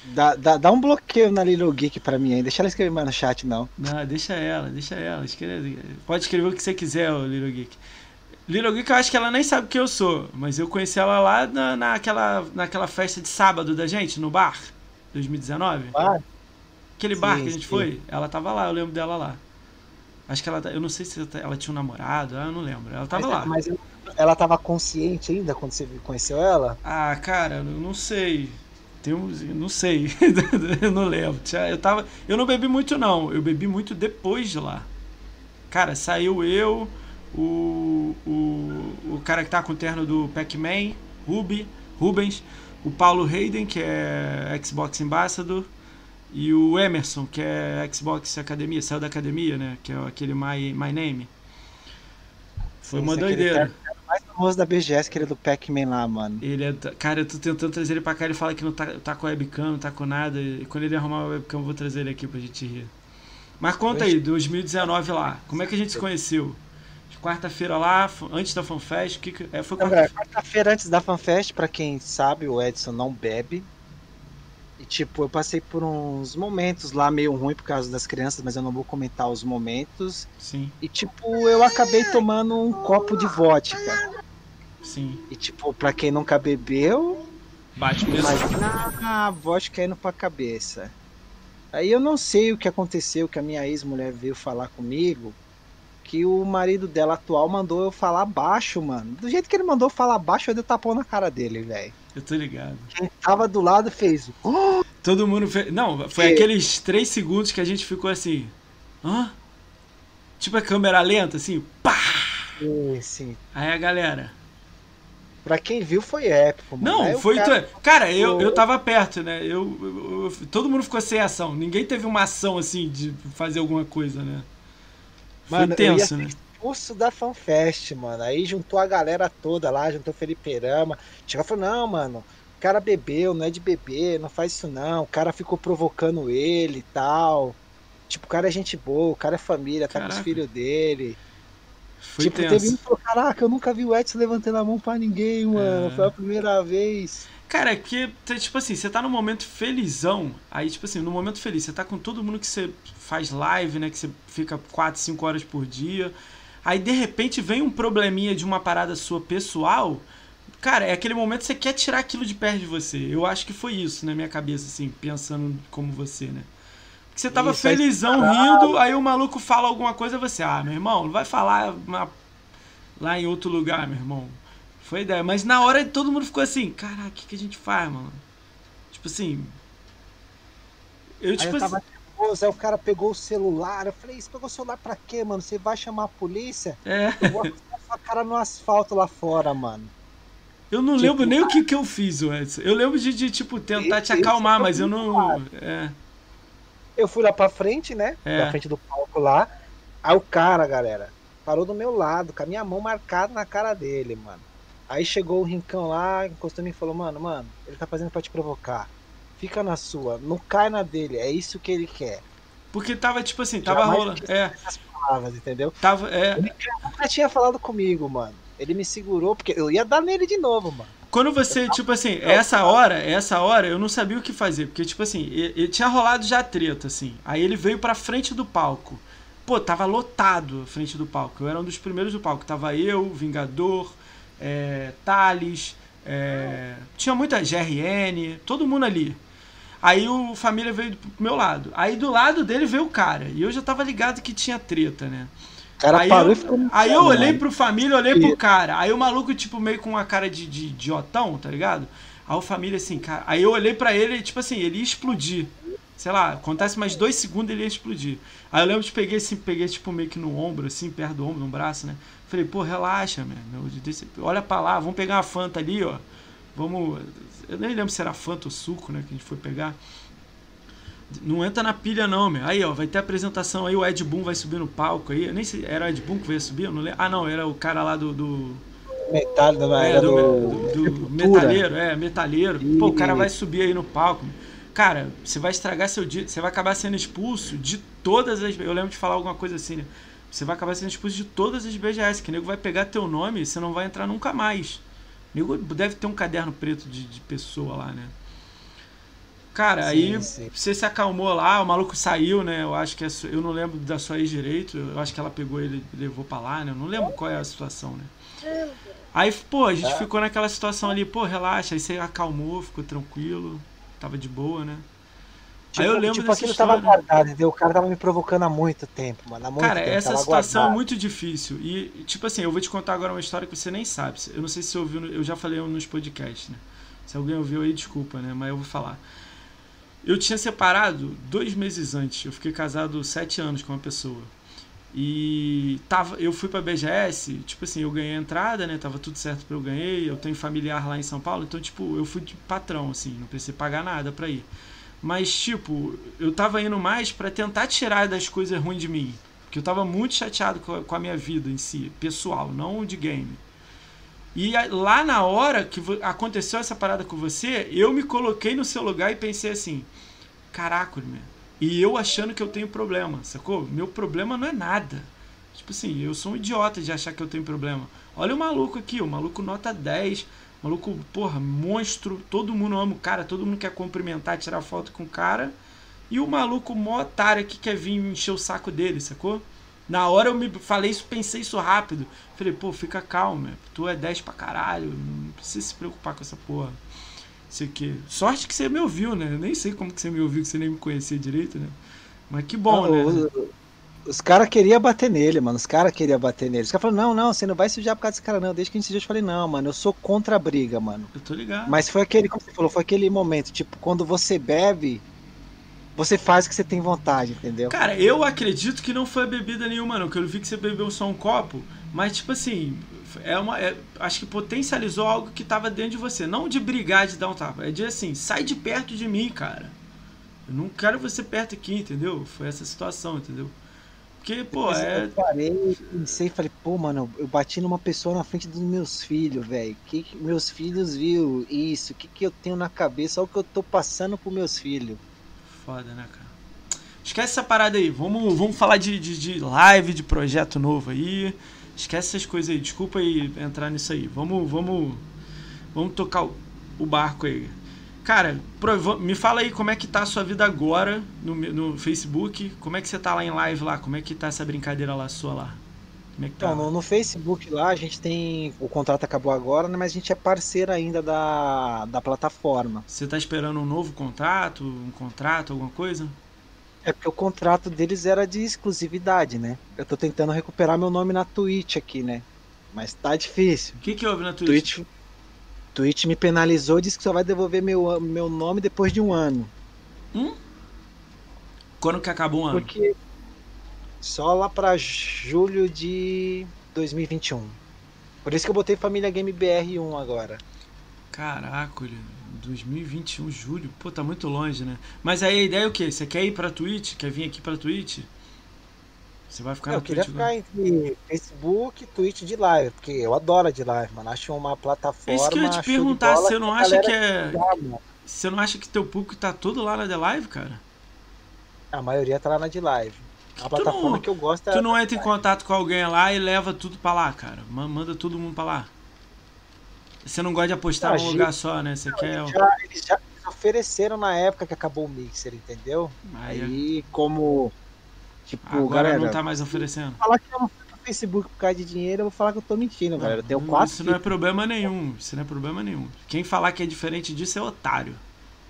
Dá, dá, dá um bloqueio na Little Geek pra mim aí. Deixa ela escrever mais no chat, não. Não, deixa ela, deixa ela. Escreve- Pode escrever o que você quiser, ô Little Geek. Little Geek, eu acho que ela nem sabe quem eu sou, mas eu conheci ela lá na, naquela, naquela festa de sábado da gente, no bar, 2019. Ah, Aquele bar Sim, que a gente sim. foi, ela tava lá, eu lembro dela lá. Acho que ela, eu não sei se ela tinha um namorado, eu não lembro. Ela tava mas, lá. mas ela tava consciente ainda quando você conheceu ela? Ah, cara, eu não sei. Tem um, não sei. eu não lembro. Eu tava, eu não bebi muito não. Eu bebi muito depois de lá. Cara, saiu eu, o, o, o cara que tá com o terno do Pac-Man, Ruby, Rubens, o Paulo Hayden, que é Xbox Ambassador, e o Emerson, que é Xbox Academia, saiu da academia, né? Que é aquele My, My Name. Foi Sim, uma doideira. Mais famoso da BGS, que ele é do Pac-Man lá, mano. Ele é. Cara, eu tô tentando trazer ele pra cá, ele fala que não tá, tá com webcam, não tá com nada. E quando ele arrumar a webcam, eu vou trazer ele aqui pra gente rir. Mas conta aí, 2019 lá, como é que a gente se conheceu? Quarta-feira lá, antes da FanFest, que, que é, foi quarta-feira. Quarta antes da FanFest, pra quem sabe, o Edson não bebe. E tipo, eu passei por uns momentos lá meio ruim por causa das crianças, mas eu não vou comentar os momentos. Sim. E tipo, eu acabei tomando um copo de vodka. Sim. E tipo, pra quem nunca bebeu, bate mesmo. Imagina a vodka indo pra cabeça. Aí eu não sei o que aconteceu, que a minha ex-mulher veio falar comigo, que o marido dela atual mandou eu falar baixo, mano. Do jeito que ele mandou falar baixo, eu dei tapão na cara dele, velho. Eu tô ligado. Quem tava do lado fez. Oh! Todo mundo fez. Não, foi que... aqueles três segundos que a gente ficou assim. Hã? Tipo a câmera lenta, assim. Pá! Sim, sim. Aí a galera. Pra quem viu foi épico, mano. Não, Aí foi. Cara, cara eu, eu tava perto, né? Eu, eu, eu, todo mundo ficou sem ação. Ninguém teve uma ação assim de fazer alguma coisa, né? Foi mano, tenso, né? Expulso da FanFest, mano. Aí juntou a galera toda lá, juntou o Felipe Rama. Chegou e falou: não, mano, o cara bebeu, não é de beber, não faz isso não. O cara ficou provocando ele e tal. Tipo, o cara é gente boa, o cara é família, tá Caraca. com os filhos dele. Foi tipo, tenso. teve um que caraca, eu nunca vi o Edson levantando a mão pra ninguém, mano. É. Foi a primeira vez. Cara, é que, tipo assim, você tá no momento felizão, aí, tipo assim, no momento feliz, você tá com todo mundo que você faz live, né, que você fica 4, 5 horas por dia, aí de repente vem um probleminha de uma parada sua pessoal, cara, é aquele momento que você quer tirar aquilo de perto de você. Eu acho que foi isso na minha cabeça, assim, pensando como você, né. Porque você tava isso, felizão, é rindo, aí o maluco fala alguma coisa e você, ah, meu irmão, não vai falar uma... lá em outro lugar, meu irmão. Foi ideia. Mas na hora todo mundo ficou assim, caraca, o que, que a gente faz, mano? Tipo assim. Eu, tipo aí eu tava assim... nervoso, aí o cara pegou o celular. Eu falei, você pegou o celular pra quê, mano? Você vai chamar a polícia? É. Eu vou sua cara no asfalto lá fora, mano. Eu não tipo, lembro nem o que, que eu fiz, Edson. Eu lembro de, de tipo, tentar te acalmar, mas eu não. É. Eu fui lá pra frente, né? É. Pra frente do palco lá. Aí o cara, galera, parou do meu lado, com a minha mão marcada na cara dele, mano. Aí chegou o Rincão lá, encostou em mim e falou: Mano, mano, ele tá fazendo pra te provocar. Fica na sua, não cai na dele, é isso que ele quer. Porque tava tipo assim, tava rolando. É. Essas palavras, entendeu? Tava, é. Ele nunca tinha falado comigo, mano. Ele me segurou, porque eu ia dar nele de novo, mano. Quando você, tipo assim, essa hora, essa hora, eu não sabia o que fazer. Porque, tipo assim, ele, ele tinha rolado já treta, assim. Aí ele veio pra frente do palco. Pô, tava lotado a frente do palco. Eu era um dos primeiros do palco. Tava eu, Vingador, é, Thales, é, tinha muita GRN, todo mundo ali. Aí o família veio pro meu lado. Aí do lado dele veio o cara. E eu já tava ligado que tinha treta, né? Cara aí parou eu, e ficou Aí eu olhei pro família, olhei pro cara. Aí o maluco, tipo, meio com uma cara de, de idiotão, tá ligado? Aí o família assim, cara. Aí eu olhei para ele, tipo assim, ele ia explodir. Sei lá, acontece mais dois segundos ele ia explodir. Aí eu lembro de peguei assim, peguei tipo meio que no ombro, assim, perto do ombro, no braço, né? Falei, pô, relaxa, meu. Olha pra lá, vamos pegar uma Fanta ali, ó. Vamos. Eu nem lembro se era Fanta ou suco, né? Que a gente foi pegar. Não entra na pilha, não, meu. Aí, ó, vai ter apresentação aí, o Ed Boon vai subir no palco aí. Eu nem sei, era o Ed Boon que ia subir? Eu não lembro. Ah, não, era o cara lá do. do... Metal, é, do, do, do, do metalheiro, é, metalheiro. Pô, o cara vai subir aí no palco. Cara, você vai estragar seu dia, você vai acabar sendo expulso de todas as. Eu lembro de falar alguma coisa assim, né? Você vai acabar sendo expulso de todas as BGS, que o nego vai pegar teu nome e você não vai entrar nunca mais. Nego deve ter um caderno preto de, de pessoa lá, né? Cara, sim, aí sim. você se acalmou lá, o maluco saiu, né? Eu acho que é, eu não lembro da sua ex direito, eu acho que ela pegou ele e levou pra lá, né? Eu não lembro qual é a situação, né? Aí, pô, a gente é. ficou naquela situação ali, pô, relaxa, aí você acalmou, ficou tranquilo, tava de boa, né? Tipo, aí eu lembro tipo, aquilo história. tava guardado, entendeu? O cara tava me provocando há muito tempo, mano. Há muito cara, tempo, essa situação guardado. é muito difícil. E, tipo assim, eu vou te contar agora uma história que você nem sabe. Eu não sei se você ouviu, eu já falei nos podcasts, né? Se alguém ouviu aí, desculpa, né? Mas eu vou falar. Eu tinha separado dois meses antes. Eu fiquei casado sete anos com uma pessoa. E tava, eu fui pra BGS, tipo assim, eu ganhei a entrada, né? Tava tudo certo pra eu ganhei. Eu tenho familiar lá em São Paulo, então, tipo, eu fui de patrão, assim, não precisei pagar nada pra ir. Mas, tipo, eu tava indo mais para tentar tirar das coisas ruins de mim. Porque eu tava muito chateado com a, com a minha vida em si, pessoal, não de game. E lá na hora que aconteceu essa parada com você, eu me coloquei no seu lugar e pensei assim: caraca, meu. E eu achando que eu tenho problema, sacou? Meu problema não é nada. Tipo assim, eu sou um idiota de achar que eu tenho problema. Olha o maluco aqui, o maluco nota 10, maluco, porra, monstro. Todo mundo ama o cara, todo mundo quer cumprimentar, tirar foto com o cara. E o maluco mó otário que quer vir encher o saco dele, sacou? Na hora eu me falei isso, pensei isso rápido. Falei, pô, fica calmo, tu é 10 pra caralho, não precisa se preocupar com essa porra. Sei que. Sorte que você me ouviu, né? Eu nem sei como que você me ouviu, que você nem me conhecia direito, né? Mas que bom, não, né? Os, os caras queriam bater nele, mano. Os caras queriam bater nele. Os caras falaram, não, não, você não vai sujar por causa desse cara, não. Desde que a gente se eu falei, não, mano, eu sou contra a briga, mano. Eu tô ligado. Mas foi aquele, como você falou, foi aquele momento, tipo, quando você bebe, você faz o que você tem vontade, entendeu? Cara, eu acredito que não foi bebida nenhuma, não. Que eu vi que você bebeu só um copo. Mas, tipo assim, é uma. É, acho que potencializou algo que tava dentro de você. Não de brigar, de dar um tapa. É de assim, sai de perto de mim, cara. Eu não quero você perto aqui, entendeu? Foi essa situação, entendeu? Porque, pô, é. Eu parei, pensei e falei, pô, mano, eu bati numa pessoa na frente dos meus filhos, velho. Que, que meus filhos viu isso? O que, que eu tenho na cabeça? Olha o que eu tô passando pros meus filhos foda, né, cara? Esquece essa parada aí. Vamos, vamos falar de, de, de live, de projeto novo aí. Esquece essas coisas aí. Desculpa aí entrar nisso aí. Vamos, vamos, vamos tocar o, o barco aí. Cara, me fala aí como é que tá a sua vida agora no, no Facebook. Como é que você tá lá em live lá? Como é que tá essa brincadeira lá sua lá? Como é que tá? Então, no, no, Facebook lá a gente tem. O contrato acabou agora, né, mas a gente é parceiro ainda da, da plataforma. Você tá esperando um novo contrato? Um contrato, alguma coisa? É porque o contrato deles era de exclusividade, né? Eu tô tentando recuperar meu nome na Twitch aqui, né? Mas tá difícil. O que, que houve na Twitch? Twitch? Twitch me penalizou e disse que só vai devolver meu, meu nome depois de um ano. Hum? Quando que acabou um ano? Porque só lá para julho de 2021. Por isso que eu botei Família Game BR1 agora. Caraca, 2021, julho. Pô, tá muito longe, né? Mas aí a ideia é o quê? Você quer ir pra Twitch? Quer vir aqui pra Twitch? Você vai ficar eu no Twitch? Queria ficar entre Facebook e Twitch de live, porque eu adoro de live, mano. Acho uma plataforma. Isso que eu ia te perguntar, você não acha que é. Você não acha que teu público tá todo lá na The Live, cara? A maioria tá lá na de live. A plataforma não, que eu gosto é. Tu não entra em contato com alguém lá e leva tudo pra lá, cara. Manda todo mundo pra lá. Você não gosta de apostar num lugar só, né? Você não, quer. Eles já, eles já ofereceram na época que acabou o Mixer, entendeu? Aí, Aí como. Tipo, Agora galera, não tá mais oferecendo. Falar que eu não fui no Facebook por causa de dinheiro, eu vou falar que eu tô mentindo, não, galera. Eu tenho. Isso não é problema nenhum. Isso não é problema nenhum. Quem falar que é diferente disso é otário.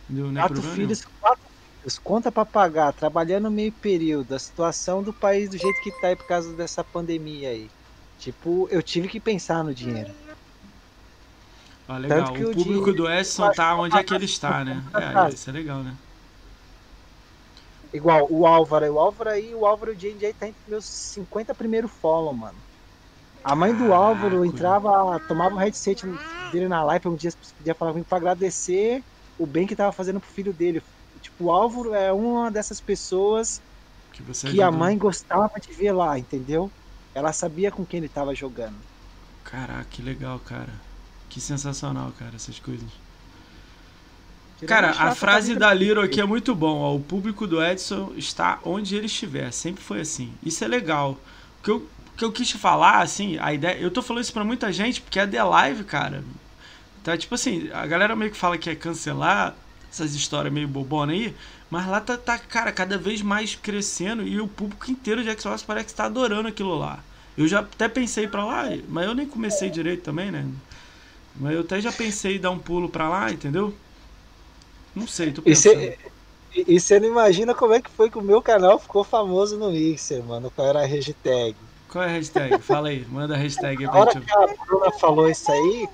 Não é quatro filhos, nenhum. quatro os conta para pagar, trabalhando meio período, a situação do país do jeito que tá aí por causa dessa pandemia aí. Tipo, eu tive que pensar no dinheiro. Ah, legal. o público do Edson tá onde é que ele está, né? É, isso é legal, né? Igual o Álvaro, o Álvaro aí, o Álvaro JJ tá entre meus 50 primeiro follow, mano. A mãe do Álvaro entrava, tomava o headset dele na live, um dia podia falar comigo pra agradecer o bem que tava fazendo pro filho dele. Tipo, o Álvaro é uma dessas pessoas que, que a mãe gostava de ver lá, entendeu? Ela sabia com quem ele estava jogando. Caraca, que legal, cara. Que sensacional, cara, essas coisas. Cara, a frase da Liro aqui é muito bom. Ó, o público do Edson está onde ele estiver. Sempre foi assim. Isso é legal. O que eu, o que eu quis te falar, assim, a ideia. Eu tô falando isso pra muita gente, porque é The Live, cara. Tá tipo assim, a galera meio que fala que é cancelar essas histórias meio bobona aí, mas lá tá, tá, cara, cada vez mais crescendo e o público inteiro de Xbox parece que está adorando aquilo lá. Eu já até pensei para lá, mas eu nem comecei direito também, né? Mas eu até já pensei em dar um pulo para lá, entendeu? Não sei, tô pensando. E você não imagina como é que foi que o meu canal ficou famoso no Mixer, mano. Qual era a hashtag? Qual é a hashtag? Fala aí, manda a hashtag aí pra hora que a Bruna falou isso aí,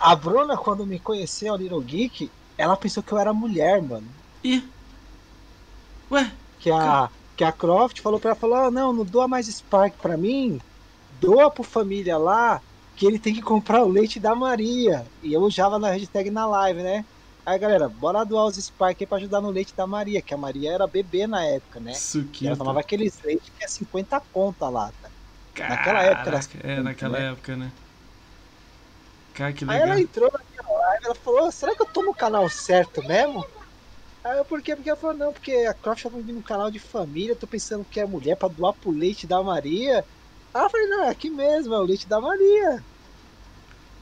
a Bruna, quando me conheceu, a Little Geek, ela pensou que eu era mulher, mano. E? Ué? Que a, que a Croft falou pra ela, falou, oh, não, não doa mais Spark pra mim, doa pro família lá, que ele tem que comprar o leite da Maria. E eu usava na hashtag na live, né? Aí, galera, bora doar os Spark aí pra ajudar no leite da Maria, que a Maria era bebê na época, né? Suquita. E ela tomava aqueles leite que é 50 conto a lata. Caraca, naquela época era É, naquela né? época, né? Cara, que Aí legal. ela entrou na minha live, ela falou, será que eu tô no canal certo mesmo? Aí eu, por quê? Porque ela falou, não, porque a Croft tá vindo no canal de família, tô pensando que é mulher pra doar pro leite da Maria. Aí eu falei, não, é aqui mesmo, é o leite da Maria.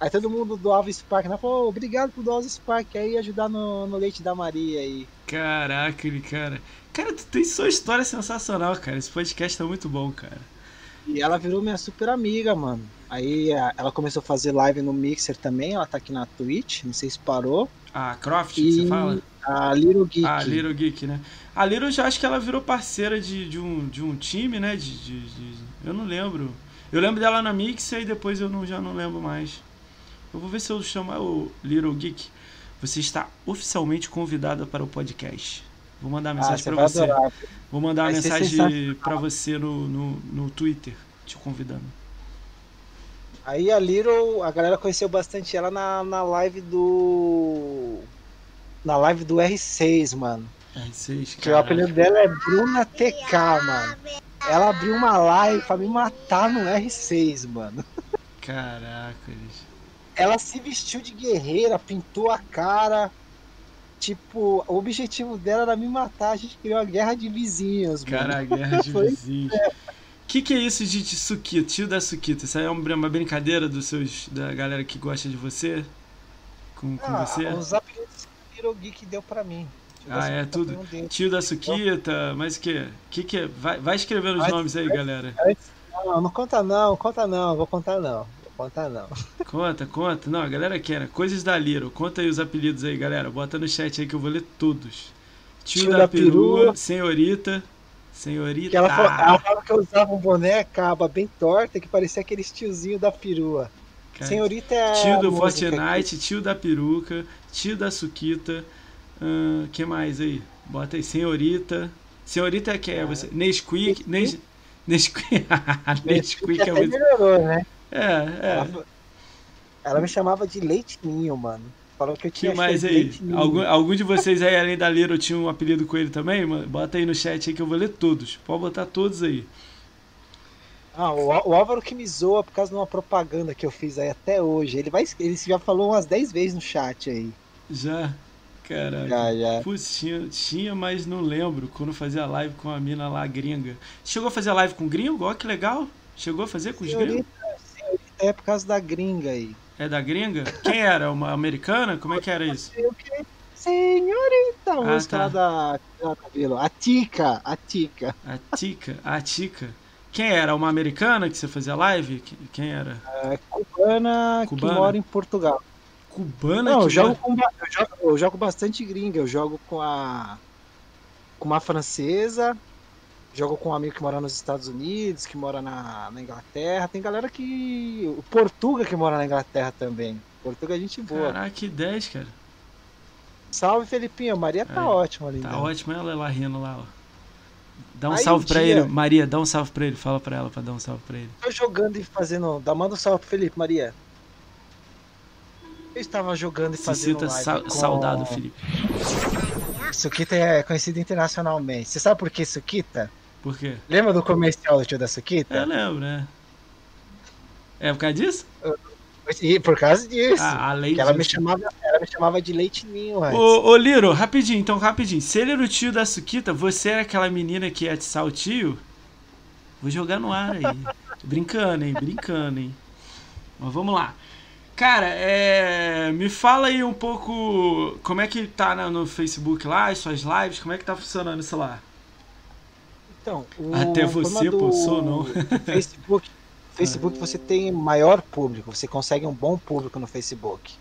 Aí todo mundo doava Spark, ela falou, obrigado por doar os Spark aí ajudar no, no leite da Maria aí. Caraca, ele, cara. Cara, tu tem sua história sensacional, cara. Esse podcast tá muito bom, cara. E ela virou minha super amiga, mano. Aí ela começou a fazer live no Mixer também, ela tá aqui na Twitch, não sei se parou. A Croft, que E você fala? a Little Geek. A Little Geek, né? A Little já acho que ela virou parceira de, de, um, de um time, né? De, de- de- eu não lembro. Eu lembro dela na Mixer e depois eu não, já não lembro mais. Eu vou ver se eu chamar o Little Geek. Você está oficialmente convidada para o podcast. Vou mandar Ah, mensagem você para você. adorar. Vou mandar uma Vai mensagem para você no, no, no Twitter, te convidando. Aí a Little, a galera conheceu bastante ela na, na live do. Na live do R6, mano. R6, Que o apelido dela é Bruna TK, mano. Ela abriu uma live pra me matar no R6, mano. Caracas. Ela se vestiu de guerreira, pintou a cara. Tipo, o objetivo dela era me matar. A gente criou uma guerra de vizinhos, mano. Cara, a guerra de vizinhos. O que, que é isso de, de Sukita, tio da Sukita? Isso aí é uma brincadeira dos seus, da galera que gosta de você? Com, com Ah, você? os apelidos que o Geek deu pra mim. Ah, é tudo. dele. Tio da Sukita, mas o que? que, que é? Vai, vai escrevendo os Vai- nomes aí, galera. Não, não conta não, conta não, vou contar não. Vou contar não. Conta, conta. Não, a galera quer, né? Coisas da Little. Conta aí os apelidos aí, galera. Bota no chat aí que eu vou ler todos. Tio, Tio da, da perua, perua. senhorita. Senhorita. Que ela, falou, ela falava que eu usava um boné com a aba bem torta que parecia aqueles tiozinho da perua. Cara, Senhorita é. Tio do Fortnite, tio da peruca, tio da Suquita. que mais aí? Bota aí, senhorita. Senhorita é que é você? Nesquik. Nes, Nesquik. que- Nesquik que é muito. melhorou, né? É, é. Ela, ela me chamava de leitinho, mano. Falou que eu que tinha mais cheiro de aí? Algum, algum de vocês aí, além da Little, tinha um apelido com ele também? mano? Bota aí no chat aí que eu vou ler todos. Pode botar todos aí. Ah, o, o Álvaro que me zoa por causa de uma propaganda que eu fiz aí até hoje. Ele, vai, ele já falou umas 10 vezes no chat aí. Já? Caraca. Já, já. Putz, tinha, tinha, mas não lembro. Quando fazia live com a mina lá, gringa. Chegou a fazer live com gringo? Ó, que legal. Chegou a fazer com os gringos? É por causa da gringa aí. É da gringa? Quem era? Uma americana? Como é que era isso? Senhorita, a música tá. da, da cabelo. A Tica, a Tica. A Tica? A Tica. Quem era? Uma americana que você fazia live? Que- Quem era? É cubana, Cubana? que mora em Portugal. Cubana Não, que eu jogo, com, eu, jogo, eu jogo bastante gringa. Eu jogo com a. com uma francesa. Jogo com um amigo que mora nos Estados Unidos, que mora na, na Inglaterra. Tem galera que. O Portuga que mora na Inglaterra também. Portuga é gente boa. Caraca, que 10, cara. Salve, Felipinho. Maria tá Aí, ótima ali. Tá né? ótimo ela lá rindo lá, ó. Dá um Aí, salve um pra dia- ele. Maria, dá um salve pra ele. Fala pra ela pra dar um salve pra ele. Tô jogando e fazendo. Dá, manda um salve pro Felipe, Maria. Eu estava jogando e Se fazendo. sinta sa com- saudado, Felipe. Sukita é conhecido internacionalmente. Você sabe por que Sukita? Por quê? Lembra do comercial do tio da Sukita? É, lembro, né? É por causa disso? E por causa disso. Ah, além que ela me, chamava, ela me chamava de leite ninho antes. Ô, ô Liro, rapidinho, então, rapidinho. Se ele era o tio da Sukita, você era aquela menina que ia atiçar o tio? Vou jogar no ar aí. Brincando, hein? Brincando, hein? Mas vamos lá. Cara, é... me fala aí um pouco como é que tá no Facebook lá, as suas lives, como é que tá funcionando isso lá? Então, Até você, pô, sou não. Facebook, Facebook você tem maior público, você consegue um bom público no Facebook.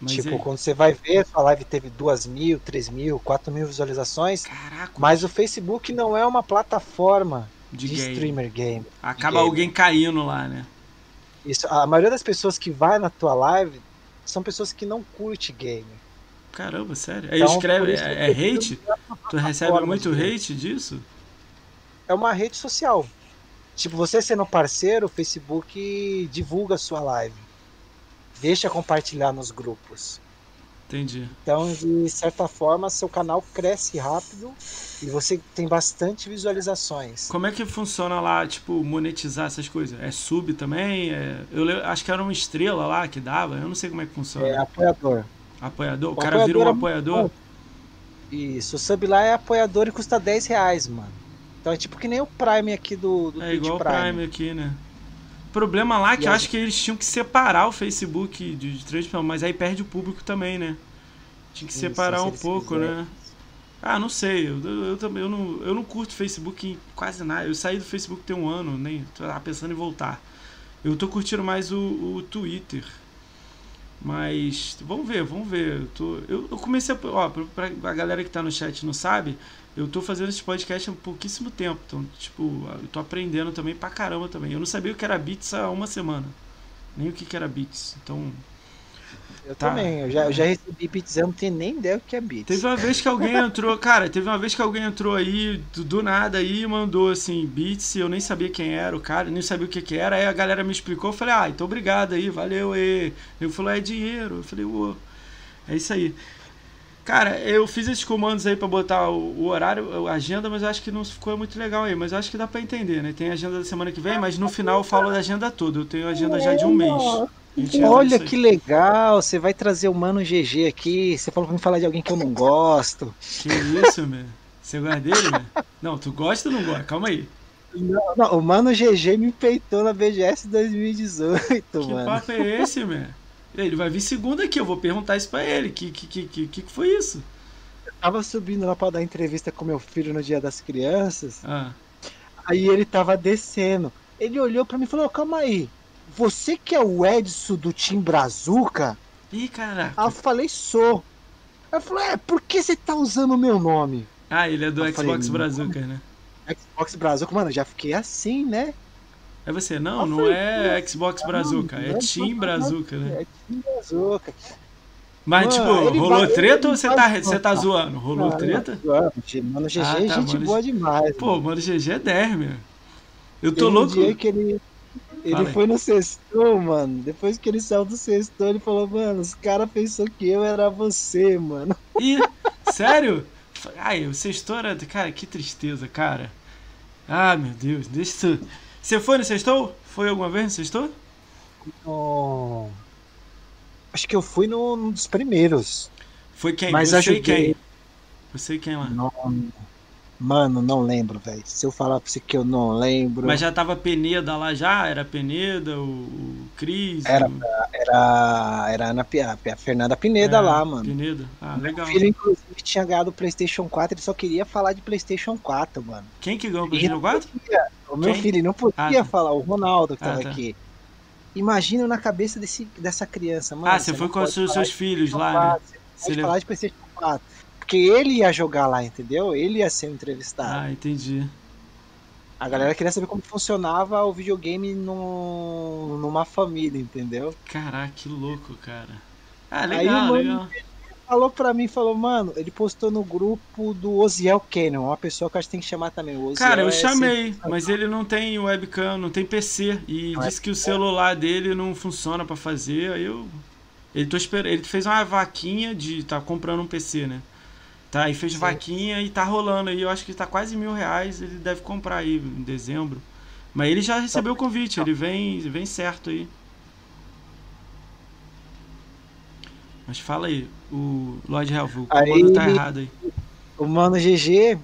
Mas tipo, aí, quando você vai ver, sua live teve 2 mil, 3 mil, 4 mil visualizações, caraca, mas o Facebook não é uma plataforma de de, game. streamer game. Acaba game. alguém caindo lá, né? Isso, a maioria das pessoas que vai na tua live são pessoas que não curte game. Caramba, sério. Aí Então, escreve, é, é hate? Tu recebe muito hate disso? É uma rede social. Tipo, você sendo parceiro, o Facebook divulga a sua live. Deixa compartilhar nos grupos. Entendi. Então, de certa forma, seu canal cresce rápido e você tem bastante visualizações. Como é que funciona lá, tipo, monetizar essas coisas? É sub também? É... Eu acho que era uma estrela lá que dava, eu não sei como é que funciona. É apoiador. Apoiador? O, O cara vira um apoiador é apoiador? Isso, o sub lá é apoiador e custa 10 reais, mano. Então é tipo que nem o Prime aqui do, do É Twitch igual o Prime. Prime aqui, né? O problema lá é que E eu acho que eles tinham que separar o Facebook de, de transmissão, mas aí perde o público também, né? Tinha que Isso, separar se um pouco, né? Ah, não sei. Eu, eu, eu também eu não, eu não curto Facebook em quase nada. Eu saí do Facebook tem um ano, nem tô pensando em voltar. Eu tô curtindo mais o, o Twitter. Mas vamos ver, vamos ver. Eu, tô, eu, eu comecei a. Ó, pra, pra a galera que tá no chat não sabe, eu tô fazendo esse podcast há pouquíssimo tempo. Então, tipo, eu tô aprendendo também pra caramba também. Eu não sabia o que era Beats há uma semana. Nem o que, que era Beats. Então, Eu Tá. também, eu já, eu já recebi Beats, eu não tenho nem ideia o que é Beats. Teve uma vez que alguém entrou, cara, teve uma vez que alguém entrou aí, do, do nada aí, e mandou assim, beats, eu nem sabia quem era o cara, nem sabia o que que era, aí a galera me explicou, eu falei, ah, então obrigado aí, valeu aí. Ele falou, é dinheiro, eu falei, ô, é isso aí. Cara, eu fiz esses comandos aí pra botar o, o horário, a agenda, mas eu acho que não ficou muito legal aí, mas eu acho que dá pra entender, né? Tem a agenda da semana que vem, mas no final eu falo da agenda toda, eu tenho a agenda já de um mês. Olha que legal, você vai trazer o Mano GG aqui. Você falou pra me falar de alguém que eu não gosto. Que isso, meu? Você gosta dele, meu? Não, tu gosta ou não gosta? Calma aí. Não, não, o Mano GG me peitou na BGS 2018, Que mano. papo é esse, meu? Ele vai vir segunda aqui, eu vou perguntar isso pra ele. Que que, que, que, que foi isso? Tava subindo lá pra dar entrevista com meu filho no Dia das Crianças. Ah, Aí ele tava descendo. Ele olhou pra mim e falou: "Ô, Calma aí, você que é o Edson do Tim Brazuca? ih, Aí caraca. eu falei: Sou. Aí eu falei: É, por que você tá usando o meu nome? Ah, ele é do Eu falei, Xbox não. Brazuca, né? Xbox Brazuca, mano, eu já fiquei assim, né? É você? Não, Eu não falei, é Xbox Brazuca, é não, Team não, Brazuca, né? É Tim Brazuca. Mas, tipo, rolou treta ou você tá, você tá zoando? Rolou Não, treta? Mano, mano GG Ah, tá, é gente mano, boa demais. Pô, mano, GG é 10, meu. Eu tô louco. dia que ele, ele aí. foi no sextou, mano. Depois que ele saiu do sextou, ele falou, mano, os caras pensaram que eu era você, mano. Ih, sério? Ai, o sextou era. Cara, que tristeza, cara. Ah, meu Deus, deixa isso. Você foi no sextou? Foi alguma vez no sextou? Oh. Acho que eu fui no, num dos primeiros. Foi quem? Mas Você e ajudei. quem? Você e quem lá? Não, mano, não lembro, velho. Se eu falar pra você que eu não lembro. Mas já tava Peneda lá já? Era Peneda, o, o Cris? Era, o... Era, era a Ana Fernanda Pineda É, lá, mano. Peneda? Ah, legal. Meu filho, inclusive, tinha ganhado o PlayStation 4, ele só queria falar de PlayStation 4, mano. Quem que ganhou o PlayStation não 4? podia, o meu Quem? filho não podia Ah, falar, o Ronaldo que Ah, tava tá. aqui. Imagina na cabeça desse, dessa criança, mano. Ah, você foi não com os seus, filhos lá, né? 4, Você Você falar de PlayStation 4. Porque ele ia jogar lá, entendeu? Ele ia ser o entrevistado. Ah, entendi. A galera queria saber como funcionava o videogame num, numa família, entendeu? Caraca, que louco, cara. Ah, Aí legal, o mano- legal. Falou pra mim, falou, mano, ele postou no grupo do Oziel Cannon, uma pessoa que acho que tem que chamar também. O Oziel Cara, eu é chamei, sempre- mas ele não tem webcam, não tem PC. E Não é disse que o celular dele não funciona pra fazer. Aí eu. Ele, tô esperando, ele fez uma vaquinha de. tá comprando um PC, né? Tá, e fez Sim. vaquinha e tá rolando aí. Eu acho que tá quase mil reais. Ele deve comprar aí em dezembro. Mas ele já recebeu o convite, ele vem, vem certo aí. Mas fala aí, o Lord Helvo, o comando tá errado aí. O mano GG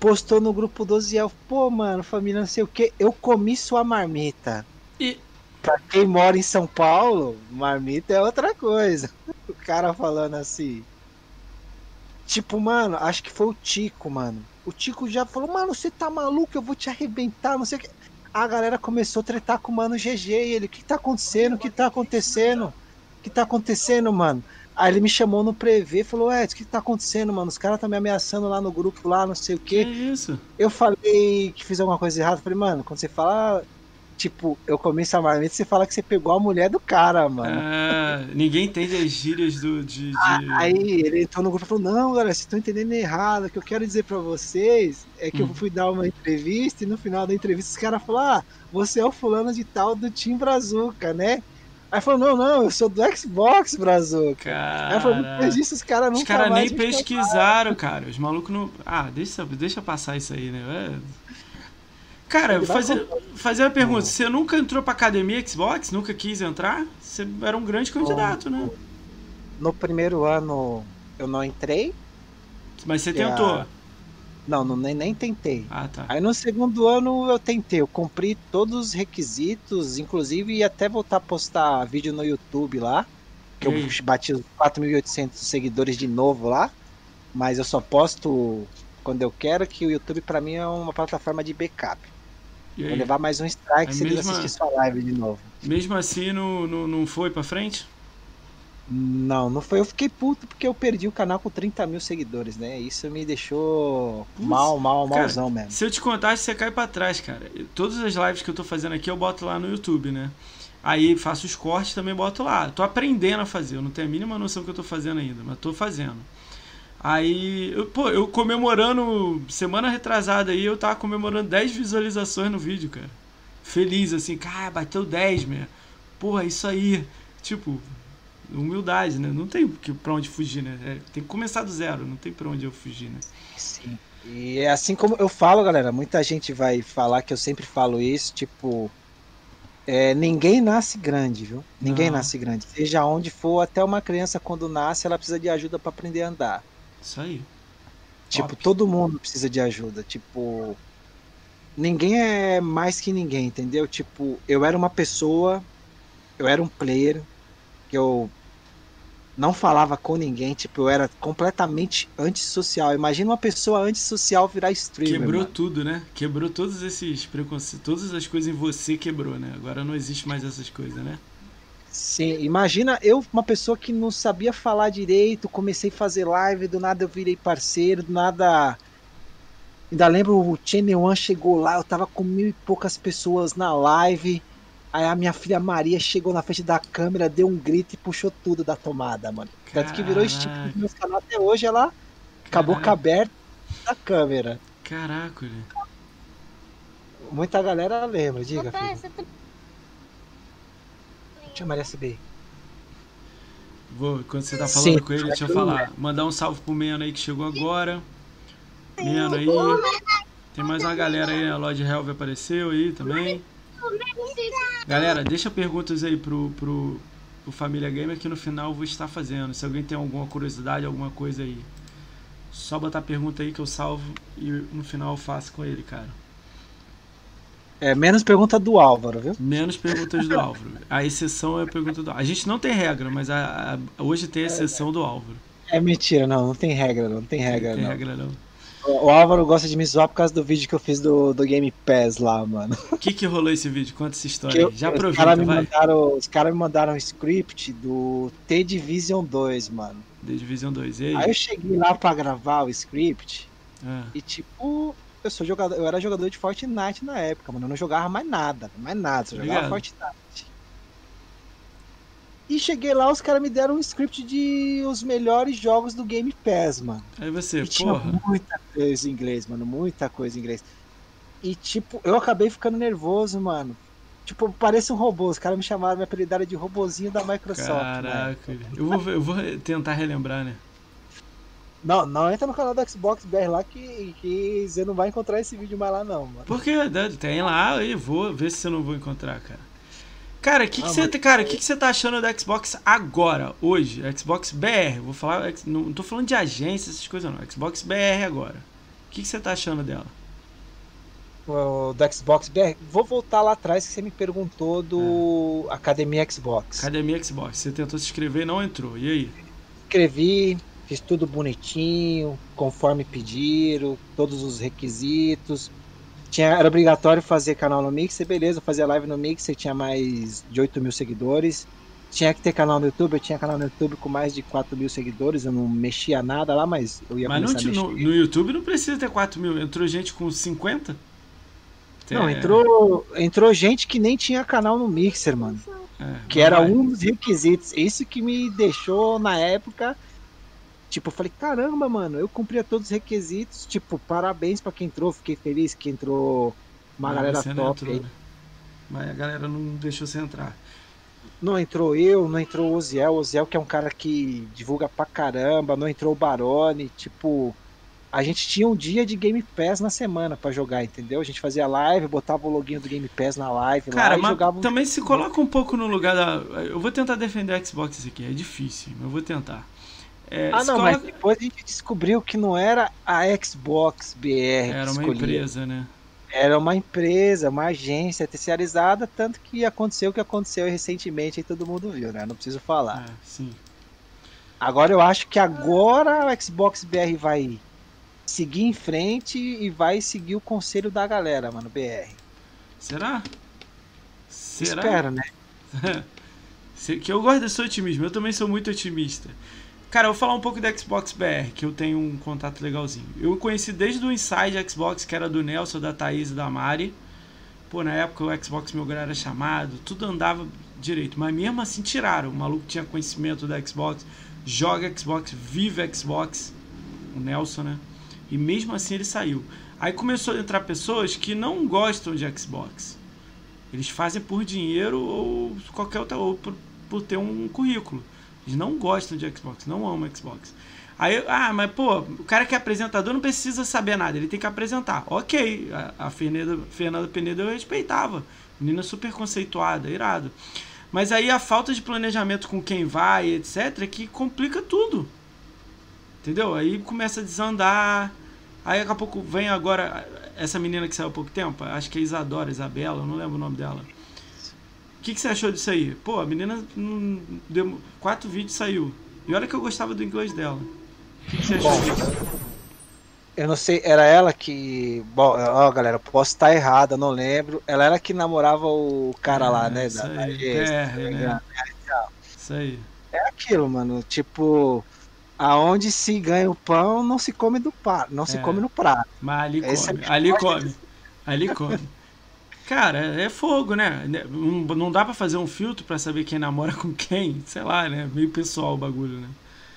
postou no grupo do Oziel, pô, mano, família não sei o que, eu comi sua marmita. E- Pra quem mora em São Paulo, marmita é outra coisa. O cara falando assim. Tipo, mano, acho que foi o Tico, mano. O Tico já falou, mano, você tá maluco, eu vou te arrebentar, não sei o que. A galera começou a tretar com o mano GG e ele, o que tá acontecendo? O que tá acontecendo? O que tá acontecendo, mano? Aí ele me chamou no prevê e falou, Ed, o que tá acontecendo, mano? Os caras tá me ameaçando lá no grupo, lá, não sei o Que quê. isso? Eu falei que fiz alguma coisa errada. Falei, mano, quando você fala tipo, eu comi essa marmita e você fala que você pegou a mulher do cara, mano. Ah, ninguém entende as gírias do, de, de... Ah, aí ele entrou no grupo e falou: Não, galera, vocês estão entendendo errado. O que eu quero dizer pra vocês é que hum. eu fui dar uma entrevista e no final da entrevista os caras falaram: Ah, você é o fulano de tal do Tim Brazuca, né? Aí falou, não, não, eu sou do Xbox, Brazuca. Cara... Aí falou, depois disso, os caras nunca Os caras nem pesquisaram, cara. Os malucos não. Ah, deixa, deixa passar isso aí, né? É... Cara, fazer, fazer uma pergunta. Você nunca entrou pra academia Xbox? Nunca quis entrar? Você era um grande candidato, né? No primeiro ano eu não entrei. Mas você tentou? A... Não, não nem, nem tentei. Ah, tá. Aí no segundo ano eu tentei, eu cumpri todos os requisitos, inclusive ia até voltar a postar vídeo no YouTube lá, que eu bati os 4.800 seguidores de novo lá, mas eu só posto quando eu quero, que o YouTube para mim é uma plataforma de backup. Vou levar mais um strike se mesma... assistir sua live de novo. Mesmo assim, não, não, não foi pra frente? Não, não foi. Eu fiquei puto porque eu perdi o canal com 30 mil seguidores, né? Isso me deixou Putz, mal, mal, malzão cara, mesmo. Se eu te contar, você cai pra trás, cara. Todas as lives que eu tô fazendo aqui eu boto lá no YouTube, né? Aí faço os cortes também boto lá. Tô aprendendo a fazer, eu não tenho a mínima noção do que eu tô fazendo ainda, mas tô fazendo. Aí, eu, pô, eu comemorando, semana retrasada aí, eu tava comemorando 10 visualizações no vídeo, cara. Feliz, assim, cara, bateu 10, meu. Porra, isso aí. Tipo, humildade, né? Não tem pra onde fugir, né? É, tem que começar do zero, não tem pra onde eu fugir, né? Sim. E é assim como eu falo, galera, muita gente vai falar que eu sempre falo isso, tipo, é, ninguém nasce grande, viu? Ninguém não. nasce grande. Seja onde for, até uma criança quando nasce, ela precisa de ajuda para aprender a andar. Isso aí. Tipo, todo mundo precisa de ajuda. Tipo, ninguém é mais que ninguém, entendeu? Tipo, eu era uma pessoa, eu era um player, que eu não falava com ninguém, tipo, eu era completamente antissocial. Imagina uma pessoa antissocial virar streamer. Quebrou mano. tudo, né? Quebrou todos esses preconceitos, todas as coisas em você quebrou, né? Agora não existe mais essas coisas, né? Sim, imagina eu, uma pessoa que não sabia falar direito, comecei a fazer live, do nada eu virei parceiro, do nada. Ainda lembro o Channel One chegou lá, eu tava com mil e poucas pessoas na live. Aí a minha filha Maria chegou na frente da câmera, deu um grito e puxou tudo da tomada, mano. Tanto que virou estilo do meu canal até hoje, ela acabou aberta da câmera. Caraca, Muita galera lembra, diga. Papai, filho. Deixa a Maria subir. Vou, quando você tá falando Sim, com ele, deixa eu falar. Mandar um salve pro Meno aí que chegou agora. Meno aí. Tem mais uma galera aí, a Lord Helve apareceu aí também. Galera, deixa perguntas aí pro, pro, pro Família Gamer que no final eu vou estar fazendo. Se alguém tem alguma curiosidade, alguma coisa aí. Só botar pergunta aí que eu salvo e no final eu faço com ele, cara. É, menos pergunta do Álvaro, viu? Menos perguntas do Álvaro. A exceção é a pergunta do A gente não tem regra, mas a, a, hoje tem a exceção do Álvaro. É mentira, não, não tem regra, não, tem regra, não. Tem não. regra, não. O, Álvaro gosta de me zoar por causa do vídeo que eu fiz do, do Game Pass lá, mano. O que que rolou esse vídeo? Conta essa história eu, Já aproveita, os cara me Mandaram, os caras me mandaram um script do T-Division 2, mano. The-Division 2, e aí? Aí eu cheguei lá pra gravar o script ah. e tipo, eu sou jogador, eu era jogador de Fortnite na época, mano. Eu não jogava mais nada, mais nada, só jogava Fortnite. E cheguei lá, os caras me deram um script de os melhores jogos do Game Pass, mano. Aí você, e porra. Tinha muita coisa em inglês, mano, muita coisa em inglês. E tipo, eu acabei ficando nervoso, mano. Tipo, parece um robô. Os caras me chamaram, me apelidaram de robozinho da Microsoft. Caraca, né? eu, vou, eu vou tentar relembrar, né? Não, não entra no canal do Xbox BR lá que, que você não vai encontrar esse vídeo mais lá não, mano. Por quê? Tem lá e vou ver se eu não vou encontrar, cara. Cara, o que, que, você, cara, que, que você tá achando da Xbox agora, hoje? Xbox BR, vou falar, não tô falando de agência, essas coisas não. Xbox BR agora. O que, que você tá achando dela? O, do Xbox BR. Vou voltar lá atrás que você me perguntou do é. Academia Xbox. Academia Xbox. Você tentou se inscrever e não entrou. E aí? Escrevi, Fiz tudo bonitinho, conforme pediram, todos os requisitos. Tinha, era obrigatório fazer canal no Mixer, beleza, fazia live no Mixer, tinha mais de 8 mil seguidores. Tinha que ter canal no YouTube, eu tinha canal no YouTube com mais de 4 mil seguidores, eu não mexia nada lá, mas eu ia Mas não, no, no, YouTube não precisa ter 4 mil, entrou gente com 50? Não, entrou, entrou gente que nem tinha canal no Mixer, mano. É, que era vai. um dos requisitos. Isso que me deixou na época. Tipo, eu falei, caramba, mano, eu cumpria todos os requisitos. Tipo, parabéns para quem entrou, fiquei feliz que entrou uma não, galera top entrou, aí. Né? Mas a galera não deixou você entrar. Não entrou eu, não entrou o Oziel. O Oziel que é um cara que divulga pra caramba. Não entrou o Barone. Tipo, a gente tinha um dia de Game Pass na semana para jogar, entendeu? A gente fazia live, botava o login do Game Pass na live Cara, lá mas jogava... também se coloca um pouco no lugar da. Eu vou tentar defender a Xbox aqui, é difícil, mas eu vou tentar. É, ah, não, coloca... mas depois a gente descobriu que não era a Xbox BR. Era uma empresa, né? Era uma empresa, uma agência terceirizada, tanto que aconteceu o que aconteceu recentemente e todo mundo viu, né? Não preciso falar. É, sim. Agora eu acho que agora o Xbox BR vai seguir em frente e vai seguir o conselho da galera, mano, BR. Será? Será? Espero, né? que eu gosto desse otimismo, eu também sou muito otimista. Cara, eu vou falar um pouco da Xbox BR, que eu tenho um contato legalzinho. Eu conheci desde o Inside Xbox, que era do Nelson, da Thaís e da Mari. Pô, na época o Xbox meu grau era chamado, tudo andava direito. Mas mesmo assim tiraram. O maluco tinha conhecimento da Xbox, joga Xbox, vive Xbox. O Nelson, né? E mesmo assim ele saiu. Aí começou a entrar pessoas que não gostam de Xbox. Eles fazem por dinheiro ou qualquer outra ou por, por ter um currículo. Eles não gostam de Xbox, não amam Xbox. Aí, ah, mas pô, o cara que é apresentador não precisa saber nada, ele tem que apresentar. Ok, a, a Fernanda, Fernanda Penedo eu respeitava. Menina super conceituada, irado. Mas aí a falta de planejamento com quem vai, etc., é que complica tudo. Entendeu? Aí começa a desandar. Aí daqui a pouco vem agora essa menina que saiu há pouco tempo, acho que é Isadora, Isabela, eu não lembro o nome dela. O que, que você achou disso aí? Pô, a menina não deu, quatro vídeos saiu. E olha que eu gostava do inglês dela. O que, que você achou Bom, disso? Eu não sei, era ela que. Bom, ó, galera, posso estar errada, não lembro. Ela era que namorava o cara é, lá, né? Isso da, aí, da, é, tá né? Isso aí. É aquilo, mano. Tipo, aonde se ganha o pão não se come do prato, não se é, come no prato. Mas ali Esse come, é ali come, ali come. Cara, é fogo, né? Não dá para fazer um filtro para saber quem namora com quem, sei lá, né? Meio pessoal o bagulho, né?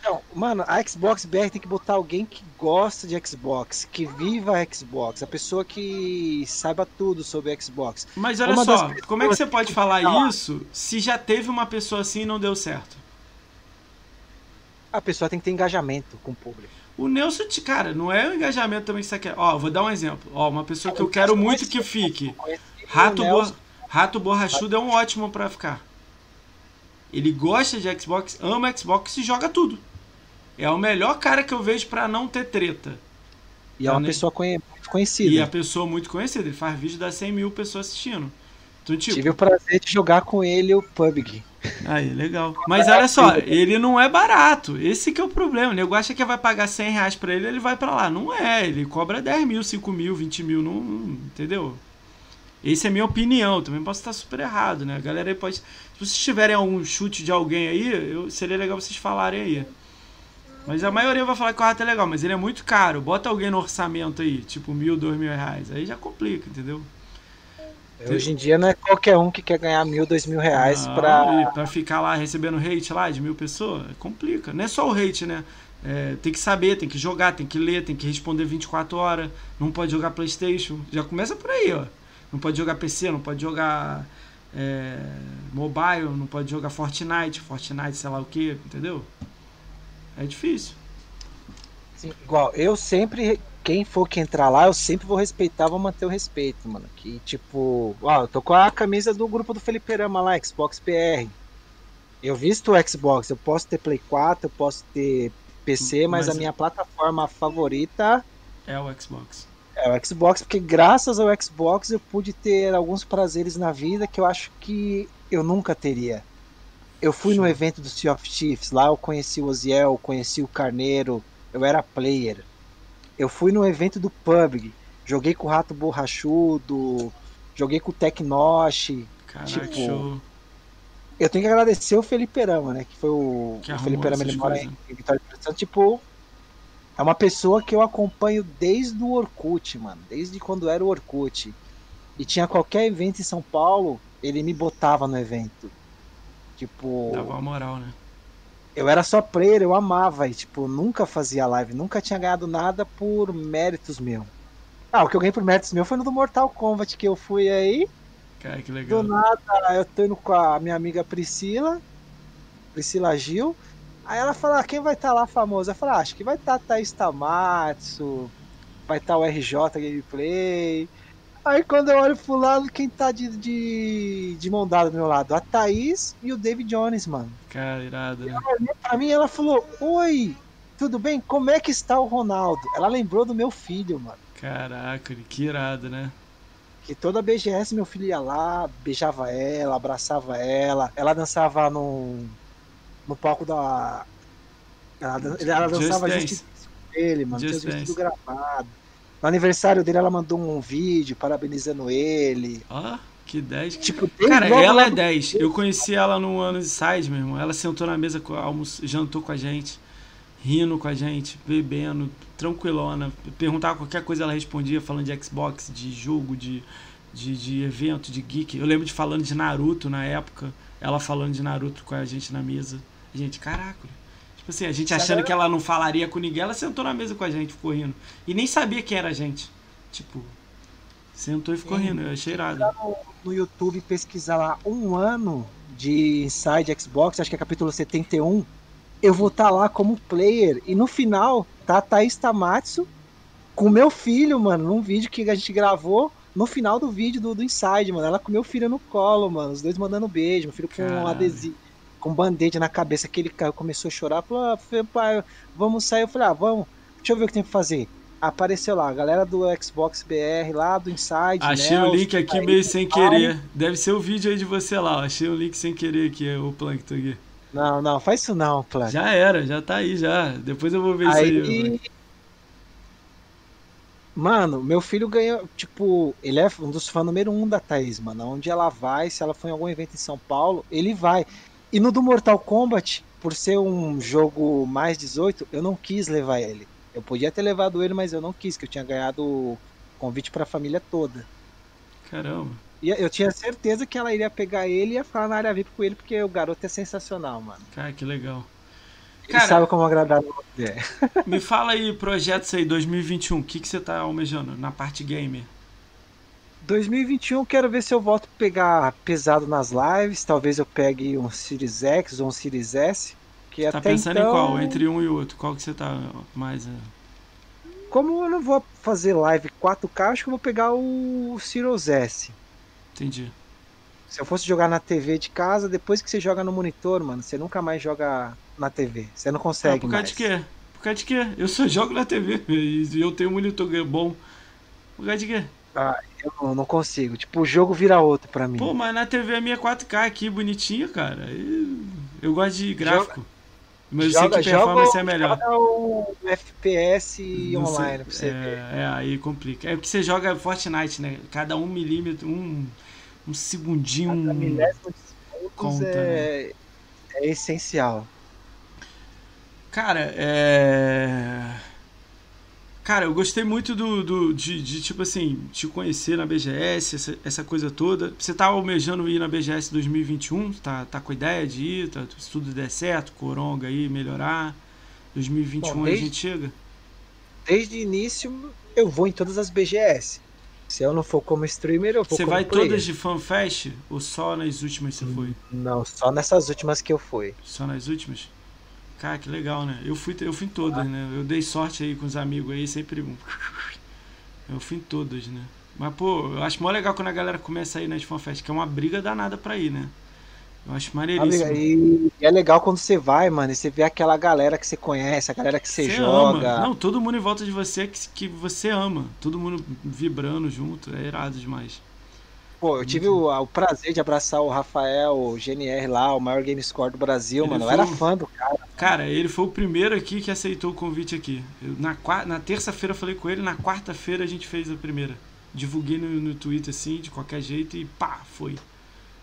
Não, mano, a Xbox BR tem que botar alguém que gosta de Xbox, que viva a Xbox, a pessoa que saiba tudo sobre a Xbox. Mas olha uma só, como é que você pode falar isso se já teve uma pessoa assim e não deu certo? a pessoa tem que ter engajamento com o público. O Nelson, cara, não é o engajamento também que você quer. Ó, vou dar um exemplo. Ó, uma pessoa que eu quero muito que fique. Rato, bo... Rato Borrachudo é um ótimo para ficar. Ele gosta de Xbox, ama Xbox e joga tudo. É o melhor cara que eu vejo para não ter treta. E é uma né? pessoa conhe... muito conhecida. E a pessoa muito conhecida. Ele faz vídeo das 100 mil pessoas assistindo. Então, tipo... Tive o prazer de jogar com ele o PUBG. Aí, legal. Mas olha só, ele não é barato. Esse que é o problema. O nego acha que vai pagar 100 reais pra ele, ele vai para lá. Não é. Ele cobra 10 mil, 5 mil, 20 mil. Não, entendeu? Essa é a minha opinião. Também posso estar super errado, né? A galera aí pode. Se vocês tiverem algum chute de alguém aí, eu, seria legal vocês falarem aí. Mas a maioria vai falar que o rato é legal, mas ele é muito caro. Bota alguém no orçamento aí, tipo mil, dois mil reais. Aí já complica, entendeu? Hoje em dia não é qualquer um que quer ganhar mil, dois mil reais ah, pra... pra ficar lá recebendo hate lá de mil pessoas. Complica. Não é só o hate, né? É, tem que saber, tem que jogar, tem que ler, tem que responder 24 horas. Não pode jogar Playstation. Já começa por aí, ó. Não pode jogar PC, não pode jogar é, mobile, não pode jogar Fortnite, Fortnite, sei lá o que, entendeu? É difícil. Sim, igual, eu sempre quem for que entrar lá, eu sempre vou respeitar, vou manter o respeito, mano. Que tipo, ó, eu tô com a camisa do grupo do Feliperama lá, Xbox PR. Eu visto o Xbox, eu posso ter Play 4, eu posso ter PC, mas, mas a minha plataforma favorita é o Xbox. É o Xbox, porque graças ao Xbox eu pude ter alguns prazeres na vida que eu acho que eu nunca teria. Eu fui Show. no evento do Sea of Chiefs, lá eu conheci o Oziel, conheci o Carneiro, eu era player. Eu fui no evento do PUBG, joguei com o Rato Borrachudo, joguei com o Tecnosh. Caraca, tipo, show. Eu tenho que agradecer o Felipe Rama, né? Que foi o, que o Felipe Rama, ele mora em, em Vitória do Santo. Tipo, é uma pessoa que eu acompanho desde o Orkut, mano. Desde quando era o Orkut. e tinha qualquer evento em São Paulo, ele me botava no evento. Tipo. Dava uma moral, né? Eu era só player, eu amava e, tipo, nunca fazia live, nunca tinha ganhado nada por méritos meu. Ah, o que eu ganhei por méritos meu foi no do Mortal Kombat que eu fui aí. Cara, que legal. Do nada, eu tô indo com a minha amiga Priscila, Priscila Gil. Aí ela fala, ah, quem vai estar tá lá famoso? Eu falo, ah, acho que vai estar tá Thaís Tamatsu, vai estar tá o RJ Gameplay. Aí quando eu olho pro lado, quem tá de, de, de mão dada do meu lado? A Thaís e o David Jones, mano. Cara, irado, né? Ela pra mim, ela falou, oi, tudo bem? Como é que está o Ronaldo? Ela lembrou do meu filho, mano. Caraca, que irado, né? Que toda BGS meu filho ia lá, beijava ela, abraçava ela, ela dançava no, no palco da. Ela, ela dançava Just dele, mano, Just tinha tudo gravado. No aniversário dele, ela mandou um vídeo parabenizando ele. Oh, que 10. Tipo, Cara, ela é 10. Eu conheci ela no ano de side, meu irmão. Ela sentou na mesa, almoço, jantou com a gente, rindo com a gente, bebendo, tranquilona. Perguntava qualquer coisa, ela respondia, falando de Xbox, de jogo, de, de, de evento, de geek. Eu lembro de falando de Naruto na época. Ela falando de Naruto com a gente na mesa. Gente, caraca. Tipo assim, a gente achando que ela não falaria com ninguém, ela sentou na mesa com a gente, ficou rindo. E nem sabia quem era a gente. Tipo, sentou e ficou Sim. rindo. Eu achei irado. No YouTube pesquisar lá um ano de Inside Xbox, acho que é capítulo 71. Eu vou estar tá lá como player. E no final, tá a Thaís Tamatsu com meu filho, mano, num vídeo que a gente gravou no final do vídeo do, do Inside, mano. Ela com meu filho no colo, mano. Os dois mandando beijo, meu filho com um adesivo com band-aid na cabeça, que ele começou a chorar, falou, ah, pai, vamos sair, eu falei, ah, vamos, deixa eu ver o que tem que fazer. Apareceu lá, a galera do Xbox BR lá, do Inside. Achei o link aqui meio sem querer. Deve ser o vídeo aí de você lá. Achei o link sem querer aqui, o Plankton aqui. Não, não, faz isso não, Plankton. Já era, já tá aí já. Depois eu vou ver aí, isso aí. Mano, meu filho ganhou, tipo, ele é um dos fãs número um da Thaís, mano. Onde ela vai, se ela for em algum evento em São Paulo, ele vai. E no do Mortal Kombat, por ser um jogo mais 18, eu não quis levar ele. Eu podia ter levado ele, mas eu não quis, que eu tinha ganhado convite para a família toda. Caramba. E eu tinha certeza que ela iria pegar ele e ia falar na área VIP com ele, porque o garoto é sensacional, mano. Cara, que legal. Cara, Ele sabe como agradar o é. Me fala aí, projetos aí 2021, o que, que você tá almejando na parte gamer? 2021 quero ver se eu volto a pegar pesado nas lives. Talvez eu pegue um Series X ou um Series S. Que você tá até pensando então... em qual? Entre um e outro? Qual que você tá mais. É? Como eu não vou fazer live 4K, acho que eu vou pegar o Series S. Entendi. Se eu fosse jogar na TV de casa, depois que você joga no monitor, mano, você nunca mais joga na TV. Você não consegue ah, por causa mais. de quê? Por causa de quê? Eu só jogo na TV e eu tenho um monitor bom. Por causa de quê? Ah, eu não consigo. Tipo, o jogo vira outro pra mim. Pô, mas na TV a minha 4K aqui, bonitinha, cara. Eu gosto de gráfico. Joga, mas eu sei que performance joga, é melhor. Joga o FPS não online sei, pra você é, ver. É, aí complica. É porque você joga Fortnite, né? Cada um milímetro, um, um segundinho. Cada milésimo de conta, é, né? é essencial. Cara, é. Cara, eu gostei muito do, do de, de, tipo assim, te conhecer na BGS, essa, essa coisa toda. Você tá almejando ir na BGS 2021? Tá, tá com ideia de ir? Tá, se tudo der certo, Coronga aí, melhorar. 2021 Bom, desde, a gente chega? Desde o início eu vou em todas as BGS. Se eu não for como streamer, eu vou Você vai player. todas de FanFest? Ou só nas últimas você foi? Não, só nessas últimas que eu fui. Só nas últimas? Cara, que legal, né? Eu fui, eu fui em todas, ah. né? Eu dei sorte aí com os amigos aí, sempre. Eu fui em todas, né? Mas, pô, eu acho mó legal quando a galera começa a ir nas fanfest, que é uma briga danada pra ir, né? Eu acho maneiríssimo. E é legal quando você vai, mano, e você vê aquela galera que você conhece, a galera que você, você joga. Ama. Não, todo mundo em volta de você que, que você ama. Todo mundo vibrando junto. É irado demais. Pô, eu tive o, o, prazer de abraçar o Rafael, o GNR lá, o maior game score do Brasil, ele mano. Eu era fã do cara. Cara, ele foi o primeiro aqui que aceitou o convite aqui. Eu, na na terça-feira eu falei com ele, na quarta-feira a gente fez a primeira. Divulguei no, no Twitter assim, de qualquer jeito, e pá, foi.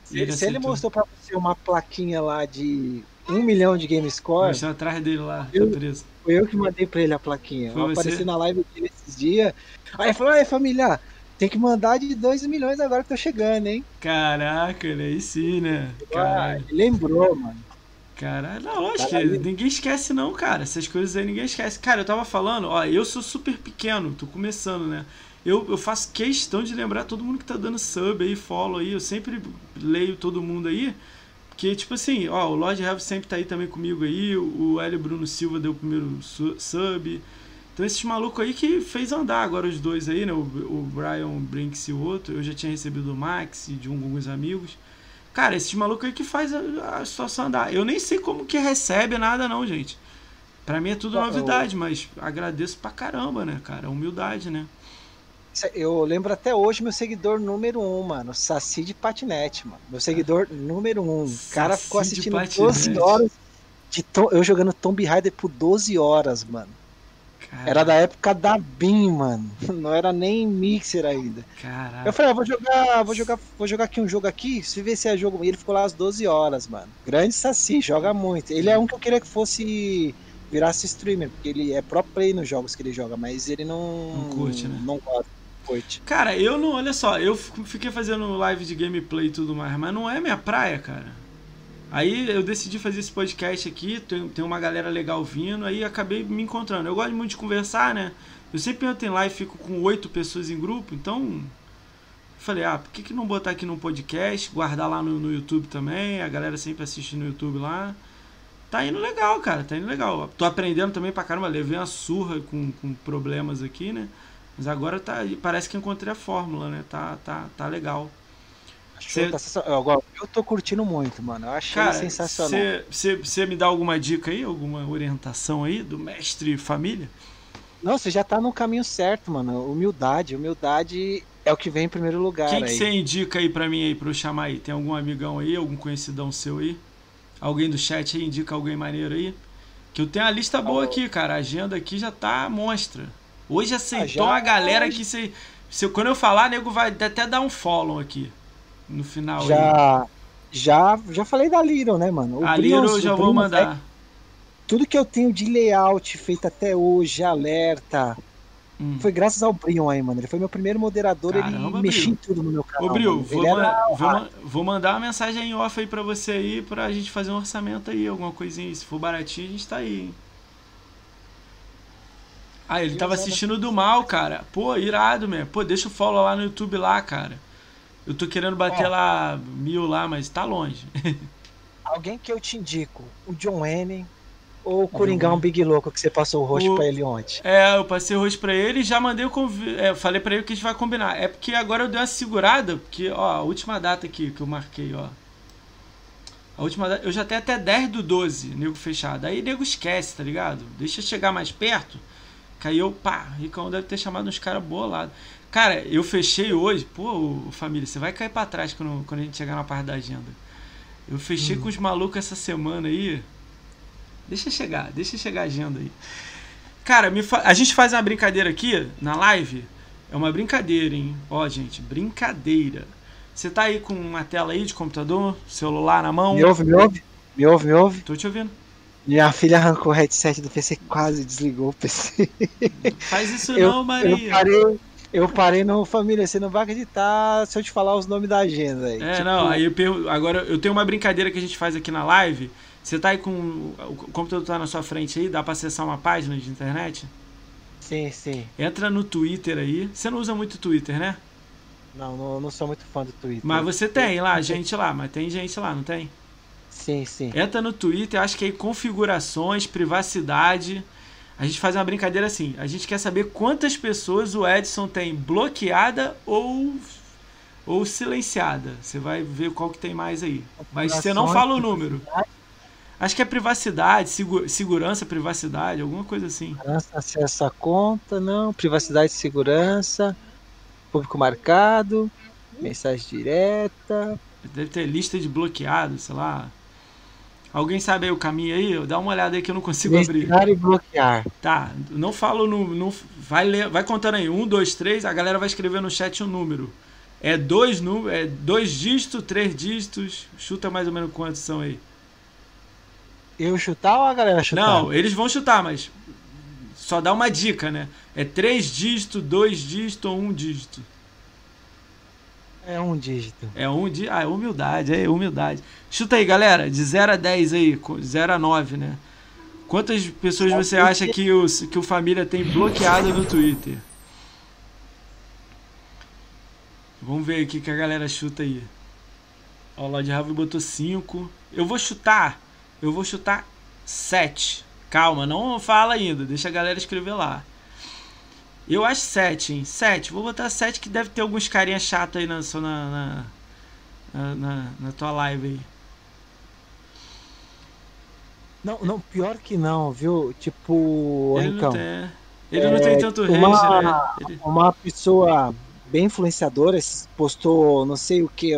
Se ele, se ele mostrou pra você uma plaquinha lá de um milhão de game score. Deixa atrás dele lá, eu, preso. Foi eu que mandei pra ele a plaquinha. Foi eu apareci na live dele esses dias. Aí ele falou, aí família, tem que mandar de 2 milhões agora que tô chegando, hein? Caraca, aí sim, né? Ah, lembrou, mano. Caralho, não, lógico que ninguém esquece não, cara. Essas coisas aí ninguém esquece. Cara, eu tava falando, ó, eu sou super pequeno, tô começando, né? Eu, eu faço questão de lembrar todo mundo que tá dando sub aí, follow aí. Eu sempre leio todo mundo aí. Porque, tipo assim, ó, o Lord Heavy sempre tá aí também comigo aí. O Hélio Bruno Silva deu o primeiro sub. Então esses malucos aí que fez andar agora os dois aí, né? O, o Brian Brinks e o outro. Eu já tinha recebido do Max e de alguns amigos. Cara, esses malucos aí que faz a, a, situação andar. Eu nem sei como que recebe nada não, gente. Pra mim é tudo novidade, mas agradeço pra caramba, né, cara? Humildade, né? Eu lembro até hoje meu seguidor número um, mano. Saci de patinete, mano. Meu seguidor número um. O cara ficou assistindo 12 horas de tom, eu jogando Tomb Raider por 12 horas, mano. Caraca. Era da época da BIM, mano. Não era nem mixer ainda. Caraca. Eu falei, ah, vou jogar, vou jogar, vou jogar aqui um jogo aqui, se ver se é jogo. E ele ficou lá às 12 horas, mano. Grande Saci, joga muito. Ele é um que eu queria que fosse virasse streamer, porque ele é pro play nos jogos que ele joga, mas ele não não curte, né? Não gosta. Curte. Cara, eu não, olha só, eu fiquei fazendo live de gameplay e tudo mais, mas não é minha praia, cara. Aí eu decidi fazer esse podcast aqui, tem, tem uma galera legal vindo, aí acabei me encontrando. Eu gosto muito de conversar, né? Eu sempre entro em live e fico com oito pessoas em grupo, então. Falei, ah, por que, que não botar aqui no podcast, guardar lá no, no YouTube também? A galera sempre assiste no YouTube lá. Tá indo legal, cara, tá indo legal. Tô aprendendo também pra caramba, levei uma surra com, com problemas aqui, né? Mas agora tá, parece que encontrei a fórmula, né? Tá, tá, tá legal. Cê... Tá eu, eu tô curtindo muito, mano. Eu achei Cara, sensacional. Você me dá alguma dica aí, alguma orientação aí do mestre família? Não, você já tá no caminho certo, mano. Humildade. Humildade é o que vem em primeiro lugar. Quem que você indica aí pra mim aí, pra eu chamar aí? Tem algum amigão aí, algum conhecidão seu aí? Alguém do chat aí indica alguém maneiro aí? Que eu tenho a lista boa aqui, cara. A agenda aqui já tá monstra. Hoje aceitou ah, a galera que você. Se, quando eu falar, nego vai até dar um follow aqui no final. Já, aí. já, já falei da Little, né, mano? O a Little eu já vou mandar. tudo que eu tenho de layout feito até hoje, alerta, hum. foi graças ao Brion aí, mano. Ele foi meu primeiro moderador, Caramba, ele mexia em tudo no meu canal. Ô, Bril, vou, era... vou, vou, mandar uma mensagem em off aí pra você aí, pra gente fazer um orçamento aí, alguma coisinha. Se for baratinho, a gente tá aí, hein? Ah, ele tava assistindo do mal, cara. Pô, irado, mesmo. Pô, deixa o follow lá no YouTube lá, cara. Eu tô querendo bater é. lá mil lá, mas tá longe. Alguém que eu te indico, o John Wayne ou o Coringão Big Louco que você passou o rosto o... pra ele ontem? É, eu passei o rosto pra ele e já mandei o convite. É, falei pra ele que a gente vai combinar. É porque agora eu dei uma segurada, porque, ó, a última data aqui que eu marquei, ó. A última data, eu já tenho até 10 do 12, nego fechado. Aí nego esquece, tá ligado? Deixa chegar mais perto. Caiu, pá, Ricão deve ter chamado uns caras bolados. Cara, eu fechei hoje. Pô, família, você vai cair pra trás quando, quando a gente chegar na parte da agenda. Eu fechei hum. com os malucos essa semana aí. Deixa chegar, deixa chegar a agenda aí. Cara, fa... a gente faz uma brincadeira aqui na live. É uma brincadeira, hein? Ó, gente, brincadeira. Você tá aí com uma tela aí de computador, celular na mão? Me ouve, me ouve? Me ouve, me ouve? Tô te ouvindo. Minha filha arrancou o headset do PC, quase desligou o PC. Faz isso eu, não, Maria. Eu parei, eu parei no família, você não vai acreditar se eu te falar os nomes da agenda aí. É, tipo... não, aí eu agora eu tenho uma brincadeira que a gente faz aqui na live. Você tá aí com o computador tá na sua frente aí, dá para acessar uma página de internet? Sim, sim. Entra no Twitter aí. Você não usa muito Twitter, né? Não, não, não sou muito fã do Twitter. Mas você tem lá, gente lá, mas tem gente lá, não tem? Sim, sim. Entra no Twitter, acho que aí configurações, privacidade. A gente faz uma brincadeira assim. A gente quer saber quantas pessoas o Edson tem bloqueada ou ou silenciada. Você vai ver qual que tem mais aí. Mas você não fala o número. Acho que é privacidade, segurança, privacidade, alguma coisa assim. Acesso à conta, não. Privacidade e segurança. Público marcado. Mensagem direta. Deve ter lista de bloqueados, sei lá. Alguém sabe aí o caminho aí? Dá uma olhada aí que eu não consigo abrir. e bloquear. Tá, não falo no. Não, vai, ler, vai contando aí. Um, dois, três, a galera vai escrever no chat um número. É dois, é dois dígitos, três dígitos. Chuta mais ou menos quantos são aí. Eu chutar ou a galera chutar? Não, eles vão chutar, mas só dá uma dica, né? É três dígitos, dois dígitos ou um dígito. É um dígito. É um dígito. Ah, é humildade, é humildade. Chuta aí, galera, de 0 a 10 aí, 0 a 9, né? Quantas pessoas você acha que o, que o Família tem bloqueado no Twitter? Vamos ver aqui que a galera chuta aí. Ó, o Lord Harvey botou 5. Eu vou chutar. Eu vou chutar 7. Calma, não fala ainda. Deixa a galera escrever lá. Eu acho 7, hein? 7. Vou botar 7 que deve ter alguns carinha chato aí na, na, na, na, na tua live aí. Não, não, pior que não, viu? Tipo, ele não tem, ele é, não tem tanto uma, range, né? Ele... Uma pessoa bem influenciadora postou não sei o que,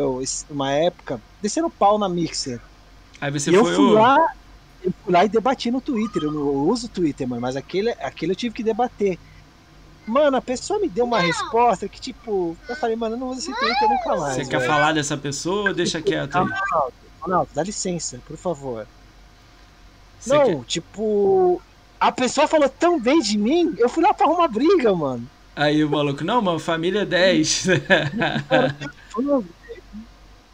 uma época, descendo pau na Mixer. Aí você e foi eu fui o... lá, eu fui lá e debati no Twitter. Eu não uso o Twitter, mano, mas aquele, aquele eu tive que debater. Mano, a pessoa me deu uma não. resposta que, tipo, eu falei, mano, eu não uso esse Twitter nunca mais. Você quer falar dessa pessoa ou deixa quieto aí? Ronaldo, Ronaldo, dá licença, por favor. Você não, quer... tipo, a pessoa falou tão bem de mim, eu fui lá pra arrumar briga, mano. Aí o maluco, não, mano, família 10.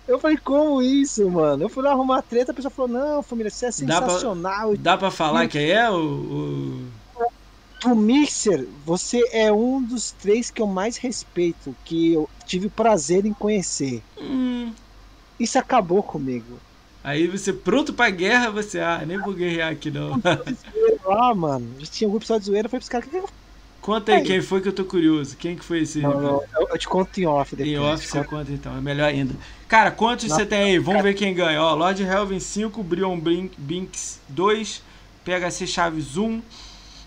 Eu falei, como isso, mano? Eu fui lá arrumar treta, a pessoa falou, não, família, você é sensacional. Dá pra, dá pra falar quem é o... o... Do Mixer, você é um dos três que eu mais respeito, que eu tive o prazer em conhecer. Hum. Isso acabou comigo. Aí você pronto pra guerra, você, ah, nem vou guerrear aqui não. Ah, mano, já tinha um episódio de zoeira, foi pros caras que Conta aí, aí, quem foi que eu tô curioso. Quem que foi esse? Não, não, eu te conto em off depois. Em off você conta então, é melhor ainda. Cara, quantos você tem aí? Vamos ver quem ganha. Ó, Lord Helvin 5, Brion Binks 2, PHC Chaves 1,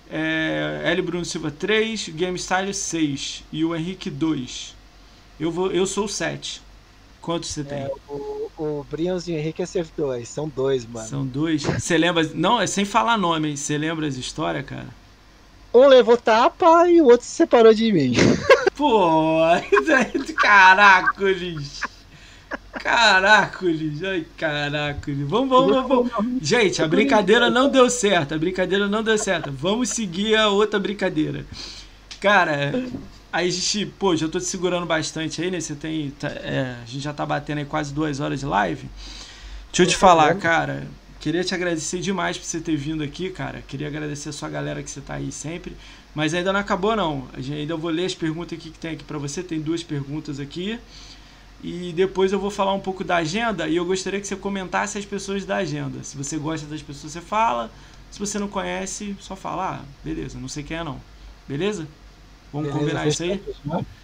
é, L. Bruno Silva 3, Game Style 6 e o Henrique 2. Eu, vou, eu sou o 7. Quantos você tem? É, o, o Brions e o Henrique é ser 2. São dois, mano. São dois. Você lembra. Não, é sem falar nome, hein? Você lembra as histórias, cara? Um levou tapa e o outro se separou de mim. Pô, caracoles. Caracoles, ai caracoles. Vamos, vamos, vamos, vamos. Gente, a brincadeira não deu certo. A brincadeira não deu certo. Vamos seguir a outra brincadeira. Cara, aí a gente, pô, já tô te segurando bastante aí, né? Você tem. Tá, é, a gente já tá batendo aí quase duas horas de live. Deixa eu te falar, cara. Queria te agradecer demais por você ter vindo aqui, cara. Queria agradecer a sua galera que você tá aí sempre. Mas ainda não acabou, não. Ainda vou ler as perguntas aqui que tem aqui para você. Tem duas perguntas aqui. E depois eu vou falar um pouco da agenda. E eu gostaria que você comentasse as pessoas da agenda. Se você gosta das pessoas, você fala. Se você não conhece, só fala. Ah, beleza, não sei quem é não. Beleza? Vamos beleza, combinar isso aí?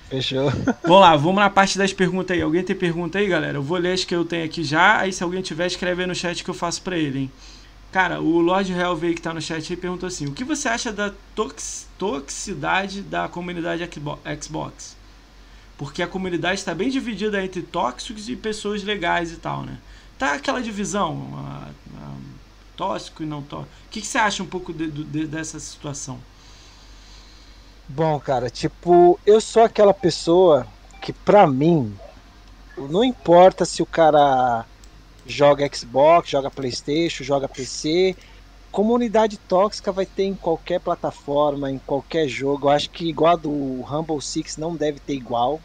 Fechou. Vamos lá, vamos na parte das perguntas aí. Alguém tem pergunta aí, galera? Eu vou ler as que eu tenho aqui já. Aí se alguém tiver, escreve aí no chat que eu faço pra ele, hein? Cara, o Lord Helvey que tá no chat aí perguntou assim: O que você acha da tox toxicidade da comunidade Xbox? Porque a comunidade está bem dividida entre tóxicos e pessoas legais e tal, né? Tá aquela divisão, tóxico e não tóxico. O que, que você acha um pouco de, de, dessa situação? Bom, cara, tipo, eu sou aquela pessoa que pra mim não importa se o cara joga Xbox, joga PlayStation, joga PC, comunidade tóxica vai ter em qualquer plataforma, em qualquer jogo. Eu acho que igual a do Rumble Six não deve ter igual.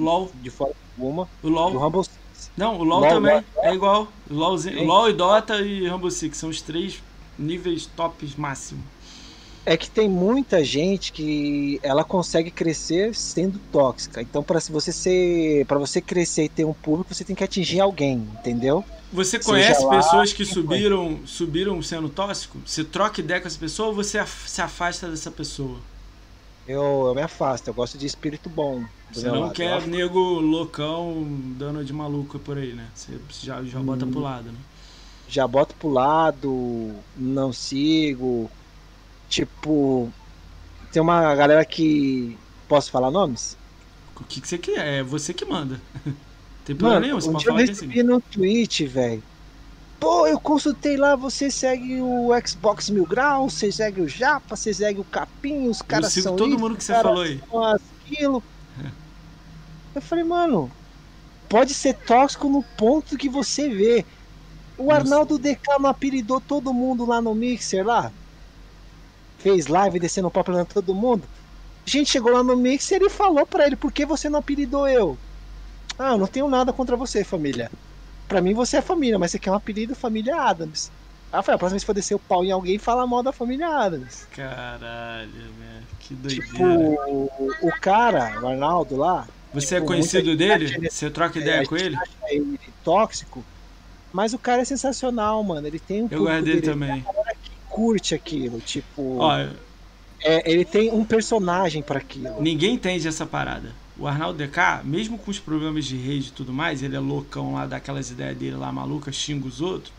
LOL. De forma alguma. O LOL. Do Rumble Six. Não, o LOL, LOL também é igual. LOL, LOL e Dota e Rumble Six são os três níveis tops máximo é que tem muita gente que ela consegue crescer sendo tóxica. Então, para você ser, para você crescer e ter um público, você tem que atingir alguém, entendeu? Você conhece lá, pessoas que subiram, subiram sendo tóxico? Você troca ideia com essa pessoa ou você se afasta dessa pessoa? Eu, eu me afasto, eu gosto de espírito bom. Você não lado. quer nego loucão dando de maluco por aí, né? Você já, já bota hum, pro lado, né? Já boto pro lado, não sigo, Tipo, tem uma galera que. Posso falar nomes? O que, que você quer? É você que manda. tem problema Mano, nenhum, você um pode falar eu recebi no Twitch, velho. Pô, eu consultei lá, você segue o Xbox Mil Graus, você segue o Japa, você segue o Capim, os caras eu sigo são todo isso, mundo que você falou aí. Aquilo. Eu falei, mano, pode ser tóxico no ponto que você vê. O Arnaldo DK não apelidou todo mundo lá no Mixer lá? fez live descendo o pau pra todo mundo. A gente chegou lá no Mixer e falou pra ele, por que você não apelidou eu? Ah, eu não tenho nada contra você, família. Pra mim você é família, mas você quer um apelido família Adams. Ah, foi a próxima vez que for descer o pau em alguém, fala mal da família Adams. Caralho, velho. Que doideira. Tipo, o cara, o Arnaldo lá. Você é tipo, conhecido muita dele? Você troca ideia é, com ele? ele tóxico, mas o cara é sensacional, mano. Ele tem um Eu gosto dele também. curte aquilo, tipo, Ó, é, ele tem um personagem pra aquilo. ninguém entende essa parada. O Arnaldo DK, mesmo com os problemas de rede e tudo mais, ele é loucão lá, daquelas ideias dele lá malucas, xinga os outros.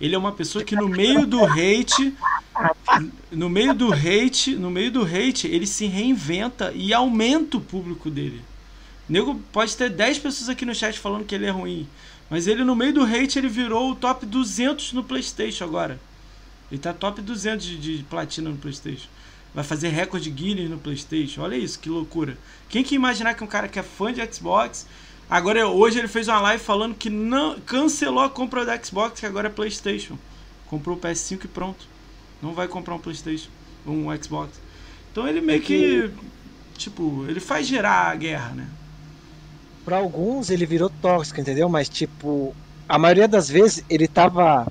Ele é uma pessoa que no meio do hate, no meio do hate, no meio do hate, ele se reinventa e aumenta o público dele. Nego pode ter 10 pessoas aqui no chat falando que ele é ruim, mas ele no meio do hate ele virou o top 200 no PlayStation agora. Ele tá top 200 de, de platina no PlayStation. Vai fazer recorde Guinness no PlayStation. Olha isso, que loucura. Quem que imaginar que um cara que é fã de Xbox, agora hoje ele fez uma live falando que não cancelou a compra da Xbox, que agora é PlayStation. Comprou o PS5 e pronto. Não vai comprar um PlayStation, um Xbox. Então ele meio que tipo, ele faz gerar a guerra, né? Pra alguns ele virou tóxico, entendeu? Mas tipo, a maioria das vezes ele tava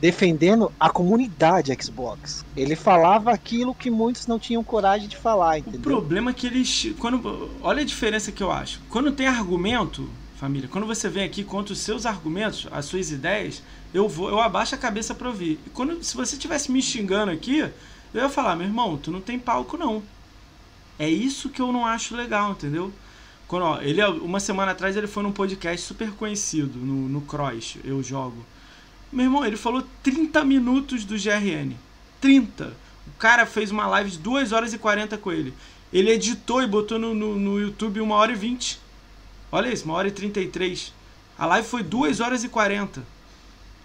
defendendo a comunidade Xbox. Ele falava aquilo que muitos não tinham coragem de falar, O entendeu? problema é que eles. Quando, olha a diferença que eu acho. Quando tem argumento, família, quando você vem aqui contra os seus argumentos, as suas ideias, eu vou, eu abaixo a cabeça pra ouvir. E quando, se você tivesse me xingando aqui, eu ia falar, meu irmão, tu não tem palco não. É isso que eu não acho legal, entendeu? Quando, ó, ele, uma semana atrás ele foi num podcast super conhecido, no, no Cross, eu jogo. Meu irmão, ele falou 30 minutos do GRN. 30. O cara fez uma live de 2 horas e 40 com ele. Ele editou e botou no, no, no YouTube 1 hora e 20. Olha isso, 1 hora e 33. A live foi 2 horas e 40.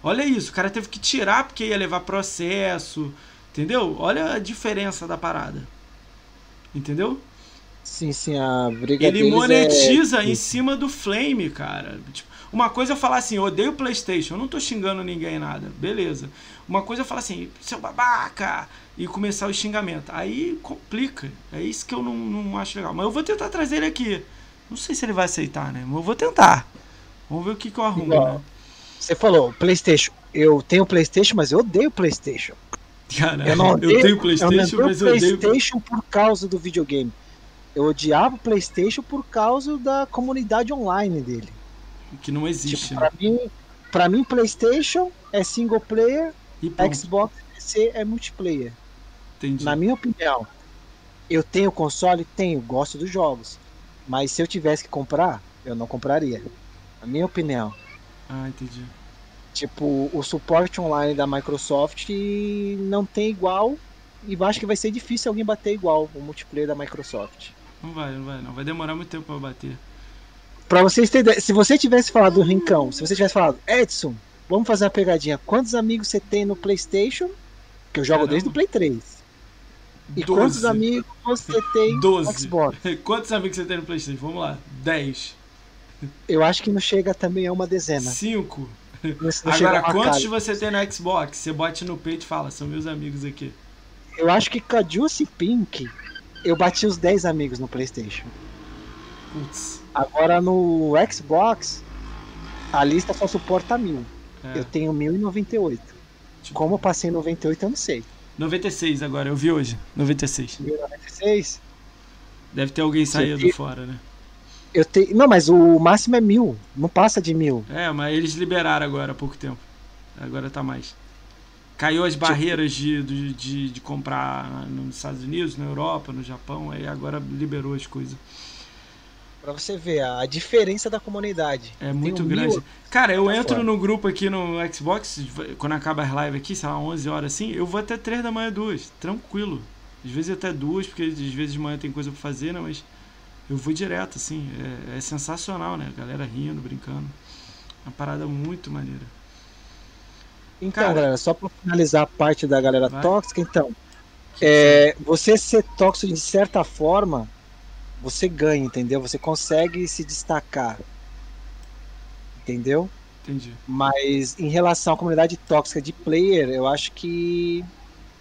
Olha isso, o cara teve que tirar porque ia levar processo. Entendeu? Olha a diferença da parada. Entendeu? Sim, sim, a briga Ele deles monetiza é... em cima do Flame, cara. Tipo, uma coisa é falar assim, eu odeio PlayStation, eu não tô xingando ninguém nada, beleza. Uma coisa é falar assim, seu babaca, e começar o xingamento. Aí complica. É isso que eu não, não acho legal. Mas eu vou tentar trazer ele aqui. Não sei se ele vai aceitar, né? Mas eu vou tentar. Vamos ver o que, que eu arrumo, né? Você falou, PlayStation. Eu tenho PlayStation, mas eu odeio PlayStation. Cara, Eu não eu odeio, tenho eu PlayStation, não mas eu odeio. PlayStation por causa do videogame. Eu odiava o PlayStation por causa da comunidade online dele. Que não existe, Tipo, né? pra mim, pra mim, PlayStation é single player, E Xbox PC é multiplayer. entendi. Na minha opinião, eu tenho console? Tenho, gosto dos jogos. Mas se eu tivesse que comprar, eu não compraria. Na minha opinião. Ah, entendi. Tipo, o suporte online da Microsoft não tem igual. E acho que vai ser difícil alguém bater igual o multiplayer da Microsoft. Não vai, não vai, não. Vai demorar muito tempo pra bater. Pra vocês terem se você tivesse falado do Rincão, se você tivesse falado, Edson, vamos fazer uma pegadinha. Quantos amigos você tem no PlayStation? Que eu jogo Caramba. desde o Play 3. E Doze. quantos amigos você tem no 12. Xbox? Quantos amigos você tem no PlayStation? Vamos lá. 10. Eu acho que não chega também a uma dezena. 5. Não chega Agora, quantos casa. você tem no Xbox? Você bote no peito e fala, são meus amigos aqui. Eu acho que Juicy Pink, eu bati os 10 amigos no PlayStation. Putz. Agora no Xbox, a lista só suporta mil. É, Eu tenho 1098. tipo, Como eu passei em 98, eu não sei. 96 agora, eu vi hoje. 96. 1096? Deve ter alguém saído vi- fora, né? Eu tenho. Não, mas o máximo é mil. Não passa de mil. É, mas eles liberaram agora há pouco tempo. Agora tá mais. Caiu as barreiras de, de, de, comprar nos Estados Unidos, na Europa, no Japão, aí agora liberou as coisas. Pra você ver a diferença da comunidade. É muito um grande. mil- Cara, eu Tá entro fora. no grupo aqui no Xbox, quando acaba as lives aqui, sei lá, 11 horas assim, eu vou até 3 da manhã, 2, tranquilo. Às vezes até 2, porque às vezes de manhã tem coisa pra fazer, né? Mas eu vou direto, assim. É, é sensacional, né? A galera rindo, brincando. Uma parada muito maneira. Então, Cara. galera, só pra finalizar a parte da galera Vai. tóxica, então. É, você ser tóxico de certa forma, você ganha, entendeu? Você consegue se destacar. Entendeu? Entendi. Mas em relação à comunidade tóxica de player, eu acho que.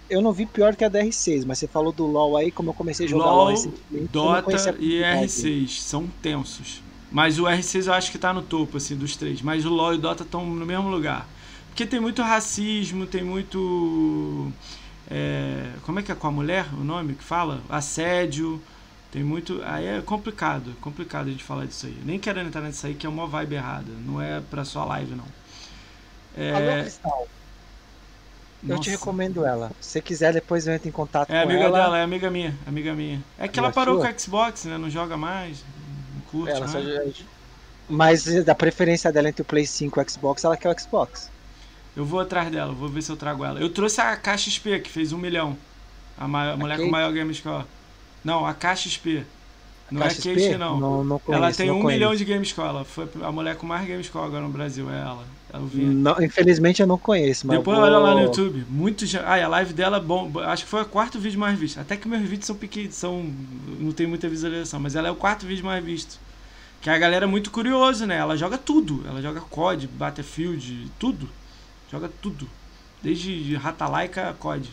Eu não vi pior que a DR6, mas você falou do LoL aí, como eu comecei a jogar LoL, LoL, recentemente, Dota e comunidade. R6 são tensos. Mas o R6 eu acho que tá no topo, assim, dos três. Mas o LoL e o Dota estão no mesmo lugar. Porque tem muito racismo, tem muito. É, como é que é com a mulher o nome que fala? Assédio. Tem muito. Aí é complicado, é complicado a gente falar disso aí. Nem quero entrar nisso aí, que é uma vibe errada. Não é pra sua live, não. É... Alô, Cristal. Eu te recomendo ela. Se você quiser, depois eu entro em contato é com amiga ela. dela, é amiga minha, amiga minha. É que ela, ela parou sua? com o Xbox, né? Não joga mais, não curte ela mais. Só... Mas da preferência dela entre o Play 5 e o Xbox, ela quer o Xbox. Eu vou atrás dela, vou ver se eu trago ela. Eu trouxe a KXP, que fez um milhão. A, maior, a mulher com o maior Game Score. Não, a KXP. Não é KXP? é Kate, não. não, não conheço, ela tem um conheço. milhão de Game Score. Ela foi a mulher com mais Game Score agora no Brasil, é ela. Eu. Não, infelizmente eu não conheço, mas. Depois vou... olha lá no YouTube. Muito. Ah, a live dela é bom. Acho que foi o quarto vídeo mais visto. Até que meus vídeos são pequenos, são. Não tem muita visualização, mas ela é o quarto vídeo mais visto. Que a galera é muito curiosa, né? Ela joga tudo. Ela joga COD, Battlefield, tudo. Joga tudo. Desde Ratalaika a COD.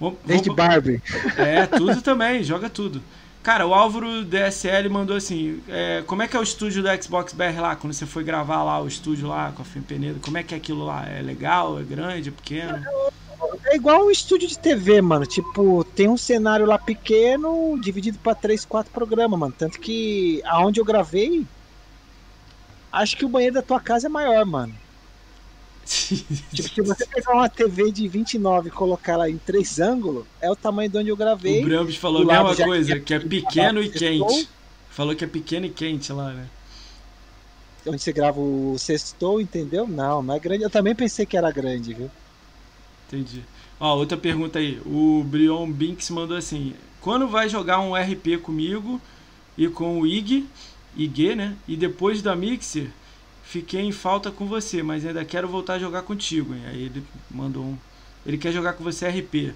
Vamos, Desde vamos... Barbie. É, tudo também, joga tudo. Cara, o Álvaro DSL mandou assim: é, como é que é o estúdio do Xbox BR lá? Quando você foi gravar lá o estúdio lá com a Fim Penedo, como é que é aquilo lá? É legal? É grande? É pequeno? É igual um estúdio de TV, mano. Tipo, tem um cenário lá pequeno, dividido para três, quatro programas, mano. Tanto que aonde eu gravei, acho que o banheiro da tua casa é maior, mano tipo, se você pegar uma TV de 29 e colocar ela em três ângulos, é o tamanho de onde eu gravei. O Brambis falou a mesma coisa, que é pequeno e quente. Falou que é pequeno e quente lá, né? Onde você grava o sextou, entendeu? Não, não é grande. Eu também pensei que era grande, viu? Entendi. Ó, outra pergunta aí. O Brion Binks mandou assim: quando vai jogar um RP comigo e com o IG, IG, né? E depois da Mixer, fiquei em falta com você, mas ainda quero voltar a jogar contigo. E aí ele mandou um. Ele quer jogar com você RP.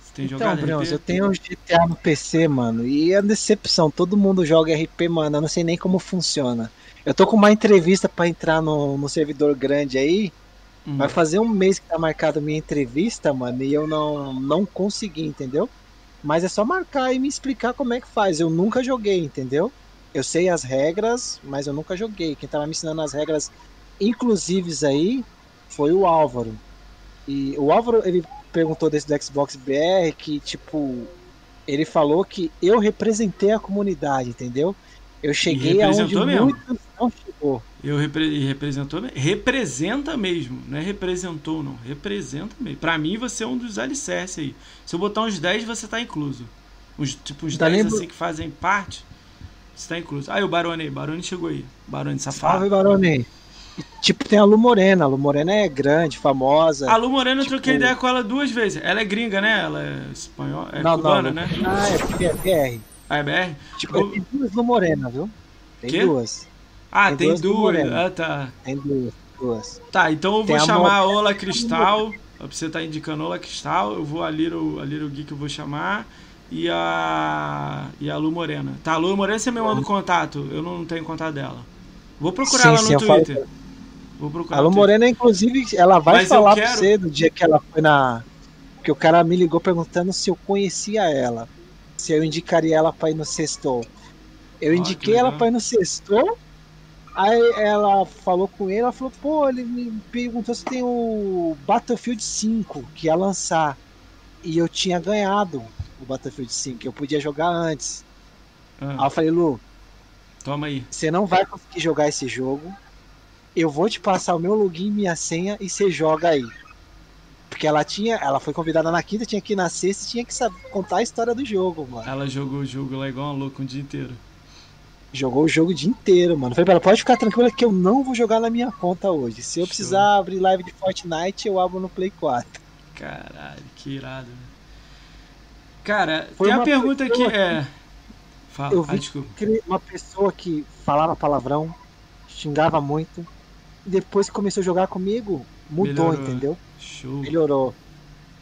Você tem então, jogado Bruno, RP? eu tenho um GTA no PC, mano. E é decepção. Todo mundo joga RP, mano. Eu não sei nem como funciona. Eu tô com uma entrevista para entrar no, no servidor grande aí. Hum. Vai fazer um mês que tá marcado minha entrevista, mano, e eu não, não consegui, entendeu? Mas é só marcar e me explicar como é que faz. Eu nunca joguei, entendeu? Eu sei as regras, mas eu nunca joguei. Quem tava me ensinando as regras inclusives aí foi o Álvaro. E o Álvaro, ele perguntou desse do Xbox BR que, tipo, ele falou que eu representei a comunidade, entendeu? Eu cheguei aonde mesmo. muitos não chegou. Eu repre representou representa mesmo, não é representou não, representa mesmo. Para mim você é um dos alicerces aí. Se eu botar uns 10 você tá incluso. Uns tipo uns tá 10 lembro... assim que fazem parte. Está incluso. E o Barone, Barone chegou aí. Barone safado. Salve, Barone. Tipo, tem a Lu Morena. A Lu Morena é grande, famosa. A Lu Morena tipo... eu troquei ideia com ela duas vezes. Ela é gringa, né? Ela é espanhola. É não, cubana, não, né? Ah, é BR. Ah, é BR? Tipo, eu... tem duas Lu Morena, viu? Tem Quê? duas. Ah, tem, tem duas. duas. Ah, tá. Tem duas. duas. Tá, então eu vou tem chamar a Ola Cristal. Pra você tá indicando Ola Cristal. Eu vou a Little, a Little Geek eu vou chamar e a e a Lu Morena. Tá, a Lu Morena você me manda o contato, eu não tenho contato dela. Vou procurar sim, ela no sim, Twitter. Falo... Vou procurar. A Lu Morena, inclusive, ela vai Mas falar quero... pra você do dia que ela foi na. Que o cara me ligou perguntando se eu conhecia ela. Se eu indicaria ela pra ir no Sextou. Eu indiquei ela pra ir no Sextou. Aí ela falou com ele, ela falou, pô, ele me perguntou se tem o Battlefield 5 que ia lançar. E eu tinha ganhado o Battlefield 5. Eu podia jogar antes. Ah. Aí eu falei, Lu, toma aí. Você não vai conseguir jogar esse jogo. Eu vou te passar o meu login e minha senha e você joga aí. Porque ela tinha. Ela foi convidada na quinta, tinha que ir na sexta e tinha que saber, contar a história do jogo, mano. Ela jogou o jogo lá igual uma louca um dia inteiro. Jogou o jogo o dia inteiro, mano. Falei pra ela, pode ficar tranquila que eu não vou jogar na minha conta hoje. Se eu Show. precisar abrir live de Fortnite, eu abro no Play 4. Caralho, que irado? Cara, Foi tem a pergunta que é. Fala, eu vi ah, uma pessoa que falava palavrão, xingava muito, e depois que começou a jogar comigo, mudou, Melhorou. entendeu? Show. Melhorou.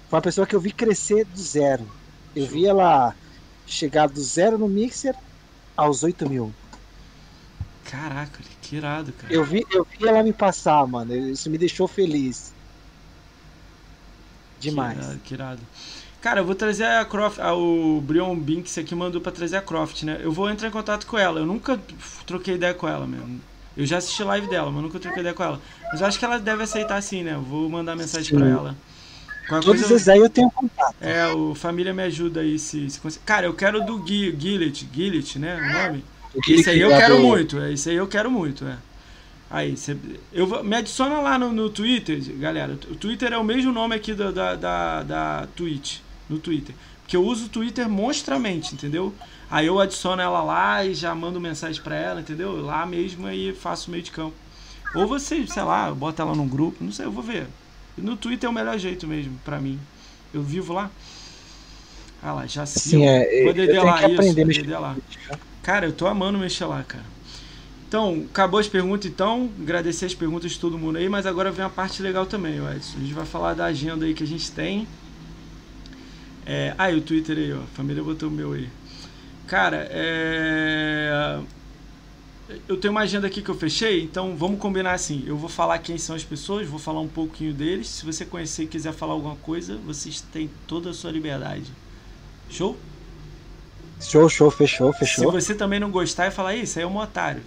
Foi uma pessoa que eu vi crescer do zero. Eu Show. vi ela chegar do zero no Mixer aos 8 mil. Caraca, que irado, cara. Eu vi, eu vi ela me passar, mano. Isso me deixou feliz. Demais. Que irado. Que irado. Cara, eu vou trazer a Croft, a, o Brion Binks aqui mandou pra trazer a Croft, né? Eu vou entrar em contato com ela. Eu nunca troquei ideia com ela mesmo. Eu já assisti live dela, mas nunca troquei ideia com ela. Mas eu acho que ela deve aceitar sim, né? Eu vou mandar mensagem Sim. pra ela. Qualquer Todos coisa, esses aí eu tenho contato. É, o Família me ajuda aí se, se Cara, eu quero do Gui, Gillet, Gillet, né? O nome? Esse aí eu quero muito, é, esse aí eu quero muito, é. Aí, você, eu, me adiciona lá no, no Twitter, galera. O Twitter é o mesmo nome aqui da, da, da, da Twitch, no Twitter. Porque eu uso o Twitter monstramente, entendeu? Aí eu adiciono ela lá e já mando mensagem para ela, entendeu? Lá mesmo aí faço meio de campo. Ou você, sei lá, bota ela num grupo, não sei, eu vou ver. No Twitter é o melhor jeito mesmo, para mim. Eu vivo lá. Ah lá, já Sim, é, eu tenho lá, que aprender isso, lá. Cara, eu tô amando mexer lá, cara. Então, acabou as perguntas então. Agradecer as perguntas de todo mundo aí, mas agora vem a parte legal também, Edson. A gente vai falar da agenda aí que a gente tem. É... Ah, e o Twitter aí, ó. A família botou o meu aí. Cara, é... eu tenho uma agenda aqui que eu fechei, então vamos combinar assim. Eu vou falar quem são as pessoas, vou falar um pouquinho deles. Se você conhecer e quiser falar alguma coisa, vocês têm toda a sua liberdade. Show? Show, show, fechou, fechou. Se você também não gostar e falar, isso aí é um otário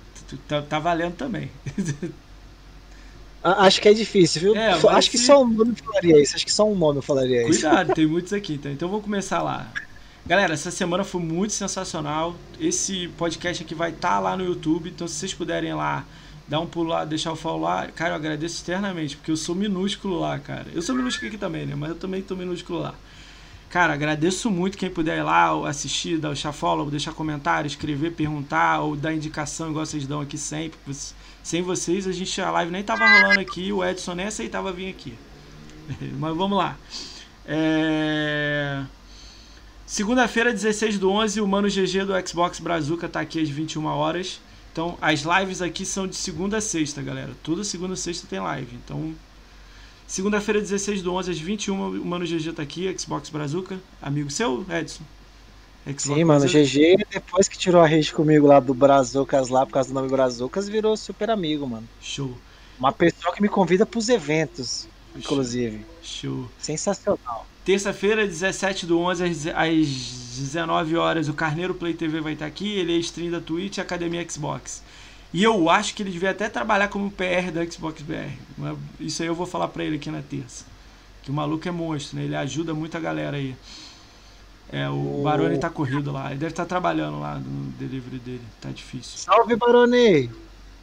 tá, tá valendo também. Acho que é difícil, viu? É, acho que só um nome falaria isso. Acho que só um nome eu falaria isso. Cuidado, tem muitos aqui. Então, então vou começar lá. Galera, essa semana foi muito sensacional. Esse podcast aqui vai estar tá lá no YouTube. Então, se vocês puderem lá, dar um pulo lá, deixar o follow lá, cara, eu agradeço eternamente, porque eu sou minúsculo lá, cara. Eu sou minúsculo aqui também, né? Mas eu também tô minúsculo lá. Cara, agradeço muito quem puder ir lá assistir, dar o follow, deixar comentário, escrever, perguntar ou dar indicação, igual vocês dão aqui sempre. Sem vocês, a gente a live nem tava rolando aqui, o Edson nem aceitava vir aqui. Mas vamos lá. É... Segunda-feira, 16 do 11, o Mano GG do Xbox Brazuca tá aqui às 21 horas. Então, as lives aqui são de segunda a sexta, galera. Toda segunda a sexta tem live. Então, Segunda-feira, 16 do 11 às 21, o Mano GG tá aqui, Xbox Brazuca. Amigo seu, Edson? Xbox Sim, mano, GG, depois que tirou a rede comigo lá do Brazucas lá, por causa do nome Brazucas, virou super amigo, mano. Show. Uma pessoa que me convida pros eventos, inclusive. Show. Sensacional. Terça-feira, 17 do 11 às 19 horas, o Carneiro Play TV vai estar aqui. Ele é stream da Twitch e Academia Xbox. E eu acho que ele devia até trabalhar como PR da Xbox BR. Isso aí eu vou falar pra ele aqui na terça. Que o maluco é monstro, né? Ele ajuda muita galera aí. É, o. Barone tá corrido lá. Ele deve estar tá trabalhando lá no delivery dele. Tá difícil. Salve, Barone!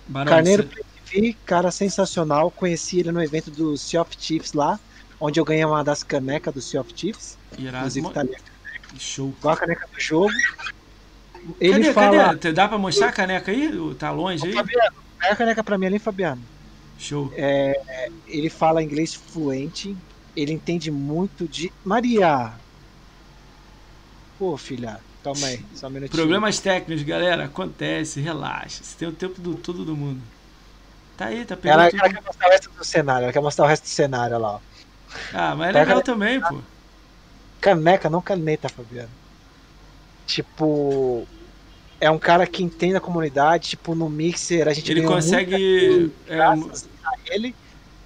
Barone Carneiro você... cara sensacional. Conheci ele no evento do Sea of Chiefs lá, onde eu ganhei uma das canecas do Sea of Chiefs. Irado. Inclusive tá ali a caneca. Show. Igual a caneca do jogo. Ele cadê, fala. Cadê? Dá pra mostrar a caneca aí? Tá longe aí? Fabiano, pega a caneca pra mim ali, Fabiano. Show. É, ele fala inglês fluente. Ele entende muito de. Maria! Pô, filha, calma aí, só um minutinho. Problemas técnicos, galera, acontece, relaxa. Você tem o tempo do todo do mundo. Tá aí, tá pegando. Ela, ela quer mostrar o resto do cenário, ela quer mostrar o resto do cenário lá, ó. Ah, mas é legal também, pô. Caneca, não caneta, Fabiano. Tipo, é um cara que entende a comunidade, tipo, no Mixer a gente Ele consegue. É, ele,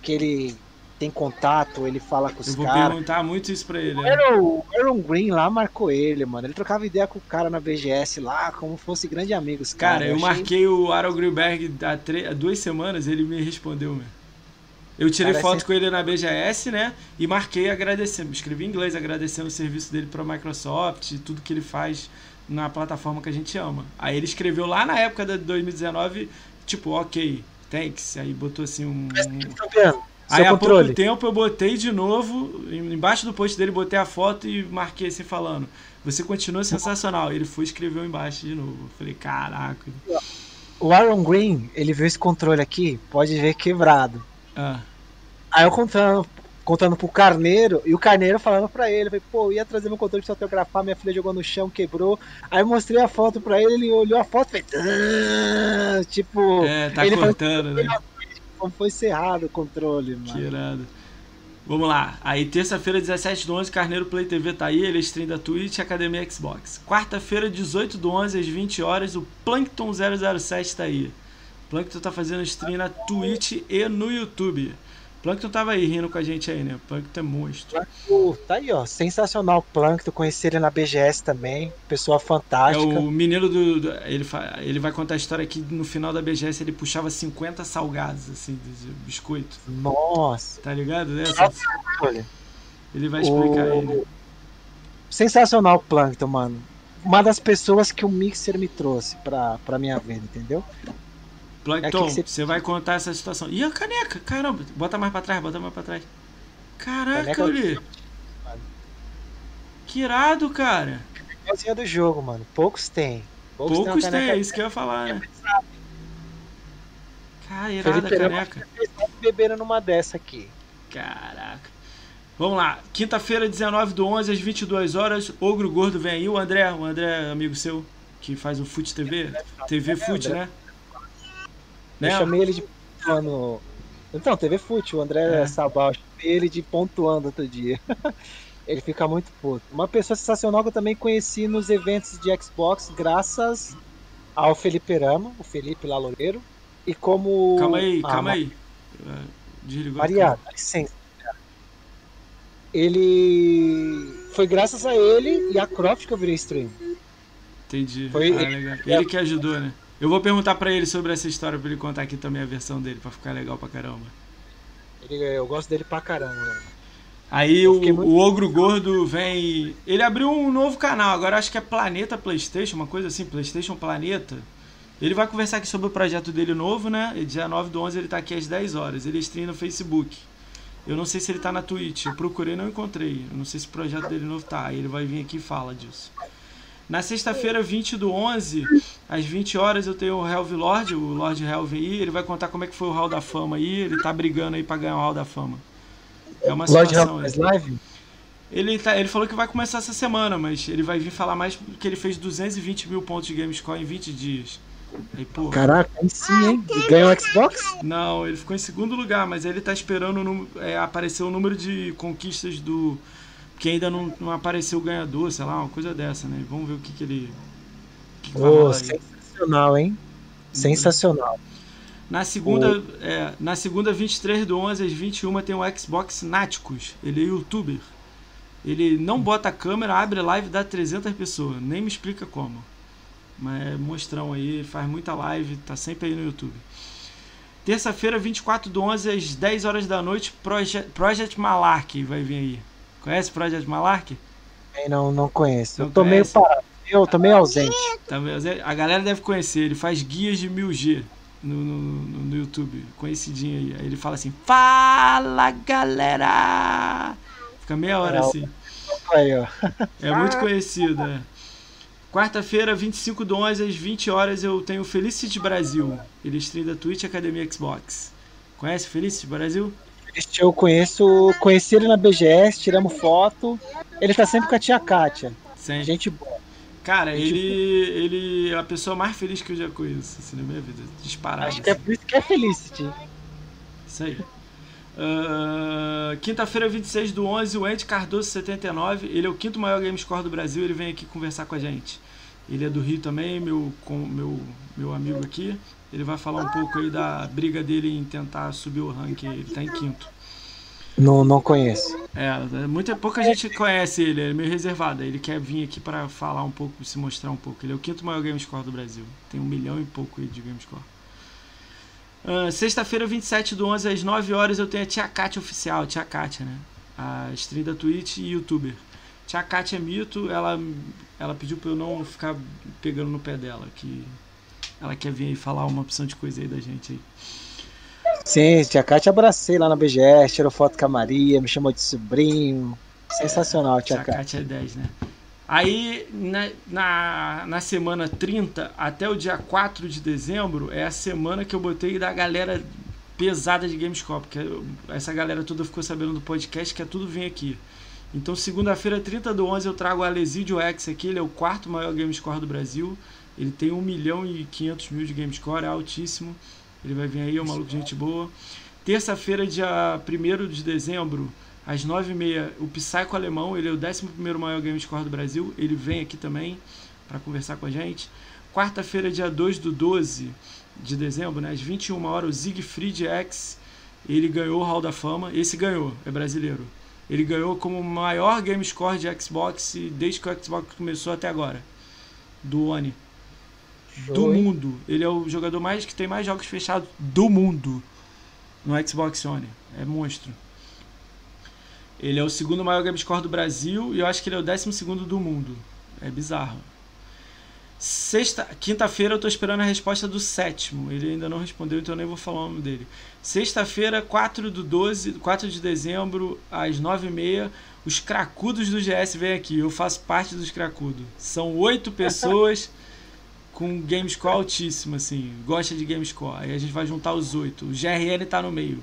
que ele tem contato, ele fala com os caras. Eu vou cara. perguntar muito isso pra ele. O Aaron, Aaron, Green lá marcou ele, mano. Ele trocava ideia com o cara na BGS lá, como fosse grande amigos. Cara, cara eu, eu achei... marquei o Aaron Greenberg há, há duas semanas, ele me respondeu, meu. Eu tirei cara, foto com ele na BGS, né? E marquei agradecendo. Escrevi em inglês agradecendo o serviço dele para a Microsoft e tudo que ele faz na plataforma que a gente ama. Aí ele escreveu lá na época de 2019, tipo, ok, thanks. Aí botou assim um. Aí há pouco tempo eu botei de novo, embaixo do post dele, botei a foto e marquei assim falando. Você continua sensacional. Ele foi e escreveu embaixo de novo. Eu falei, caraca. O Aaron Green, ele viu esse controle aqui, pode ver quebrado. Ah. Aí eu contando, contando pro Carneiro, e o Carneiro falando pra ele, falei, pô, ia trazer meu controle de fotografar, minha filha jogou no chão, quebrou. Aí eu mostrei a foto pra ele, ele olhou a foto e fez. Ah", tipo. É, tá ele cortando, falou, né? Como foi cerrado o controle, mano. Que irado. Vamos lá. Aí, terça-feira, 17 do 11, Carneiro Play TV tá aí, ele é stream da Twitch Academia Xbox. Quarta-feira, 18 do 11, às 20 horas, o Plankton 007 tá aí. Plankton tá fazendo stream na Twitch e no YouTube. Plankton tava aí rindo com a gente aí, né? Plankton é monstro. Plankton, tá aí, ó. Sensacional Plankton. Conheci ele na BGS também. Pessoa fantástica. É o menino do. do ele, ele vai contar a história que no final da BGS ele puxava 50 salgados, assim, de biscoito. Nossa. Tá ligado? Nessa? Olha. Ele vai explicar o... ele. Sensacional Plankton, mano. Uma das pessoas que o Mixer me trouxe pra, pra minha vida, entendeu? Plankton, é você... você vai contar essa situação. E a caneca? Caramba, bota mais pra trás, bota mais pra trás. Caraca, Uri. Que irado, cara. É do jogo, mano. Poucos tem. Poucos, Poucos tem, é isso que eu ia falar, né? Cara, irada a caneca. Beberam numa dessa aqui. Caraca. Vamos lá. Quinta-feira, 19 do 11 às 22 horas. Ogro Gordo vem aí. O André, o André, amigo seu, que faz o Fute TV. TV Fute, né? Eu né? chamei ele de pontuando. Então, TV Fute, o André é. Sabal, eu chamei ele de pontuando outro dia. ele fica muito puto. Uma pessoa sensacional que eu também conheci nos eventos de Xbox, graças ao Felipe Rama, o Felipe lá Loureiro. E como. Calma aí, ah, calma aí. Desligou. Maria, dá licença. Ele. Foi graças a ele e a Croft que eu virei stream. Entendi. Foi ah, ele... ele que ajudou, né? Eu vou perguntar para ele sobre essa história pra ele contar aqui também a versão dele, para ficar legal pra caramba. Ele, eu gosto dele pra caramba. Aí o, muito... o Ogro Gordo vem. Ele abriu um novo canal, agora acho que é Planeta PlayStation, uma coisa assim, PlayStation Planeta. Ele vai conversar aqui sobre o projeto dele novo, né? Dia 9 do 11 ele tá aqui às 10 horas. Ele stream no Facebook. Eu não sei se ele tá na Twitch. Eu procurei não encontrei. Eu não sei se o projeto dele novo tá. Aí ele vai vir aqui e fala disso. Na sexta-feira, 20 do 11, às 20 horas, eu tenho o Helv Lord, o Lord Helv aí. Ele vai contar como é que foi o Hall da Fama aí. Ele tá brigando aí pra ganhar o Hall da Fama. É uma situação. Lord live? Ele, tá, ele falou que vai começar essa semana, mas ele vai vir falar mais porque ele fez 220 mil pontos de Gamescore em 20 dias. Aí, pô, Caraca, aí sim, hein? E ganhou o Xbox? Não, ele ficou em segundo lugar, mas ele tá esperando é, aparecer o número de conquistas do que ainda não, não apareceu o ganhador, sei lá, uma coisa dessa, né? Vamos ver o que, que ele. Que que oh, sensacional, hein? Sensacional. Na segunda, oh. é, na segunda, 23 do 11 às 21 tem o Xbox Náticos. Ele é youtuber. Ele não bota a câmera, abre live, dá 300 pessoas. Nem me explica como. Mas é mostrão aí, faz muita live, tá sempre aí no YouTube. Terça-feira, 24 do 11 às 10 horas da noite, Project, Project Malark vai vir aí. Conhece o Project Malark? Não, não conheço. Não eu tô meio parado. Eu tô meio ausente. Tá meio ausente. A galera deve conhecer. Ele faz guias de 1000G no, no, no YouTube. Conhecidinho aí. Aí ele fala assim: Fala galera! Fica meia hora assim. Aí, ó. É muito conhecido, é. Quarta-feira, 25 do 11 às 20 horas, eu tenho Felicity Brasil. Ele stream da Twitch Academia Xbox. Conhece Felicity Brasil? Este eu conheço, conheci ele na BGS, tiramos foto. Ele tá sempre com a tia Kátia. Sim. Gente boa. Cara, Gente ele, boa. ele é a pessoa mais feliz que eu já conheço assim, na minha vida. Disparado. Acho que é por isso que é Felicity. Isso aí. Uh, Quinta-feira, 26 do 11, o Ed Cardoso 79. Ele é o quinto maior game score do Brasil. Ele vem aqui conversar com a gente. Ele é do Rio também, meu, com, meu, meu amigo aqui. Ele vai falar um pouco aí da briga dele em tentar subir o ranking. Ele está em quinto. Não, não conheço. É, muita, pouca gente conhece ele, ele é meio reservado. Ele quer vir aqui para falar um pouco, se mostrar um pouco. Ele é o quinto maior game score do Brasil. Tem um milhão e pouco de game score. Uh, Sexta-feira, 27 do 11 às 9 horas, eu tenho a Tia Kátia oficial, Tia Kátia, né? A stream da Twitch e youtuber. Tia Kátia é mito, ela, ela pediu para eu não ficar pegando no pé dela, que ela quer vir aí falar uma opção de coisa aí da gente aí. Sim, tia Kátia abracei lá na BGS, tirou foto com a Maria, me chamou de sobrinho. Sensacional, tia, tia Kátia. É 10, né? Aí, na, na, na, semana 30 até o dia 4 de dezembro, é a semana que eu botei da galera pesada de Gamescom, porque essa galera toda ficou sabendo do podcast que é tudo vem aqui. Então, segunda-feira, 30 do 11, eu trago o Alesidio X aqui, ele é o quarto maior Gamescore do Brasil. Ele tem 1 milhão e 500 mil de game score, é altíssimo. Ele vai vir aí, é um maluco gente boa. Terça-feira, dia 1 de dezembro, às 9h30, o Psycho Alemão, ele é o 11 maior game score do Brasil. Ele vem aqui também para conversar com a gente. Quarta-feira, dia 2 do 12 de dezembro, né, às 21 horas, o Siegfried X Ele ganhou o Hall da Fama. Esse ganhou, é brasileiro. Ele ganhou como maior game score de Xbox desde que o Xbox começou até agora. Do One. Do mundo. Ele é o jogador mais que tem mais jogos fechados do mundo no Xbox One. É monstro. Ele é o segundo maior game score do Brasil e eu acho que ele é o décimo segundo do mundo. É bizarro. Sexta, quinta-feira eu tô esperando a resposta do sétimo. Ele ainda não respondeu, então eu nem vou falar o nome dele. Sexta-feira, 4 do 12, 4 de dezembro, às 9h30, os cracudos do GS vêm aqui. Eu faço parte dos cracudos. São oito pessoas com game score altíssimo, assim. Gosta de game score. Aí a gente vai juntar os oito. O GRN tá no meio.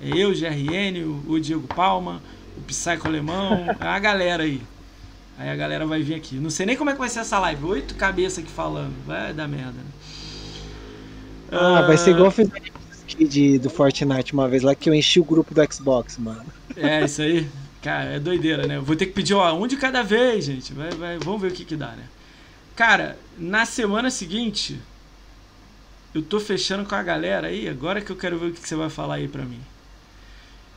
É eu, o GRN, o Diego Palma, o Psycho Alemão, é a galera aí. Aí a galera vai vir aqui. Não sei nem como é que vai ser essa live. Oito cabeças aqui falando. Vai dar merda. Né? Ah, vai ser igual eu fiz de, do Fortnite uma vez lá que eu enchi o grupo do Xbox, mano. É, isso aí. Cara, é doideira, né? vou ter que pedir, ó, um de cada vez, gente. Vai, vai, vamos ver o que que dá, né? Cara, na semana seguinte, eu tô fechando com a galera aí. Agora que eu quero ver o que, você vai falar aí pra mim.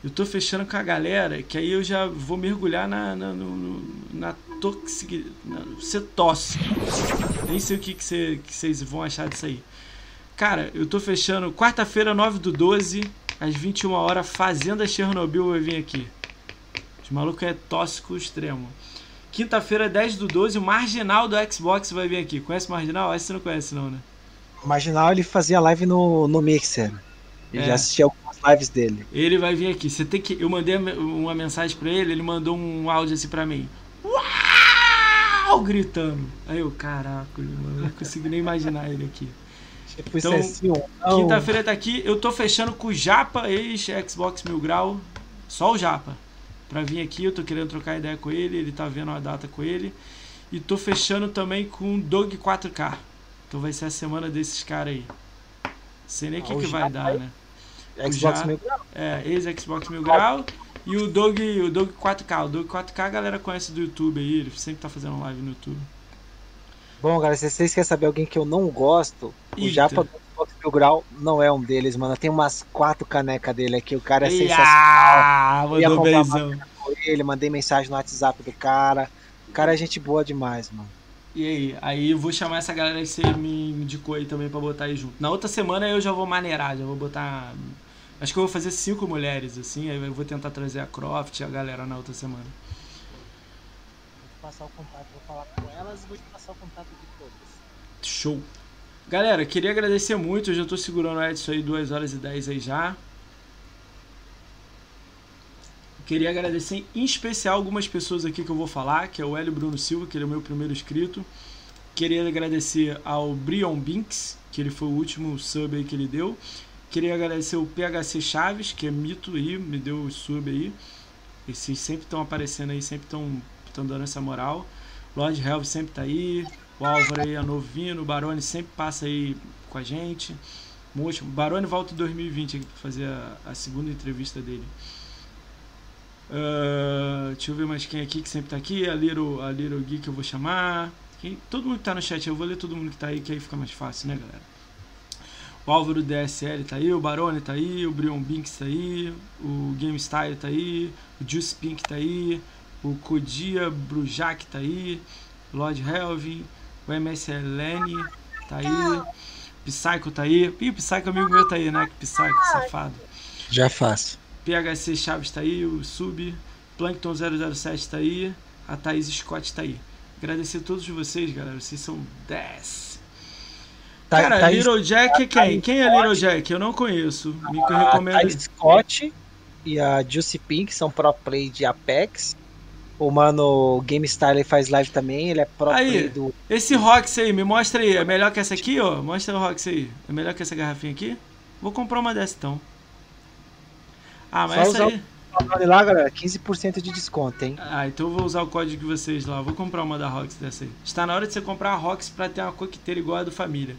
Eu tô fechando com a galera, que aí eu já vou mergulhar na, na, no, na toxic. Ser tóxico. Nem sei o que, que, que vocês vão achar disso aí. Cara, eu tô fechando quarta-feira, 9 do 12, às 21 horas, Fazenda Chernobyl vai vir aqui. Os malucos é tóxico extremo. Quinta-feira, 10 do 12, o Marginal do Xbox vai vir aqui. Conhece o Marginal? Esse você não conhece, não, né? O Marginal ele fazia live no, no Mixer. Eu é. já assisti algumas lives dele. Ele vai vir aqui. Você tem que. Eu mandei uma mensagem pra ele, ele mandou um áudio assim pra mim. Uau! Gritando. Aí eu, caraca, mano, não consigo nem imaginar ele aqui. Tipo, então, assim, quinta-feira tá aqui. Eu tô fechando com o Japa, ex-Xbox Mil Grau. Só o Japa. Pra vir aqui, eu tô querendo trocar ideia com ele. Ele tá vendo a data com ele. E tô fechando também com o Dog 4K. Então vai ser a semana desses caras aí. Sei nem o ah, que, que vai dar, aí? né? Xbox já, Mil Grau? É, ex-Xbox Mil Grau. E o Dog, o Dog 4K. O Dog 4K a galera conhece do YouTube aí. Ele sempre tá fazendo live no YouTube. Bom, galera, se vocês querem saber alguém que eu não gosto, Eita. o Japa Xbox Mil Grau não é um deles, mano. Tem umas quatro canecas dele aqui, o cara é Ia, sensacional. Mandou beijão. Ele, mandei mensagem no WhatsApp do cara. O cara é gente boa demais, mano. E aí? Aí eu vou chamar essa galera que você me indicou aí também pra botar aí junto. Na outra semana eu já vou maneirar, já vou botar. Acho que eu vou fazer cinco mulheres, assim, aí eu vou tentar trazer a Croft e a galera na outra semana. Vou passar o contato, vou falar com elas e vou te passar o contato de todas. Show! Galera, queria agradecer muito, eu já tô segurando o Edson aí 2 horas e 10 aí já. Queria agradecer em especial algumas pessoas aqui que eu vou falar, que é o Hélio Bruno Silva, que ele é o meu primeiro inscrito. Queria agradecer ao Brion Binks, que ele foi o último sub aí que ele deu. Queria agradecer o PHC Chaves, que é mito aí, me deu o sub aí. Esses sempre estão aparecendo aí, sempre estão dando essa moral. Lord Helv sempre tá aí. O Álvaro aí é novinho, o Barone sempre passa aí com a gente. O Barone volta em 2020 aqui para fazer a, a segunda entrevista dele. Uh, deixa eu ver mais quem aqui que sempre tá aqui. A Little, a Little Geek eu vou chamar. Quem, todo mundo que tá no chat, eu vou ler todo mundo que tá aí, que aí fica mais fácil, né, galera? O Álvaro DSL tá aí, o Barone tá aí, o Brion Binks tá aí, o Game Style tá aí, o Juice Pink tá aí, o Kodia Brujak tá aí, Lord Helvin, o MSLN tá aí, Psycho tá aí. Ih, Psycho amigo meu tá aí, né? Que Psycho, safado. Já faço. PHC Chaves está aí, o Sub, Plankton 007 está aí, a Thaís Scott está aí. Agradecer a todos vocês, galera. Vocês são 10. Tá, Cara, Thaís, Little Jack é quem? Quem é Little Jack? Eu não conheço. Me recomendo. A Thaís Scott e a Juicy Pink são pro play de Apex. O mano Game Style faz live também, ele é pro aí, do. Esse Rox aí, me mostra aí. É melhor que essa aqui, ó? Mostra o Rox aí. É melhor que essa garrafinha aqui? Vou comprar uma dessa então. Ah, mas Só essa aí. O lá, galera, 15% de desconto, hein? Ah, então eu vou usar o código de vocês lá. Vou comprar uma da Rox dessa aí. Está na hora de você comprar a Rox pra ter uma coqueteira igual a do Família.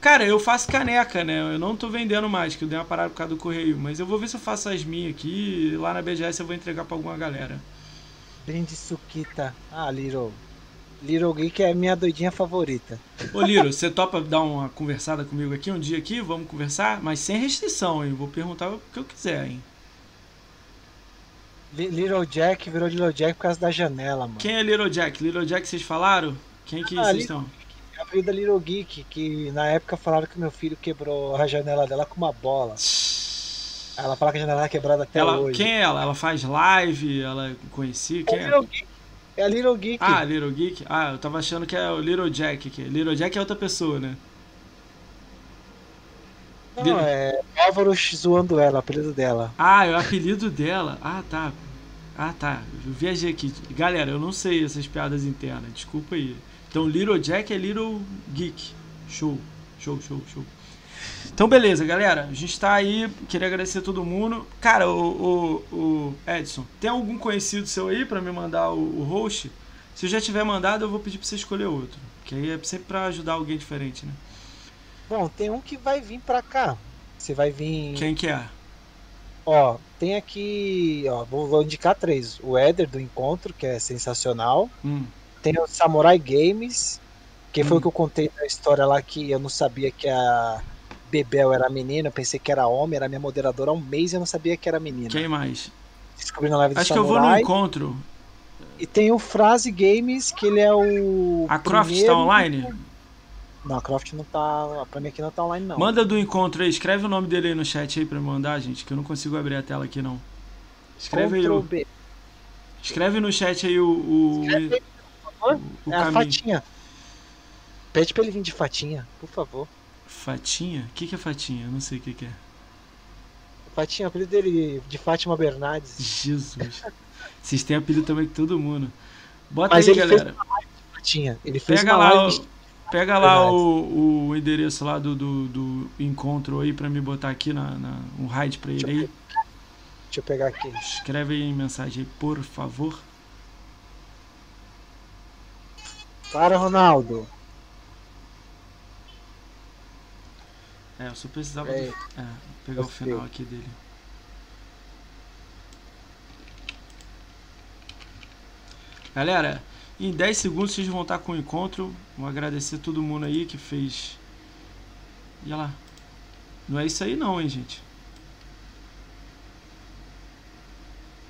Cara, eu faço caneca, né? Eu não tô vendendo mais, que eu dei uma parada por causa do correio. Mas eu vou ver se eu faço as minhas aqui. Lá na BGS eu vou entregar pra alguma galera. Brinde Suquita. Ah, Little. Little Geek é minha doidinha favorita. Ô Liro, você topa dar uma conversada comigo aqui um dia aqui? Vamos conversar? Mas sem restrição, hein? Vou perguntar o que eu quiser, hein? Little Jack virou Little Jack por causa da janela, mano. Quem é Little Jack? Little Jack vocês falaram? Quem que ah, vocês estão? É a filha da Little Geek, que na época falaram que meu filho quebrou a janela dela com uma bola. Ela fala que a janela é quebrada até ela, hoje. Quem é ela? Ela faz live? Ela conhecia? Quem é? Little Geek. É a Little Geek. Ah, Little Geek? Ah, eu tava achando que é o Little Jack aqui. Little Jack é outra pessoa, né? Não, Little... é Álvaro zoando ela, o apelido dela. Ah, é o apelido dela. Ah, tá. Ah, tá. Eu viajei aqui. Galera, eu não sei essas piadas internas. Desculpa aí. Então, Little Jack é Little Geek. Show. Show, show, show. Então, beleza, galera. A gente tá aí. Queria agradecer a todo mundo. Cara, o, o, o Edson, tem algum conhecido seu aí para me mandar o, o host? Se eu já tiver mandado, eu vou pedir pra você escolher outro. Que aí é sempre pra ajudar alguém diferente, né? Bom, tem um que vai vir pra cá. Você vai vir. Quem que é? Ó, tem aqui. Ó, vou, vou indicar três. O Éder do Encontro, que é sensacional. Hum. Tem o Samurai Games, que hum. foi o que eu contei na história lá que eu não sabia que a Bebel era menina, eu pensei que era homem, era minha moderadora há um mês e eu não sabia que era menina. Quem mais? Descobri na live do Acho Samurai. que eu vou no encontro. E tem o Frase Games, que ele é o. A Croft tá primeiro... tá online? Não, a Croft não tá. Pra mim aqui não tá online, não. Manda do encontro aí, escreve o nome dele aí no chat aí pra mandar, gente, que eu não consigo abrir a tela aqui não. Escreve aí. O... B. Escreve no chat aí o. o... Escreve. O, o é caminho. a fatinha. Pede pra ele vir de fatinha, por favor. Fatinha? O que, que é Fatinha? Eu não sei o que, que é. Fatinha, o apelido dele de Fátima Bernardes. Jesus. Vocês têm apelido também que todo mundo. Bota Mas aí, galera. Fatinha. Ele fez pega lá, o, pega lá o, o endereço lá do, do, do, encontro aí pra me botar aqui na, na um raid pra ele aí. Deixa eu pegar aqui. Escreve aí em mensagem aí, por favor. Para, Ronaldo. É, eu só precisava é, do, é, pegar o final aqui dele. Galera, em 10 segundos vocês vão estar com o encontro. Vou agradecer todo mundo aí que fez. E olha lá. Não é isso aí não, hein, gente.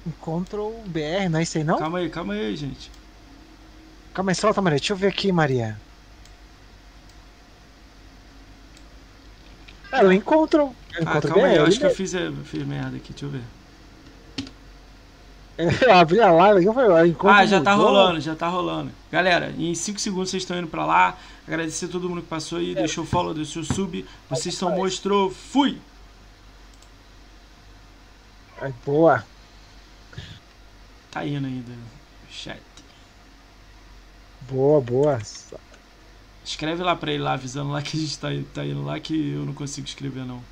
Encontro BR, não é isso aí não? Calma aí, calma aí, gente. Calma aí, solta, Maria. Deixa eu ver aqui, Maria. É, eu encontro. Eu ah, calma aí, eu acho que eu fiz, eu fiz merda aqui, deixa eu ver. Eu abri a live aqui, eu encontro. Ah, já tá rolando, já tá rolando. Galera, em 5 segundos vocês estão indo pra lá. Agradecer a todo mundo que passou aí, é. deixou o follow, deixou o sub. Vocês são mostrou, fui! Ai, boa. Tá indo ainda, chat. Boa, boa. Escreve lá pra ele lá, avisando lá que a gente tá, tá indo lá que eu não consigo escrever não.